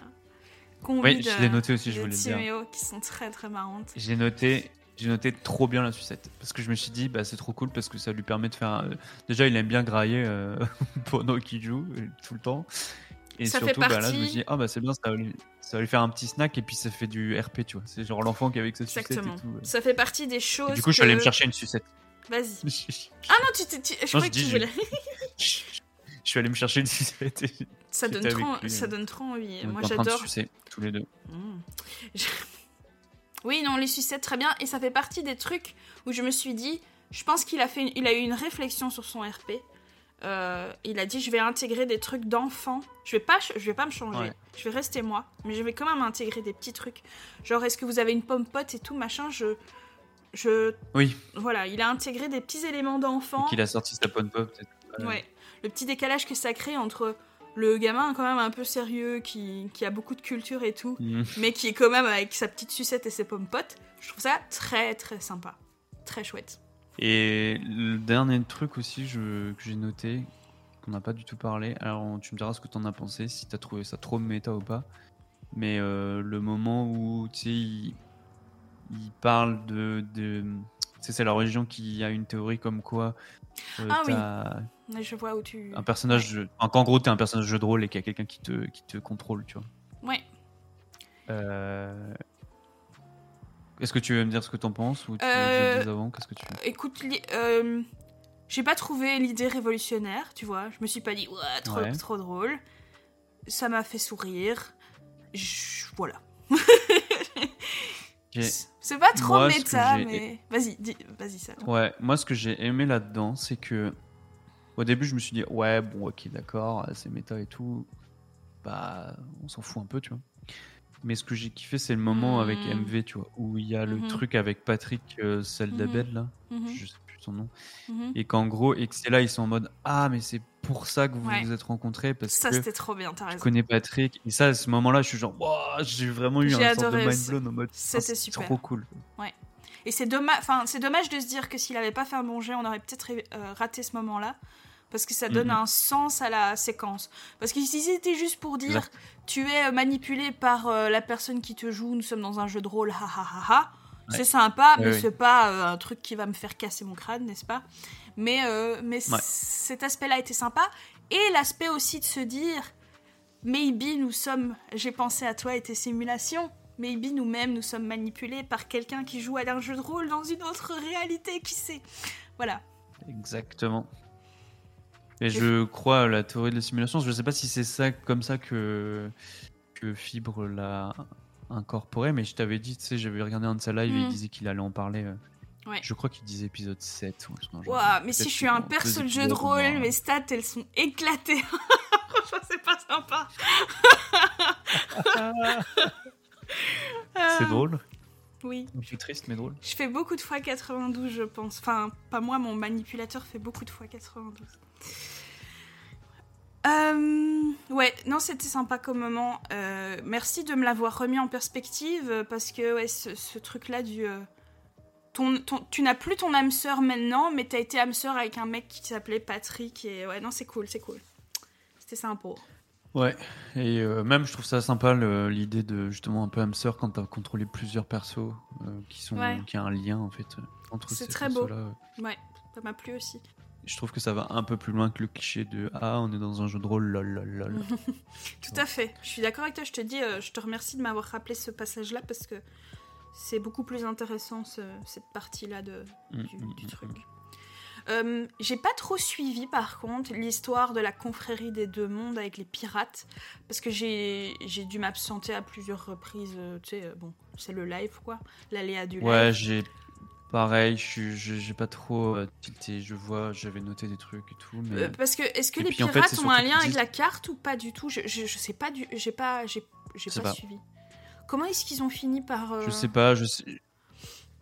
Oui, de, je l'ai noté aussi, je voulais dire. Qui sont très très marrantes. J'ai noté, j'ai noté trop bien la sucette parce que je me suis dit bah c'est trop cool parce que ça lui permet de faire. un- Déjà il aime bien grailler euh, pendant qu'il joue euh, tout le temps. Et Ça fait surtout bah, là je me partie- dis ah bah c'est bien ça va, lui, ça va lui faire un petit snack et puis ça fait du RP tu vois. C'est genre l'enfant qui est avec sa sucette et Exactement. tout. ouais. Ça fait partie des Et choses. du coup je suis allé me chercher une sucette. Vas-y. je Ah non, tu tu- Je croyais je que tu voulais. suis allé me chercher une sucette. Et Ça donne, trop, lui, ça euh. donne trop envie. Moi, j'adore. tous les deux. Mm. Je- Oui, non, les sucettes, très bien. Et ça fait partie des trucs où je me suis dit, je pense qu'il a, fait une- il a eu une réflexion sur son RP. Euh, il a dit, je vais intégrer des trucs d'enfant. Je vais pas, je vais pas me changer. Ouais. Je vais rester moi, mais je vais quand même intégrer des petits trucs. Genre, est-ce que vous avez une pomme pote et tout machin Je, je, Oui, voilà, il a intégré des petits éléments d'enfant. qu'il a sorti sa pop peut-être. Euh, Ouais. Le petit décalage que ça crée entre le gamin quand même un peu sérieux qui, qui a beaucoup de culture et tout, Mm. mais qui est quand même avec sa petite sucette et ses pommes potes, je trouve ça très très sympa. Très chouette. Et le dernier truc aussi je- que j'ai noté, qu'on n'a pas du tout parlé, alors tu me diras ce que t'en as pensé, si t'as trouvé ça trop méta ou pas, mais euh, le moment où tu sais, il, il parle de. de c'est la religion qui a une théorie comme quoi. euh, Ah oui. je vois où tu. Un personnage. Qu'en gros, t'es un personnage de jeu de rôle et qu'il y a quelqu'un qui te, qui te contrôle, tu vois. Ouais. Euh, Est-ce que tu veux me dire ce que t'en penses ou tu veux que je Euh, avant? Qu'est-ce que tu Écoute, euh, j'ai pas trouvé l'idée révolutionnaire, tu vois. Je me suis pas dit, ouais, trop, Ouais. trop drôle. Ça m'a fait sourire. Je- Voilà. C'est pas trop Moi, méta, mais. Vas-y, vas-y, ça. Ouais, moi ce que j'ai aimé là-dedans, c'est que au début je me suis dit ouais bon ok d'accord c'est méta et tout, bah on s'en fout un peu tu vois. Mais ce que j'ai kiffé c'est le moment Mhm. avec MV tu vois où il y a le Mhm. truc avec Patrick euh, celle Mhm. d'Abed là, je sais plus son nom, et qu'en gros et que c'est là ils sont en mode ah mais c'est pour ça que vous Ouais. vous êtes rencontrés parce Ça, c'était trop bien, t'as je raison. connais Patrick et ça à ce moment-là je suis genre Wouah, j'ai vraiment eu un sorte de mind blown en mode C'était Ah, super. trop cool. Et c'est dommage, enfin, c'est dommage de se dire que s'il avait pas fait un bon jet, on aurait peut-être euh, raté ce moment-là. Parce que ça donne Mhm. un sens à la séquence. Parce que si c'était juste pour dire Exact. tu es euh, manipulé par euh, la personne qui te joue, nous sommes dans un jeu de rôle, ha ha ha ha, Ouais. c'est sympa, Ouais, mais ouais. c'est pas euh, un truc qui va me faire casser mon crâne, n'est-ce pas? Mais, euh, mais Ouais. cet aspect-là était sympa. Et l'aspect aussi de se dire maybe nous sommes, j'ai pensé à toi et tes simulations. Maybe nous-mêmes nous sommes manipulés par quelqu'un qui joue à un jeu de rôle dans une autre réalité, qui sait? Voilà. Exactement. Et je crois à la théorie de la simulation. Je ne sais pas si c'est ça comme ça que, que Fibre l'a incorporé, mais je t'avais dit, tu sais, j'avais regardé un de ses lives et il Mhm. disait qu'il allait en parler. euh. Ouais. Je crois qu'il disait épisode 7. ou genre. Ouah, mais si je suis un perso de jeu de rôle, mes stats elles sont éclatées. Franchement, c'est pas sympa. C'est drôle. Oui. Un peu triste, mais drôle. Je fais beaucoup de fois 92, je pense. Enfin, pas moi, mon manipulateur fait beaucoup de fois 92. Euh, Ouais, non, c'était sympa comme moment. Euh, merci de me l'avoir remis en perspective euh, parce que ouais, ce, ce truc-là du. euh, ton, ton- tu n'as plus ton âme sœur maintenant, mais t'as été âme sœur avec un mec qui s'appelait Patrick. Et ouais, non, c'est cool, c'est cool. C'était sympa. Ouais, et même je trouve ça sympa l'idée de justement un peu hamster quand t'as contrôlé plusieurs persos qui sont Ouais. qui a un lien en fait entre C'est ces très beau. persos-là. Ouais, ça m'a plu aussi. Je trouve que ça va un peu plus loin que le cliché de ah on est dans un jeu de rôle lol lol lol. Tout à fait. Je suis d'accord avec toi. Je te dis, euh, je te remercie de m'avoir rappelé ce passage-là parce que c'est beaucoup plus intéressant ce- cette partie-là de, Mm, du, mm, du mm, truc. Euh, J'ai pas trop suivi par contre l'histoire de la confrérie des deux mondes avec les pirates parce que j'ai j'ai dû m'absenter à plusieurs reprises. euh, tu sais, bon, c'est le live quoi, l'aléa du Ouais, live. j'ai pareil, je j'ai pas trop euh, tilté, je vois, j'avais noté des trucs et tout mais Euh, parce que est-ce que Et les puis, en fait, pirates c'est ont un lien avec la carte ou pas du tout? Je, je, je sais pas du, j'ai pas, j'ai pas, pas. suivi. Comment est-ce qu'ils ont fini par euh, Je sais pas, je sais,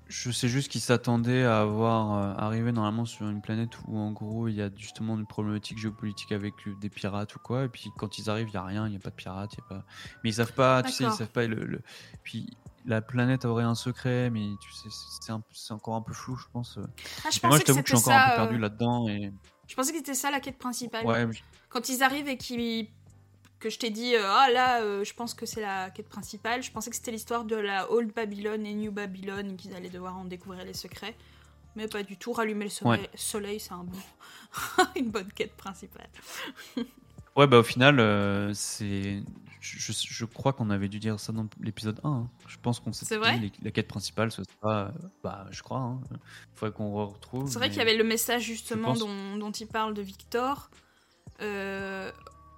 je sais juste qu'ils s'attendaient à avoir arrivé normalement sur une planète où en gros il y a justement une problématique géopolitique avec des pirates ou quoi, et puis quand ils arrivent il y a rien, il y a pas de pirates, il y a pas. Mais ils savent pas, tu sais, ils savent pas le, le- Puis la planète aurait un secret, mais tu sais, c'est- encore un peu flou, je pense. Ah, je moi je t'avoue que je suis encore un peu perdu euh, là-dedans et Je pensais que c'était ça la quête principale. ouais, Quand ils arrivent et que je t'ai dit euh, ah là euh, je pense que c'est la quête principale, je pensais que c'était l'histoire de la Old Babylon et New Babylon et qu'ils allaient devoir en découvrir les secrets. Mais pas du tout, rallumer le soleil, soleil c'est un bon une bonne quête principale. Ouais, bah au final, euh, c'est. Je, je- je crois qu'on avait dû dire ça dans l'épisode 1. hein. Je pense qu'on vrai dit la quête principale, ce sera. euh, Bah, je crois. Hein. Faudrait qu'on re- retrouve. C'est vrai qu'il y avait le message justement pense- dont, dont il parle de Victor, euh,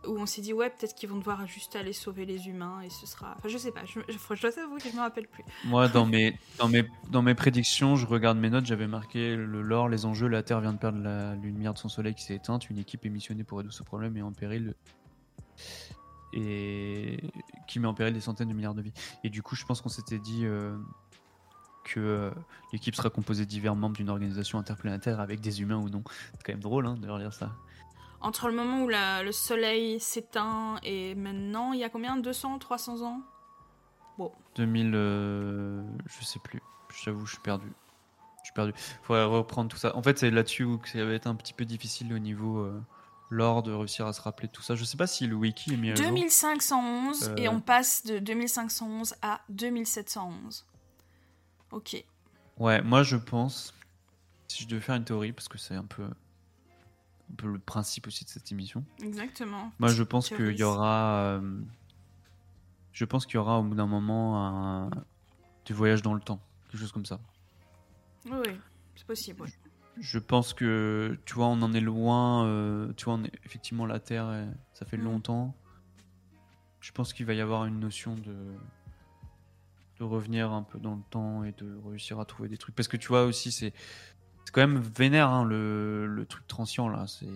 où on s'est dit ouais peut-être qu'ils vont devoir juste aller sauver les humains et ce sera. Enfin je sais pas, je, je, je dois t'avouer que je me rappelle plus. Moi, dans mes, dans, mes, dans mes prédictions, je regarde mes notes, j'avais marqué le lore, les enjeux. La Terre vient de perdre la lumière de son soleil qui s'est éteinte. Une équipe est missionnée pour résoudre ce problème et en péril. Et qui met en péril des centaines de milliards de vies. Et du coup, je pense qu'on s'était dit euh, que euh, l'équipe sera composée de divers membres d'une organisation interplanétaire avec des humains ou non. C'est quand même drôle hein, de relire ça. Entre le moment où la- le soleil s'éteint et maintenant, il y a combien? 200, 300 ans? 2000, euh, je sais plus. J'avoue, je suis perdu. Je suis perdu. Faudrait reprendre tout ça. En fait, c'est là-dessus où ça va être un petit peu difficile au niveau lore de réussir à se rappeler tout ça. Je sais pas si le wiki est mis à jour. 2511 et Euh. on passe de 2511 à 2711. Ok. Ouais, moi je pense, si je devais faire une théorie, parce que c'est un peu, un peu le principe aussi de cette émission. Exactement. Moi, je pense qu'il y aura, euh, je pense qu'il y aura au bout d'un moment un du voyage dans le temps, quelque chose comme ça. Oui, oui, c'est possible. ouais. Je pense que, tu vois, on en est loin. euh, tu vois, on est, effectivement, la Terre, ça fait Mm. longtemps. Je pense qu'il va y avoir une notion de de revenir un peu dans le temps et de réussir à trouver des trucs. Parce que tu vois aussi, c'est c'est quand même vénère hein, le, le truc transient là. C'est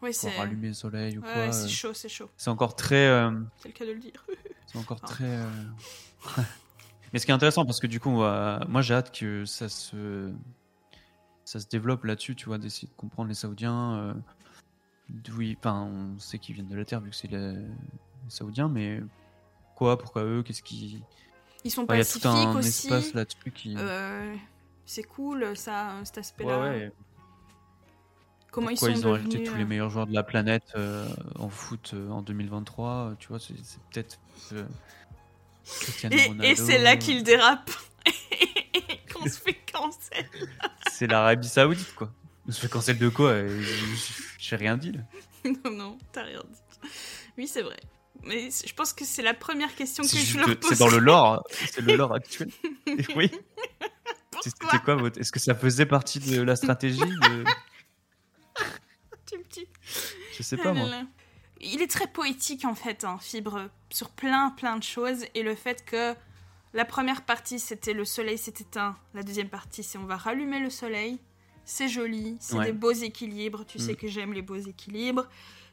Oui, pour c'est. rallumer le soleil ou Ouais, quoi. ouais, euh, c'est chaud, c'est chaud. C'est encore très. euh, C'est le cas de le dire. c'est encore Ah. très. euh, Mais ce qui est intéressant, parce que du coup, on va- moi j'ai hâte que ça se, ça se développe là-dessus, tu vois, d'essayer de comprendre les Saoudiens. euh, d'où ils- Enfin, on sait qu'ils viennent de la Terre vu que c'est les... les Saoudiens, mais quoi, pourquoi eux, qu'est-ce qui. Ils sont Enfin, Il y a tout un aussi. espace là-dessus qui. Euh, c'est cool, ça, cet aspect-là. ouais. Comment Pourquoi ils ils, sont ont devenus, ajouté tous les euh, meilleurs joueurs de la planète euh, en foot euh, en 2023 euh, Tu vois, c'est c'est peut-être. euh, Et, et c'est là qu'il dérape. Qu'on se fait cancel. C'est l'Arabie Saoudite, quoi. On se fait cancel de quoi euh, J'ai rien dit, là. non, non, t'as rien dit. Oui, c'est vrai. Mais je pense que c'est la première question que je leur pose. c'est dans le lore, c'est le lore actuel. Et oui. C'était quoi votre Est-ce que ça faisait partie de la stratégie de-. Je sais Ah pas là moi. là. Il est très poétique en fait, hein, Fibre, sur plein plein de choses. Et le fait que la première partie c'était le soleil s'est éteint, la deuxième partie c'est on va rallumer le soleil. C'est joli, c'est Ouais. des beaux équilibres. Tu sais Mm. que j'aime les beaux équilibres.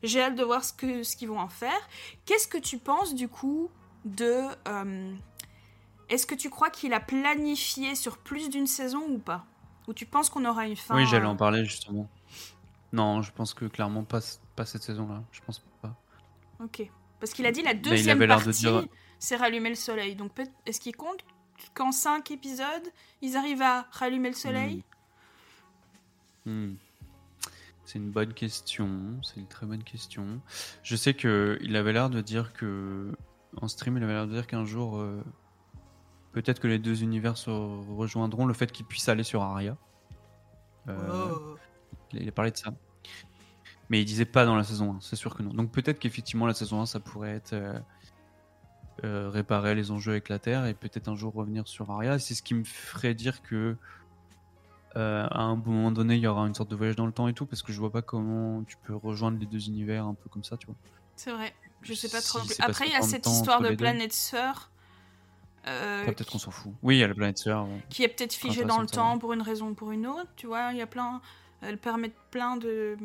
J'ai hâte de voir ce que ce qu'ils vont en faire. Qu'est-ce que tu penses du coup de euh, Est-ce que tu crois qu'il a planifié sur plus d'une saison ou pas? Ou tu penses qu'on aura une fin Oui, j'allais euh, en parler justement. Non, je pense que clairement pas, pas cette saison-là. Je pense pas. Ok. Parce qu'il a dit la il deuxième avait l'air de partie, dire- c'est rallumer le soleil. Donc est-ce qu'il compte qu'en 5 épisodes, ils arrivent à rallumer le soleil? Hmm. C'est une bonne question. C'est une très bonne question. Je sais que il avait l'air de dire que en stream, il avait l'air de dire qu'un jour, euh, peut-être que les deux univers se rejoindront. Le fait qu'il puisse aller sur Aria. Euh, Oh. il, il a parlé de ça. Mais il disait pas dans la saison 1, c'est sûr que non. Donc peut-être qu'effectivement la saison 1, ça pourrait être euh, euh, réparer les enjeux avec la Terre et peut-être un jour revenir sur Aria. C'est ce qui me ferait dire que euh, à un bon moment donné, il y aura une sorte de voyage dans le temps et tout, parce que je vois pas comment tu peux rejoindre les deux univers un peu comme ça, tu vois. C'est vrai, je sais pas trop. Après, il y a cette histoire de planète sœur. euh, peut-être qu'on s'en fout. Oui, il y a la planète sœur. ouais. qui est peut-être figée dans le temps pour une raison ou pour une autre, tu vois, il y a plein elle permet plein de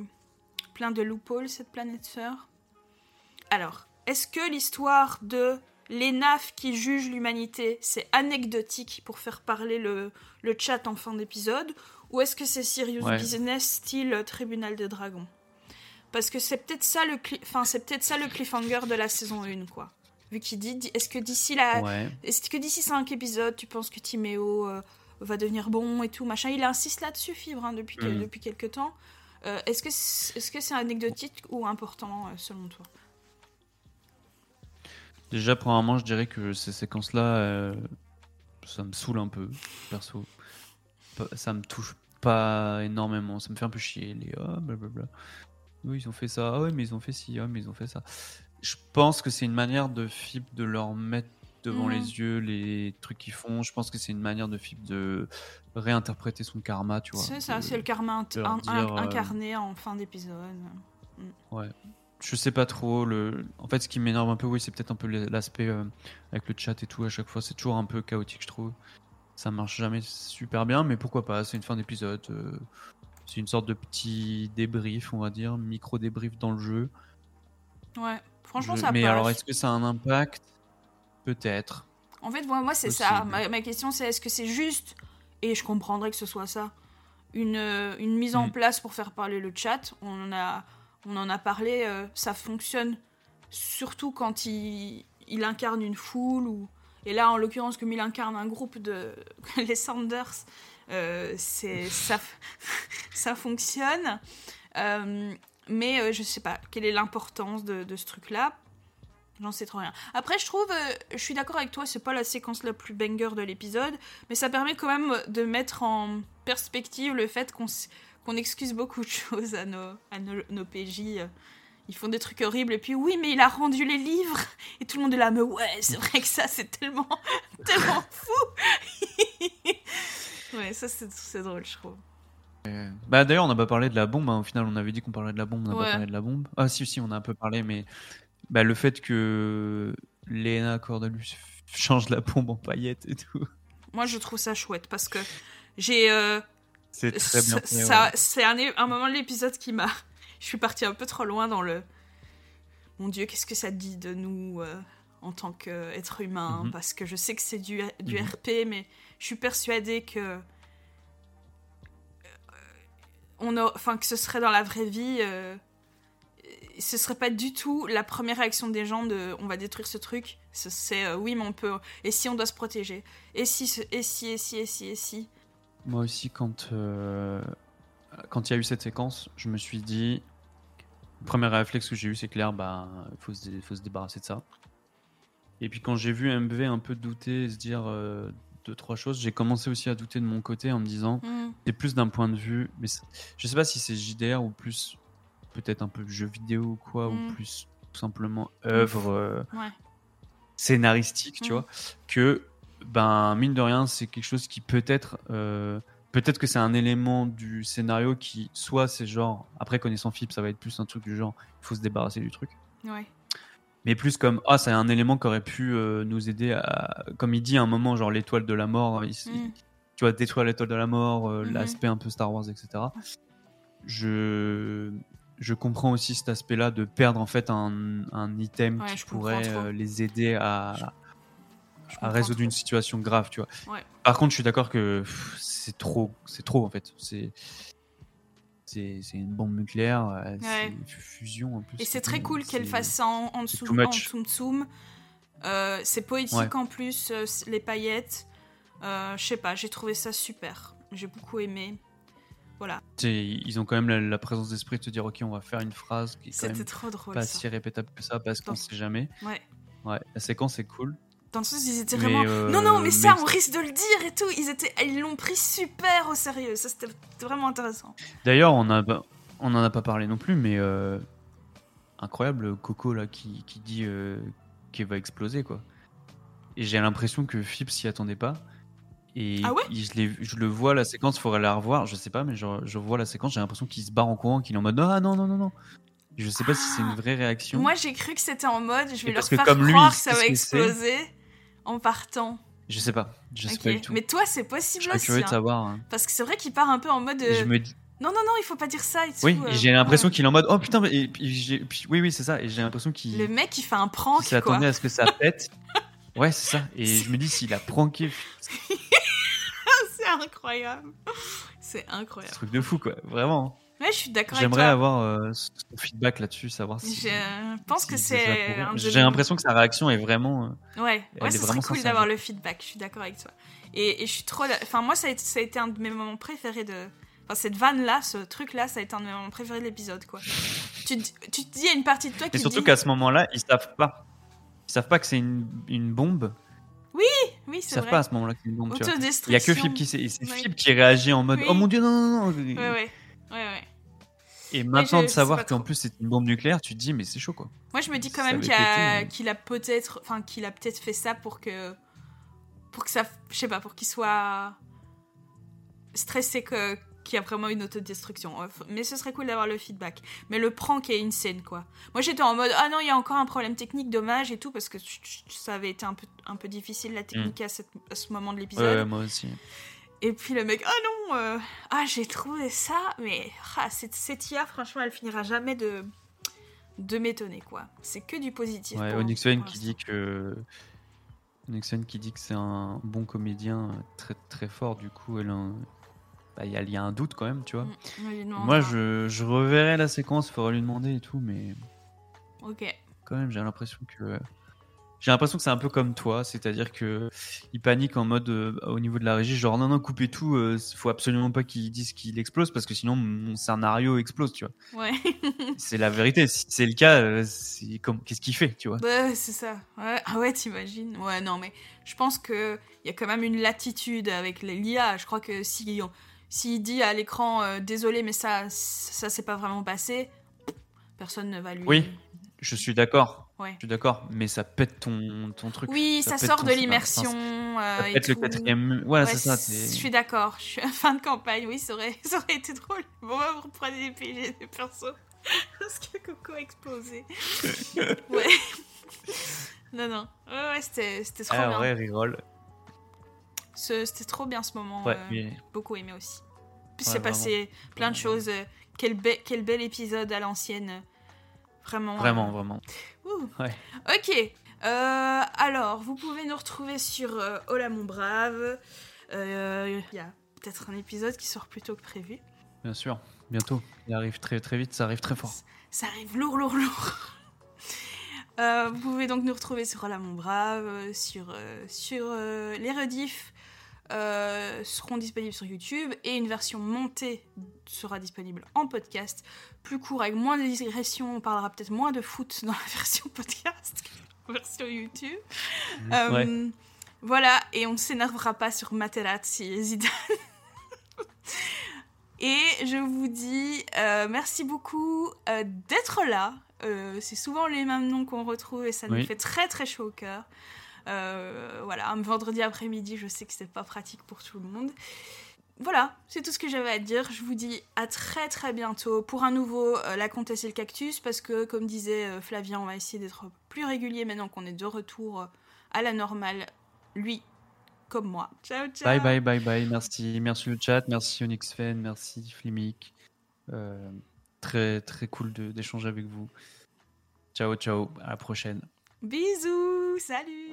plein de loopholes cette planète sœur. Alors, est-ce que l'histoire de les nafs qui jugent l'humanité, c'est anecdotique pour faire parler le, le chat en fin d'épisode ou est-ce que c'est serious Ouais. business style tribunal de dragon Parce que c'est peut-être ça le cli- enfin c'est peut-être ça le cliffhanger de la saison 1 quoi. Vu qu'il dit di- est-ce que d'ici la Ouais. est-ce que d'ici 5 épisodes, tu penses que Timéo euh, va devenir bon et tout, machin? Il insiste là-dessus, Fibre, hein, depuis, que- Mhm. depuis quelques temps. Euh, est-ce que c'est est -ce c'est anecdotique ou important, euh, selon toi? Déjà, premièrement, je dirais que ces séquences-là, euh, ça me saoule un peu, perso. Ça me touche pas énormément. Ça me fait un peu chier. Les ah, blablabla. Oui, ils ont fait ça. Ah ouais, mais ils ont fait ci. Ah, mais ils ont fait ça. Je pense que c'est une manière de FIP de leur mettre devant les yeux les trucs qu'ils font. Je pense que c'est une manière de FIP de réinterpréter son karma, tu vois. C'est ça, c'est le karma int- de leur in- in- dire, euh, incarné en fin d'épisode. Je sais pas trop. Le... En fait, ce qui m'énerve un peu, oui, c'est peut-être un peu l'aspect euh, avec le chat et tout. À chaque fois, c'est toujours un peu chaotique, je trouve. Ça marche jamais super bien, mais pourquoi pas C'est une fin d'épisode. euh, C'est une sorte de petit débrief, on va dire, micro débrief dans le jeu. Ouais, franchement, Je- ça Mais passe. alors, est-ce que ça a un impact? Peut-être. En fait, moi, moi c'est ça. Ma, ma question, c'est est-ce que c'est juste, et je comprendrais que ce soit ça, une, euh, une mise en Mm. place pour faire parler le chat? On a, on en a parlé, euh, ça fonctionne surtout quand il, incarne une foule. Ou... Et là, en l'occurrence, comme il incarne un groupe de. les Sanders, euh, ça, fonctionne. Euh, mais je sais pas quelle est l'importance de, ce truc-là? J'en sais trop rien. Après, je trouve, je suis d'accord avec toi, c'est pas la séquence la plus banger de l'épisode, mais ça permet quand même de mettre en perspective le fait qu'on qu'on excuse beaucoup de choses à nos, à nos, nos PJ. euh. Ils font des trucs horribles, et puis oui, mais il a rendu les livres, et tout le monde est là, mais ouais, c'est vrai que ça, c'est tellement, tellement fou. ouais, ça, c'est c'est drôle, je trouve. Bah d'ailleurs, on n'a pas parlé de la bombe. hein. Au final, on avait dit qu'on parlait de la bombe, on n'a Ouais. pas parlé de la bombe. Ah si, si, on a un peu parlé, mais bah, le fait que Lena Cordelus change la bombe en paillettes et tout, Moi, je trouve ça chouette, parce que j'ai... euh, c'est très bien ouais. C'est un, moment de l'épisode qui m'a. Je suis partie un peu trop loin dans le. Mon Dieu, qu'est-ce que ça dit de nous euh, en tant qu'être humain Mhm. Parce que je sais que c'est du, du Mhm. RP, mais je suis persuadée que. euh, On a, enfin, que ce serait dans la vraie vie. euh, ce serait pas du tout la première réaction des gens de on va détruire ce truc. Ce- C'est euh, oui, mais on peut. Et si on doit se protéger? Et si, ce- et si, et si, et si, et si? Moi aussi, quand euh, quand il y a eu cette séquence, je me suis dit, le premier réflexe que j'ai eu, c'est clair, bah, faut se, dé- faut se débarrasser de ça. Et puis quand j'ai vu MV un peu douter et se dire euh, deux trois choses, j'ai commencé aussi à douter de mon côté en me disant, Hmm. c'est plus d'un point de vue, mais c'est- je sais pas si c'est JDR ou plus peut-être un peu jeu vidéo ou quoi, Mm. ou plus tout simplement œuvre euh, Ouais. scénaristique, tu Mm. vois, que ben mine de rien, c'est quelque chose qui peut-être euh, peut-être que c'est un élément du scénario qui soit c'est genre après connaissant FIP, ça va être plus un truc du genre il faut se débarrasser du truc Ouais. mais plus comme ah c'est un élément qui aurait pu euh, nous aider à comme il dit à un moment genre l'étoile de la mort il, Mm. tu vois détruire l'étoile de la mort euh, Mhm. l'aspect un peu Star Wars etc je je comprends aussi cet aspect là de perdre en fait un, un item Ouais, qui pourrait les aider à, Je à résoudre une situation grave tu vois Ouais. par contre je suis d'accord que c'est trop c'est trop en fait c'est c'est une bombe nucléaire, euh, Ouais. c'est fusion en plus. Et c'est très cool qu'elle fasse ça en, en dessous, en tsum. Euh, c'est poétique Ouais. en plus, euh, les paillettes. Euh, Je sais pas, j'ai trouvé ça super. J'ai beaucoup aimé. Voilà, Ils ont quand même la, la présence d'esprit de se dire ok on va faire une phrase qui est quand c'était même trop drôle. pas ça. si répétable que ça parce qu'on sait jamais. Ouais. Ouais, la séquence est cool. Dans le sens, ils étaient Mais, vraiment. euh, non, non, mais ça, mais- on risque de le dire et tout. Ils étaient, ils l'ont pris super au sérieux. Ça, c'était vraiment intéressant. D'ailleurs on a on en a pas parlé non plus mais euh, incroyable Coco là qui, qui dit euh, qu'elle va exploser quoi. Et j'ai l'impression que Phipps s'y attendait pas. Et Ah ouais? je, le vois la séquence, faudrait la revoir, je sais pas, mais je, je vois la séquence, j'ai l'impression qu'il se barre en courant, qu'il est en mode ah non non non non. Je sais pas si c'est une vraie réaction. Moi, j'ai cru que c'était en mode, je vais leur que faire comme croire que ça va exploser en partant. Je sais pas, je sais pas du tout. Mais toi, c'est je possible serais aussi. curieux de hein. savoir. hein. Parce que c'est vrai qu'il part un peu en mode. Euh, je me dis, Non, non, non, il faut pas dire ça et tout. oui, euh, j'ai l'impression ouais. qu'il est en mode oh putain, mais- et puis, j'ai- puis- oui oui c'est ça, et j'ai l'impression qu'il Le mec, il fait un prank, quoi. s'attendait à ce que ça pète. ouais c'est ça, et je me dis s'il a pranké, C'est incroyable. C'est incroyable. truc de fou quoi, vraiment. Ouais, je suis d'accord J'aimerais avoir euh, ce feedback là-dessus, savoir si. Je pense si que c'est. J'ai l'impression que sa réaction est vraiment. euh, Ouais, ouais est ce serait vraiment cool d'avoir le feedback. Je suis d'accord avec toi. Et, et je suis trop. Enfin, moi, ça a, été, ça a été un de mes moments préférés de. Enfin, cette vanne-là, ce truc-là, ça a été un de mes moments préférés de l'épisode, quoi. tu, te- tu te dis, il y a une partie de toi qui Et surtout dit. qu'à ce moment-là, ils savent pas. Ils savent pas que c'est une, une bombe. Oui, Ils c'est savent vrai. pas à ce moment-là que c'est une bombe. Il y a que Philippe qui sait. C'est Ouais. Philippe qui réagit en mode Oui. Oh mon dieu, non, non, non. Ouais, ouais. Ouais, ouais. Et maintenant je- de savoir qu'en plus c'est une bombe nucléaire, tu te dis mais c'est chaud quoi. Moi, je me dis quand Ça même avait qu'il a, peut-être, enfin, qu'il a peut-être fait ça pour que, pour que ça, je sais pas, pour qu'il soit stressé que qu'il y a vraiment une autodestruction. Mais ce serait cool d'avoir le feedback. Mais le prank est insane, quoi. Moi, j'étais en mode, ah non, il y a encore un problème technique, dommage et tout, parce que ça avait été un peu, un peu difficile la technique à, cette- à ce moment de l'épisode. ouais, moi aussi. Et puis le mec, ah non, euh, ah j'ai trouvé ça, mais ah, cette, cette IA, franchement, elle finira jamais de, de m'étonner, quoi. C'est que du positif. Ouais, pour- Onyx Lane pour qui dit que qui dit que c'est un bon comédien euh, très très fort. Du coup, elle a un- bah, il y, a- y a un doute quand même, tu vois. Mm. Moi, je, je reverrai la séquence, faudra lui demander et tout, mais Ok. quand même, j'ai l'impression que j'ai l'impression que c'est un peu comme toi, c'est-à-dire que il panique en mode euh, au niveau de la régie, genre non non coupez tout, euh, faut absolument pas qu'il dise qu'il explose parce que sinon mon scénario explose, tu vois. Ouais. C'est la vérité. Si c'est le cas, euh, c'est comme qu'est-ce qu'il fait, tu vois? Bah, c'est ça. Ouais. Ah ouais, t'imagines Ouais, non, mais je pense qu'il y a quand même une latitude avec l'IA. Je crois que si s'il dit à l'écran euh, désolé, mais ça, ça s'est pas vraiment passé, personne ne va lui. Oui. Je suis d'accord. Ouais. Je suis d'accord, mais ça pète ton, ton truc. Oui, ça, sort ton de l'immersion. Enfin, euh, ça et pète le tout. quatrième. Voilà, Ouais, c'est ça. Je suis d'accord, je suis à fin de campagne, oui, ça aurait, ça aurait été drôle. Bon, vous reprenez des PG des persos. Parce que Coco a explosé. ouais. non, non. Ouais, ouais, c'était trop Ah bien. ouais, reroll. Ce- C'était trop bien ce moment. Ouais, euh, mais- Beaucoup aimé aussi. Puis c'est passé plein de choses. euh, quel, be- quel bel épisode à l'ancienne. Euh, Vraiment. Vraiment, euh, vraiment. Ouais. Ok. Euh, alors, vous pouvez nous retrouver sur euh, Hola mon brave. Euh, Il y a peut-être un épisode qui sort plus tôt que prévu. Bien sûr. Bientôt. Il arrive très très vite, ça arrive très fort. Ça arrive lourd, lourd, lourd. Euh, vous pouvez donc nous retrouver sur Hola mon brave, euh, sur, euh, sur euh, les rediffs euh, seront disponibles sur YouTube et une version montée sera disponible en podcast, plus court avec moins de digressions. On parlera peut-être moins de foot dans la version podcast que la version YouTube. Euh, Ouais. Voilà, et on ne s'énervera pas sur Materazzi et Zidane. et je vous dis euh, merci beaucoup euh, d'être là. Euh, c'est souvent les mêmes noms qu'on retrouve et ça nous fait très très chaud au cœur. Euh, voilà, un vendredi après-midi, je sais que c'est pas pratique pour tout le monde. Voilà, c'est tout ce que j'avais à dire. Je vous dis à très très bientôt pour un nouveau euh, La Comtesse et le Cactus parce que, comme disait euh, Flavien, on va essayer d'être plus régulier maintenant qu'on est de retour à la normale, lui comme moi. Ciao, ciao Bye bye bye bye. Merci, merci le chat, merci Onyx Fan, merci Flimic. Très très cool d'échanger avec vous. Ciao ciao, à la prochaine. Bisous, salut.